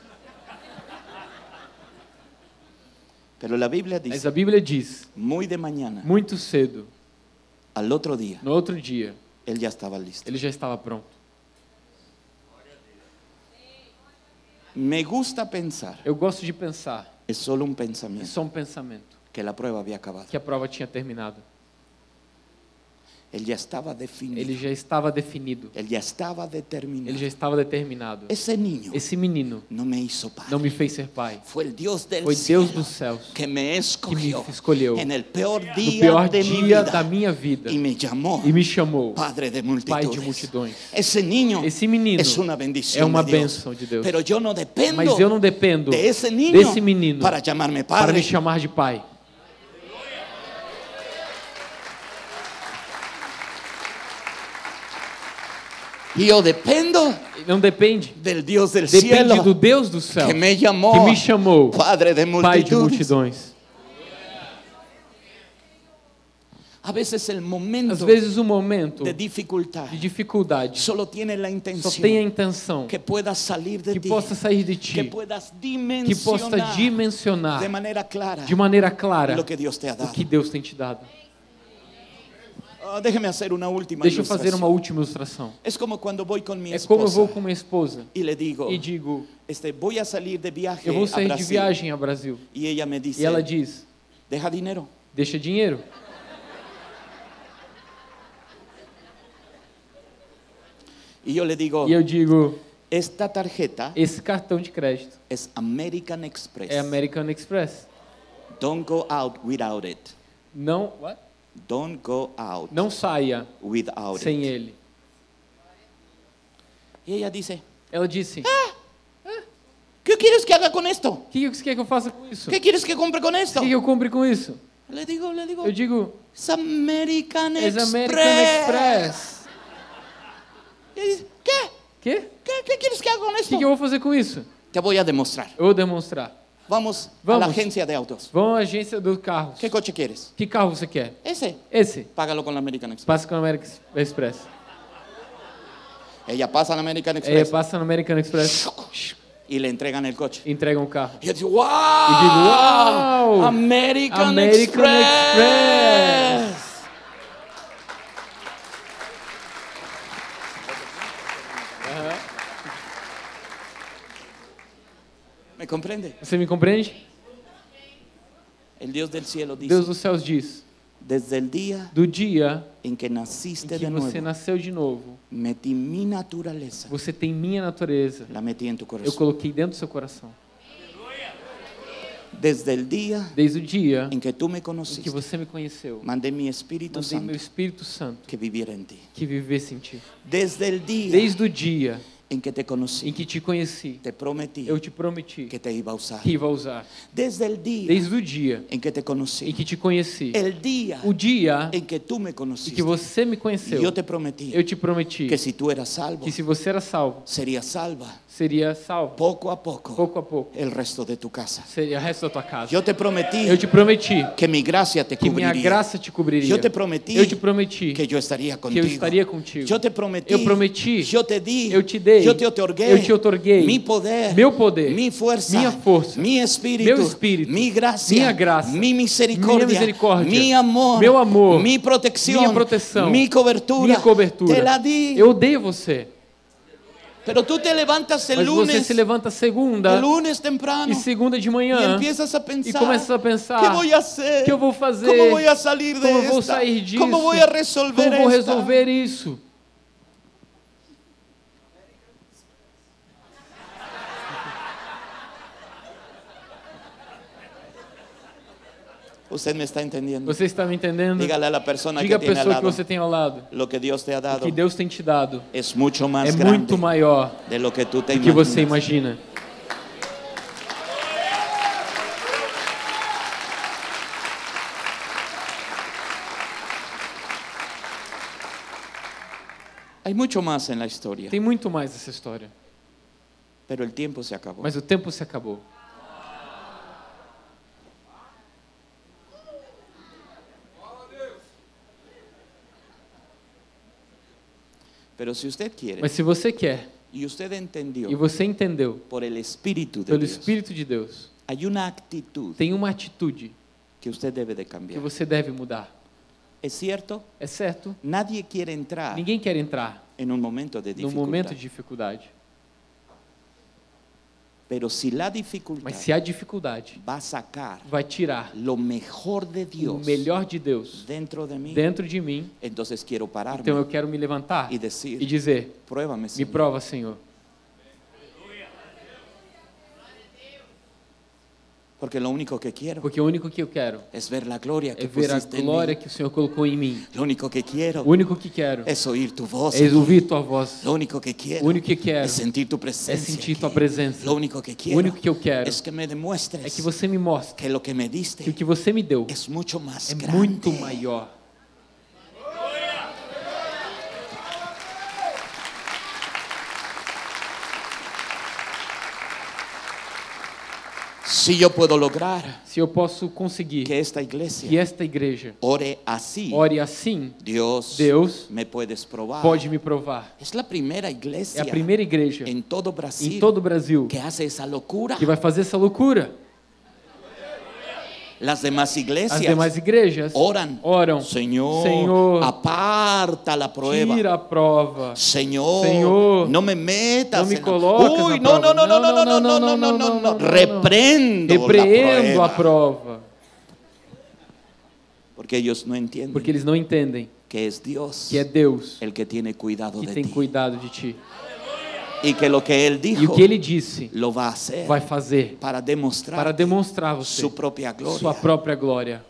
[SPEAKER 2] Pero la Biblia
[SPEAKER 3] Mas
[SPEAKER 2] dice,
[SPEAKER 3] a Bíblia diz,
[SPEAKER 2] muy de mañana,
[SPEAKER 3] muito cedo,
[SPEAKER 2] al otro día,
[SPEAKER 3] no outro dia,
[SPEAKER 2] él ya estaba listo.
[SPEAKER 3] ele já estava pronto.
[SPEAKER 2] Me gusta pensar,
[SPEAKER 3] Eu gosto de pensar,
[SPEAKER 2] es solo un
[SPEAKER 3] é
[SPEAKER 2] pensamiento,
[SPEAKER 3] só um pensamento,
[SPEAKER 2] que la prueba había acabado.
[SPEAKER 3] que a prova tinha terminado.
[SPEAKER 2] Él ya estaba definido,
[SPEAKER 3] Ele já estava definido,
[SPEAKER 2] él ya estaba determinado.
[SPEAKER 3] ele já estava determinado.
[SPEAKER 2] Ese niño
[SPEAKER 3] Esse menino
[SPEAKER 2] no me hizo padre.
[SPEAKER 3] não me fez ser pai.
[SPEAKER 2] Dios del
[SPEAKER 3] Foi Deus dos céus
[SPEAKER 2] que me
[SPEAKER 3] me escolheu
[SPEAKER 2] en el peor
[SPEAKER 3] no pior
[SPEAKER 2] de
[SPEAKER 3] dia
[SPEAKER 2] vida
[SPEAKER 3] da minha vida
[SPEAKER 2] y me llamó
[SPEAKER 3] e me chamou
[SPEAKER 2] padre de
[SPEAKER 3] pai de multidões.
[SPEAKER 2] Ese niño
[SPEAKER 3] Esse menino
[SPEAKER 2] es una bendición
[SPEAKER 3] é uma
[SPEAKER 2] de
[SPEAKER 3] bênção de Deus.
[SPEAKER 2] Pero yo no dependo
[SPEAKER 3] Mas eu não dependo
[SPEAKER 2] de ese niño
[SPEAKER 3] desse menino
[SPEAKER 2] para llamarme
[SPEAKER 3] para me chamar de pai.
[SPEAKER 2] Y yo dependo
[SPEAKER 3] Não depende.
[SPEAKER 2] del
[SPEAKER 3] Depende
[SPEAKER 2] cielo
[SPEAKER 3] do Deus do céu
[SPEAKER 2] que me llamó
[SPEAKER 3] que me chamou
[SPEAKER 2] padre de
[SPEAKER 3] pai de multidões.
[SPEAKER 2] El momento
[SPEAKER 3] Às vezes o momento
[SPEAKER 2] de dificultad
[SPEAKER 3] de dificuldade só tem a intenção
[SPEAKER 2] que puedas salir de
[SPEAKER 3] que
[SPEAKER 2] ti,
[SPEAKER 3] possa sair de
[SPEAKER 2] que
[SPEAKER 3] ti,
[SPEAKER 2] puedas
[SPEAKER 3] que possa
[SPEAKER 2] dimensionar de manera clara
[SPEAKER 3] de maneira clara
[SPEAKER 2] que
[SPEAKER 3] o que Deus tem te dado.
[SPEAKER 2] Ah, déjeme hacer una última
[SPEAKER 3] Deixa eu fazer
[SPEAKER 2] ilustración.
[SPEAKER 3] uma última ilustração.
[SPEAKER 2] Es como cuando voy con mi
[SPEAKER 3] É como eu
[SPEAKER 2] esposa
[SPEAKER 3] vou com minha esposa
[SPEAKER 2] y le digo,
[SPEAKER 3] e digo:
[SPEAKER 2] este, voy a salir de viaje
[SPEAKER 3] eu vou
[SPEAKER 2] a
[SPEAKER 3] sair de
[SPEAKER 2] Brasil.
[SPEAKER 3] viagem ao Brasil.
[SPEAKER 2] Y ella me dice,
[SPEAKER 3] E ela diz:
[SPEAKER 2] deja dinero.
[SPEAKER 3] deixa dinheiro.
[SPEAKER 2] Y yo le digo,
[SPEAKER 3] E eu digo:
[SPEAKER 2] esta tarjeta
[SPEAKER 3] esse cartão de crédito
[SPEAKER 2] es American Express.
[SPEAKER 3] é American Express.
[SPEAKER 2] Don't go out without it.
[SPEAKER 3] Não, what?
[SPEAKER 2] Don't go out
[SPEAKER 3] não saia
[SPEAKER 2] without
[SPEAKER 3] sem
[SPEAKER 2] it.
[SPEAKER 3] ele.
[SPEAKER 2] Y ella dice,
[SPEAKER 3] Ela disse:
[SPEAKER 2] ¿qué quieres que haga con esto?
[SPEAKER 3] O que você quer que eu faça com isso? O
[SPEAKER 2] ¿Qué quieres que compre con esto?
[SPEAKER 3] que eu compre com isso?
[SPEAKER 2] Le digo, le digo,
[SPEAKER 3] Eu digo:
[SPEAKER 2] es American
[SPEAKER 3] é
[SPEAKER 2] Express.
[SPEAKER 3] American Express.
[SPEAKER 2] Y ella dice, ¿qué?
[SPEAKER 3] Quê?
[SPEAKER 2] ¿Qué, qué quieres que haga con
[SPEAKER 3] O
[SPEAKER 2] esto?
[SPEAKER 3] que, que eu vou fazer com isso?
[SPEAKER 2] Te voy a demostrar.
[SPEAKER 3] Eu vou demonstrar.
[SPEAKER 2] Vamos, a
[SPEAKER 3] Vamos.
[SPEAKER 2] la agencia de autos.
[SPEAKER 3] Vamos à agência dos carros.
[SPEAKER 2] ¿Qué coche quieres?
[SPEAKER 3] Que carro você quer?
[SPEAKER 2] Ese.
[SPEAKER 3] Esse.
[SPEAKER 2] Págalo con la American Express.
[SPEAKER 3] Passa com a American Express.
[SPEAKER 2] Ella pasa a la American Express
[SPEAKER 3] passa no American Express.
[SPEAKER 2] y le entregan el coche.
[SPEAKER 3] Entregam o carro.
[SPEAKER 2] Y yo digo,
[SPEAKER 3] digo, ¡wow!
[SPEAKER 2] American,
[SPEAKER 3] American
[SPEAKER 2] Express.
[SPEAKER 3] Express.
[SPEAKER 2] Comprende?
[SPEAKER 3] Você me compreende? Deus dos céus diz:
[SPEAKER 2] desde el día
[SPEAKER 3] do dia
[SPEAKER 2] en que
[SPEAKER 3] em
[SPEAKER 2] naciste
[SPEAKER 3] que
[SPEAKER 2] de
[SPEAKER 3] você
[SPEAKER 2] nuevo,
[SPEAKER 3] nasceu de novo,
[SPEAKER 2] metí mi naturaleza,
[SPEAKER 3] você tem minha natureza.
[SPEAKER 2] la metí en tu
[SPEAKER 3] Eu
[SPEAKER 2] corazón.
[SPEAKER 3] coloquei dentro do seu coração.
[SPEAKER 2] Desde el día
[SPEAKER 3] Desde o dia
[SPEAKER 2] en que tú me
[SPEAKER 3] em que você me conheceu,
[SPEAKER 2] mandé mi Espíritu
[SPEAKER 3] mandei meu
[SPEAKER 2] Santo
[SPEAKER 3] Espírito Santo
[SPEAKER 2] que viviera en ti.
[SPEAKER 3] que vivesse em ti.
[SPEAKER 2] Desde el día
[SPEAKER 3] Desde o dia
[SPEAKER 2] en que te
[SPEAKER 3] em
[SPEAKER 2] conocí,
[SPEAKER 3] que te conheci,
[SPEAKER 2] te prometí
[SPEAKER 3] eu te prometi
[SPEAKER 2] que te iba usar.
[SPEAKER 3] que iba usar.
[SPEAKER 2] Desde el día
[SPEAKER 3] Desde o dia
[SPEAKER 2] en que te
[SPEAKER 3] em
[SPEAKER 2] conocí,
[SPEAKER 3] que te conheci,
[SPEAKER 2] el día
[SPEAKER 3] o dia
[SPEAKER 2] en que tú me
[SPEAKER 3] em
[SPEAKER 2] conociste,
[SPEAKER 3] que você me conheceu,
[SPEAKER 2] yo te prometí
[SPEAKER 3] eu te prometi
[SPEAKER 2] que si tú eras salvo,
[SPEAKER 3] que se você era salvo,
[SPEAKER 2] serías salva
[SPEAKER 3] seria salvo.
[SPEAKER 2] poco a poco
[SPEAKER 3] Pouco a pouco,
[SPEAKER 2] el resto de tu casa.
[SPEAKER 3] seria o resto da tua casa.
[SPEAKER 2] Yo te prometí
[SPEAKER 3] Eu te prometi
[SPEAKER 2] que mi gracia te
[SPEAKER 3] que minha graça te cobriria.
[SPEAKER 2] Yo te prometí
[SPEAKER 3] Eu te prometi
[SPEAKER 2] que yo estaría
[SPEAKER 3] que
[SPEAKER 2] contigo.
[SPEAKER 3] eu estaria contigo.
[SPEAKER 2] Yo te prometí,
[SPEAKER 3] Eu prometi,
[SPEAKER 2] yo te di,
[SPEAKER 3] eu te dei,
[SPEAKER 2] yo te otorgué,
[SPEAKER 3] eu te otorguei
[SPEAKER 2] mi poder,
[SPEAKER 3] meu poder,
[SPEAKER 2] mi fuerza,
[SPEAKER 3] minha força,
[SPEAKER 2] mi espíritu,
[SPEAKER 3] meu espírito,
[SPEAKER 2] mi gracia,
[SPEAKER 3] minha graça,
[SPEAKER 2] mi misericordia,
[SPEAKER 3] minha misericórdia,
[SPEAKER 2] mi amor,
[SPEAKER 3] meu amor,
[SPEAKER 2] mi protección,
[SPEAKER 3] minha proteção,
[SPEAKER 2] mi cobertura,
[SPEAKER 3] minha cobertura.
[SPEAKER 2] te la di.
[SPEAKER 3] Eu dei a você.
[SPEAKER 2] Pero tú te levantas el
[SPEAKER 3] Mas você
[SPEAKER 2] lunes,
[SPEAKER 3] se levanta segunda
[SPEAKER 2] lunes temprano
[SPEAKER 3] e segunda de manhã e
[SPEAKER 2] pensar,
[SPEAKER 3] começa a
[SPEAKER 2] ¿qué
[SPEAKER 3] pensar
[SPEAKER 2] voy a hacer?
[SPEAKER 3] que eu vou fazer,
[SPEAKER 2] ¿Cómo voy a salir de
[SPEAKER 3] como eu vou
[SPEAKER 2] esta?
[SPEAKER 3] sair disso,
[SPEAKER 2] ¿Cómo voy a resolver
[SPEAKER 3] como vou
[SPEAKER 2] esta?
[SPEAKER 3] resolver isso.
[SPEAKER 2] Usted me está entendiendo.
[SPEAKER 3] Você está me entendendo?
[SPEAKER 2] Dígale a la persona
[SPEAKER 3] Diga a
[SPEAKER 2] que al
[SPEAKER 3] pessoa que você tem ao lado.
[SPEAKER 2] lo que Dios te ha
[SPEAKER 3] O
[SPEAKER 2] dado
[SPEAKER 3] que Deus tem te dado
[SPEAKER 2] es mucho más
[SPEAKER 3] é muito maior
[SPEAKER 2] de lo que tú te
[SPEAKER 3] do que você imagina.
[SPEAKER 2] Hay mucho más en la historia,
[SPEAKER 3] Tem muito mais essa história. Mas o tempo se acabou.
[SPEAKER 2] Pero si usted quiere
[SPEAKER 3] Mas se você quer
[SPEAKER 2] y usted entendió
[SPEAKER 3] e você entendeu
[SPEAKER 2] por el Espíritu de
[SPEAKER 3] pelo
[SPEAKER 2] Dios,
[SPEAKER 3] Espírito de Deus, tem uma atitude
[SPEAKER 2] que usted debe de
[SPEAKER 3] que
[SPEAKER 2] cambiar.
[SPEAKER 3] você deve mudar.
[SPEAKER 2] ¿Es cierto?
[SPEAKER 3] É certo?
[SPEAKER 2] Nadie quiere entrar
[SPEAKER 3] Ninguém quer entrar
[SPEAKER 2] en un momento de
[SPEAKER 3] num
[SPEAKER 2] dificultad.
[SPEAKER 3] momento de dificuldade.
[SPEAKER 2] Pero si la dificultad
[SPEAKER 3] Mas se há dificuldade, vai tirar
[SPEAKER 2] lo mejor de
[SPEAKER 3] o melhor de Deus
[SPEAKER 2] dentro de mí,
[SPEAKER 3] dentro de mim, então eu quero me levantar e dizer: Me prova, Senhor.
[SPEAKER 2] Porque lo único que quiero
[SPEAKER 3] Porque o único que eu quero
[SPEAKER 2] es ver la gloria
[SPEAKER 3] é
[SPEAKER 2] que
[SPEAKER 3] ver a glória que o Senhor colocou em mim.
[SPEAKER 2] Lo único que quiero
[SPEAKER 3] O único que quero
[SPEAKER 2] es oír tu voz.
[SPEAKER 3] é ouvir tua voz.
[SPEAKER 2] Lo único que quiero
[SPEAKER 3] O único que quero
[SPEAKER 2] es sentir tu
[SPEAKER 3] é
[SPEAKER 2] presencia.
[SPEAKER 3] sentir tua presença.
[SPEAKER 2] Lo único que
[SPEAKER 3] O
[SPEAKER 2] quiero
[SPEAKER 3] único que eu quero
[SPEAKER 2] es que me
[SPEAKER 3] é
[SPEAKER 2] demuestres
[SPEAKER 3] que você me mostre
[SPEAKER 2] que lo que me
[SPEAKER 3] que o
[SPEAKER 2] diste
[SPEAKER 3] que você me deu
[SPEAKER 2] es mucho más
[SPEAKER 3] é
[SPEAKER 2] grande.
[SPEAKER 3] muito maior.
[SPEAKER 2] Yo puedo lograr
[SPEAKER 3] Se eu posso conseguir
[SPEAKER 2] que esta
[SPEAKER 3] que
[SPEAKER 2] iglesia
[SPEAKER 3] esta igreja
[SPEAKER 2] ore así,
[SPEAKER 3] ore assim,
[SPEAKER 2] Dios,
[SPEAKER 3] Deus
[SPEAKER 2] me puedes probar.
[SPEAKER 3] pode me provar.
[SPEAKER 2] Es la primera
[SPEAKER 3] É
[SPEAKER 2] iglesia
[SPEAKER 3] a primeira igreja
[SPEAKER 2] en todo Brasil
[SPEAKER 3] em todo o Brasil
[SPEAKER 2] que
[SPEAKER 3] que vai fazer essa loucura.
[SPEAKER 2] Las demás
[SPEAKER 3] As
[SPEAKER 2] iglesias
[SPEAKER 3] demais igrejas
[SPEAKER 2] oran.
[SPEAKER 3] oram.
[SPEAKER 2] Señor,
[SPEAKER 3] Senhor,
[SPEAKER 2] aparta la prueba.
[SPEAKER 3] tira a prova.
[SPEAKER 2] Señor,
[SPEAKER 3] Señor,
[SPEAKER 2] no me metas
[SPEAKER 3] no me prova.
[SPEAKER 2] no,
[SPEAKER 3] Não,
[SPEAKER 2] no, no,
[SPEAKER 3] não,
[SPEAKER 2] no,
[SPEAKER 3] não,
[SPEAKER 2] no,
[SPEAKER 3] não,
[SPEAKER 2] no,
[SPEAKER 3] não, não.
[SPEAKER 2] Reprendo,
[SPEAKER 3] Repreendo
[SPEAKER 2] la
[SPEAKER 3] a
[SPEAKER 2] prueba.
[SPEAKER 3] prova.
[SPEAKER 2] Porque ellos no entienden
[SPEAKER 3] Porque eles não entendem
[SPEAKER 2] que es Dios
[SPEAKER 3] que é Deus
[SPEAKER 2] el que tiene cuidado
[SPEAKER 3] que
[SPEAKER 2] de
[SPEAKER 3] tem
[SPEAKER 2] ti.
[SPEAKER 3] cuidado de ti.
[SPEAKER 2] Y que lo que Él
[SPEAKER 3] E
[SPEAKER 2] dijo
[SPEAKER 3] o que ele disse
[SPEAKER 2] hacer
[SPEAKER 3] vai fazer
[SPEAKER 2] para demostrar
[SPEAKER 3] para demonstrar você
[SPEAKER 2] su propia gloria.
[SPEAKER 3] sua própria glória.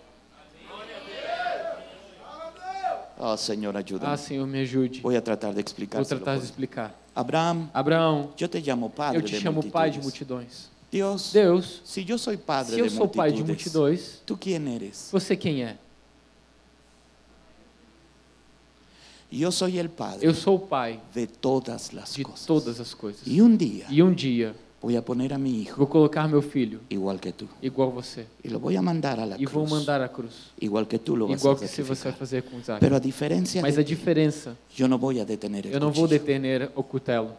[SPEAKER 2] Oh, Señor, ayúdame.
[SPEAKER 3] Ah, Senhor, me ajude.
[SPEAKER 2] Voy a tratar de
[SPEAKER 3] Vou
[SPEAKER 2] explicar.
[SPEAKER 3] tratar de explicar.
[SPEAKER 2] Abraham,
[SPEAKER 3] Abraão,
[SPEAKER 2] yo te llamo padre
[SPEAKER 3] eu te chamo pai de
[SPEAKER 2] multitudes.
[SPEAKER 3] multidões. Deus,
[SPEAKER 2] padre
[SPEAKER 3] se eu sou pai de
[SPEAKER 2] multitudes,
[SPEAKER 3] multidões,
[SPEAKER 2] ¿tú quién eres?
[SPEAKER 3] você quem é?
[SPEAKER 2] Yo soy el padre
[SPEAKER 3] Eu sou o pai
[SPEAKER 2] de todas las
[SPEAKER 3] de
[SPEAKER 2] cosas.
[SPEAKER 3] todas as coisas.
[SPEAKER 2] Y un día
[SPEAKER 3] E um dia
[SPEAKER 2] voy a poner a mi hijo
[SPEAKER 3] vou colocar meu filho
[SPEAKER 2] igual que tú.
[SPEAKER 3] igual você
[SPEAKER 2] Y lo voy a mandar a la
[SPEAKER 3] e vou
[SPEAKER 2] cruz.
[SPEAKER 3] mandar à cruz,
[SPEAKER 2] Igual que tú lo vas
[SPEAKER 3] igual que se você vai fazer com Isaac.
[SPEAKER 2] Pero a diferencia
[SPEAKER 3] Mas a diferença,
[SPEAKER 2] no voy a detener
[SPEAKER 3] eu não vou deter o cutelo,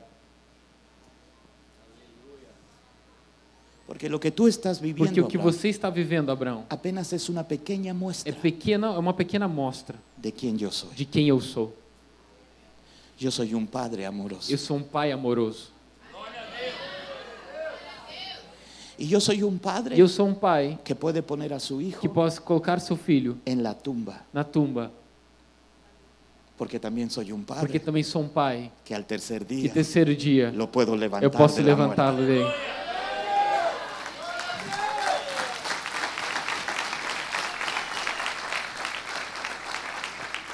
[SPEAKER 2] Porque lo que tú estás
[SPEAKER 3] porque
[SPEAKER 2] viviendo
[SPEAKER 3] o que
[SPEAKER 2] Abraham,
[SPEAKER 3] você está vivendo, Abraão,
[SPEAKER 2] apenas es una pequeña
[SPEAKER 3] é
[SPEAKER 2] muestra
[SPEAKER 3] pequena, é uma pequena amostra
[SPEAKER 2] de quién yo soy.
[SPEAKER 3] de quem eu sou.
[SPEAKER 2] Yo soy un padre amoroso.
[SPEAKER 3] Eu sou um pai amoroso.
[SPEAKER 2] Y yo soy un padre
[SPEAKER 3] E eu sou um pai
[SPEAKER 2] que puede poner a su hijo
[SPEAKER 3] que possa colocar seu filho
[SPEAKER 2] en la tumba.
[SPEAKER 3] na tumba,
[SPEAKER 2] Porque también soy un
[SPEAKER 3] porque
[SPEAKER 2] padre
[SPEAKER 3] também sou um pai
[SPEAKER 2] que
[SPEAKER 3] que
[SPEAKER 2] día
[SPEAKER 3] terceiro dia
[SPEAKER 2] lo puedo levantar
[SPEAKER 3] eu posso levantá-lo dele.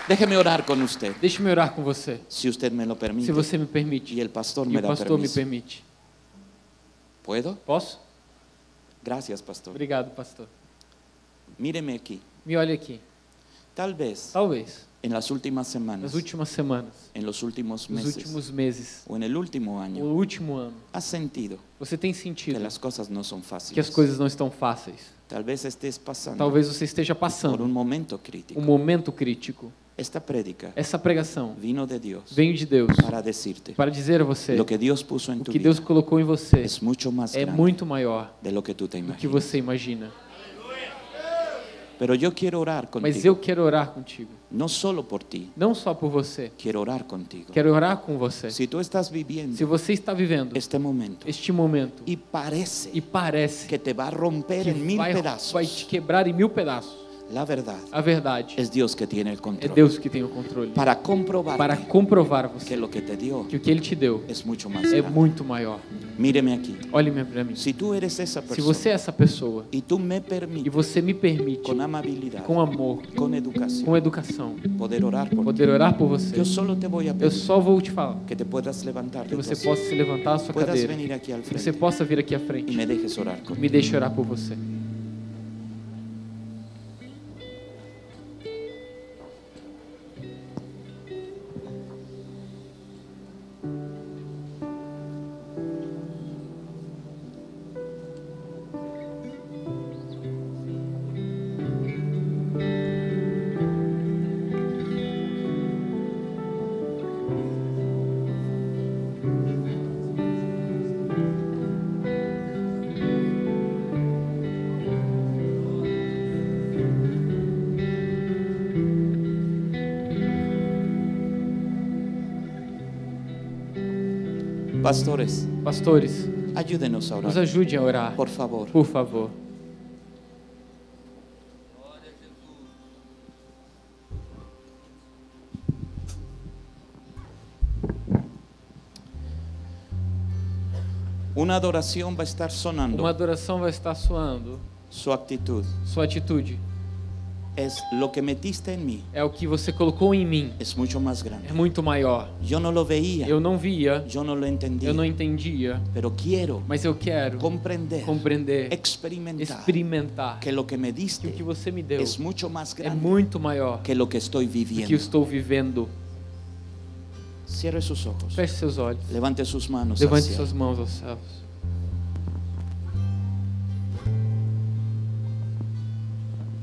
[SPEAKER 2] Déjeme orar con usted,
[SPEAKER 3] Deixe-me orar com você,
[SPEAKER 2] si usted me lo permite.
[SPEAKER 3] se você me permite.
[SPEAKER 2] Y el pastor
[SPEAKER 3] E
[SPEAKER 2] me
[SPEAKER 3] o
[SPEAKER 2] da
[SPEAKER 3] pastor me
[SPEAKER 2] permiso.
[SPEAKER 3] permite.
[SPEAKER 2] ¿Puedo?
[SPEAKER 3] Posso?
[SPEAKER 2] Gracias, pastor.
[SPEAKER 3] Obrigado, pastor.
[SPEAKER 2] Míreme aquí.
[SPEAKER 3] Me olhe aqui.
[SPEAKER 2] Tal vez
[SPEAKER 3] Talvez,
[SPEAKER 2] en las últimas semanas,
[SPEAKER 3] nas últimas semanas,
[SPEAKER 2] en los últimos
[SPEAKER 3] nos
[SPEAKER 2] meses
[SPEAKER 3] últimos meses,
[SPEAKER 2] o en el último
[SPEAKER 3] o
[SPEAKER 2] año,
[SPEAKER 3] último ano,
[SPEAKER 2] has sentido
[SPEAKER 3] você tem
[SPEAKER 2] que
[SPEAKER 3] sentido
[SPEAKER 2] las cosas no son
[SPEAKER 3] que as coisas não estão fáceis.
[SPEAKER 2] Tal vez estés pasando
[SPEAKER 3] Talvez você esteja
[SPEAKER 2] por un
[SPEAKER 3] passando
[SPEAKER 2] momento crítico.
[SPEAKER 3] um momento crítico.
[SPEAKER 2] Esta prédica
[SPEAKER 3] Essa pregação
[SPEAKER 2] vino de Dios
[SPEAKER 3] veio de Deus
[SPEAKER 2] para decirte
[SPEAKER 3] para dizer a você
[SPEAKER 2] lo que Dios puso en
[SPEAKER 3] o
[SPEAKER 2] tu
[SPEAKER 3] que Deus colocou em você
[SPEAKER 2] es mucho más
[SPEAKER 3] é muito maior
[SPEAKER 2] de lo que tú te
[SPEAKER 3] do que
[SPEAKER 2] imaginas.
[SPEAKER 3] você imagina.
[SPEAKER 2] Pero yo quiero orar
[SPEAKER 3] Mas
[SPEAKER 2] contigo,
[SPEAKER 3] eu quero orar contigo,
[SPEAKER 2] no solo por ti,
[SPEAKER 3] não só por você.
[SPEAKER 2] quiero orar contigo.
[SPEAKER 3] Quero orar com você.
[SPEAKER 2] Si tú estás
[SPEAKER 3] Se
[SPEAKER 2] viviendo
[SPEAKER 3] você está vivendo
[SPEAKER 2] este momento
[SPEAKER 3] este momento
[SPEAKER 2] y parece
[SPEAKER 3] e parece
[SPEAKER 2] que te va a romper en mil
[SPEAKER 3] vai,
[SPEAKER 2] pedazos,
[SPEAKER 3] vai te quebrar em mil pedaços,
[SPEAKER 2] la verdad
[SPEAKER 3] a verdade
[SPEAKER 2] es Dios que tiene el
[SPEAKER 3] é
[SPEAKER 2] control.
[SPEAKER 3] Deus que tem o controle.
[SPEAKER 2] Para comprobar
[SPEAKER 3] Para comprovar a você
[SPEAKER 2] que lo que te dio
[SPEAKER 3] que o que Ele te deu
[SPEAKER 2] es mucho más
[SPEAKER 3] é
[SPEAKER 2] grande.
[SPEAKER 3] muito maior.
[SPEAKER 2] Míreme aquí.
[SPEAKER 3] Olhe-me para mim.
[SPEAKER 2] Si tú eres esa
[SPEAKER 3] Se
[SPEAKER 2] persona
[SPEAKER 3] você é essa pessoa
[SPEAKER 2] y tú me
[SPEAKER 3] e
[SPEAKER 2] permites
[SPEAKER 3] você me permite,
[SPEAKER 2] con amabilidad,
[SPEAKER 3] com amor,
[SPEAKER 2] con educación,
[SPEAKER 3] com educação,
[SPEAKER 2] poder orar por
[SPEAKER 3] poder orar por você,
[SPEAKER 2] yo solo te voy a
[SPEAKER 3] eu só vou te falar
[SPEAKER 2] que te puedas levantar
[SPEAKER 3] que
[SPEAKER 2] tu
[SPEAKER 3] você possa se levantar da sua cadeira, que você possa vir aqui à frente
[SPEAKER 2] me dejes orar
[SPEAKER 3] me deixe orar por você.
[SPEAKER 2] Pastores,
[SPEAKER 3] Pastores,
[SPEAKER 2] ayúdenos a
[SPEAKER 3] nos
[SPEAKER 2] orar.
[SPEAKER 3] ajudem a orar,
[SPEAKER 2] Por favor.
[SPEAKER 3] por favor.
[SPEAKER 2] Una adoración va a estar sonando.
[SPEAKER 3] Uma adoração vai estar soando.
[SPEAKER 2] Su actitud
[SPEAKER 3] Sua atitude
[SPEAKER 2] es lo que metiste en mí.
[SPEAKER 3] é o que você colocou em mim.
[SPEAKER 2] Es mucho más
[SPEAKER 3] É
[SPEAKER 2] grande.
[SPEAKER 3] muito maior.
[SPEAKER 2] Yo no lo veía.
[SPEAKER 3] Eu não via,
[SPEAKER 2] Yo no lo entendía.
[SPEAKER 3] eu não entendia,
[SPEAKER 2] Pero quiero
[SPEAKER 3] mas eu quero
[SPEAKER 2] comprender,
[SPEAKER 3] compreender,
[SPEAKER 2] experimentar
[SPEAKER 3] experimentar
[SPEAKER 2] que lo que me
[SPEAKER 3] que
[SPEAKER 2] diste
[SPEAKER 3] o que você me deu
[SPEAKER 2] es mucho más
[SPEAKER 3] é
[SPEAKER 2] grande
[SPEAKER 3] muito maior
[SPEAKER 2] que lo que estoy
[SPEAKER 3] do que eu
[SPEAKER 2] viviendo.
[SPEAKER 3] estou vivendo.
[SPEAKER 2] Cierre sus ojos.
[SPEAKER 3] Feche seus olhos.
[SPEAKER 2] Levante sus manos. al
[SPEAKER 3] Levante suas mãos aos céus.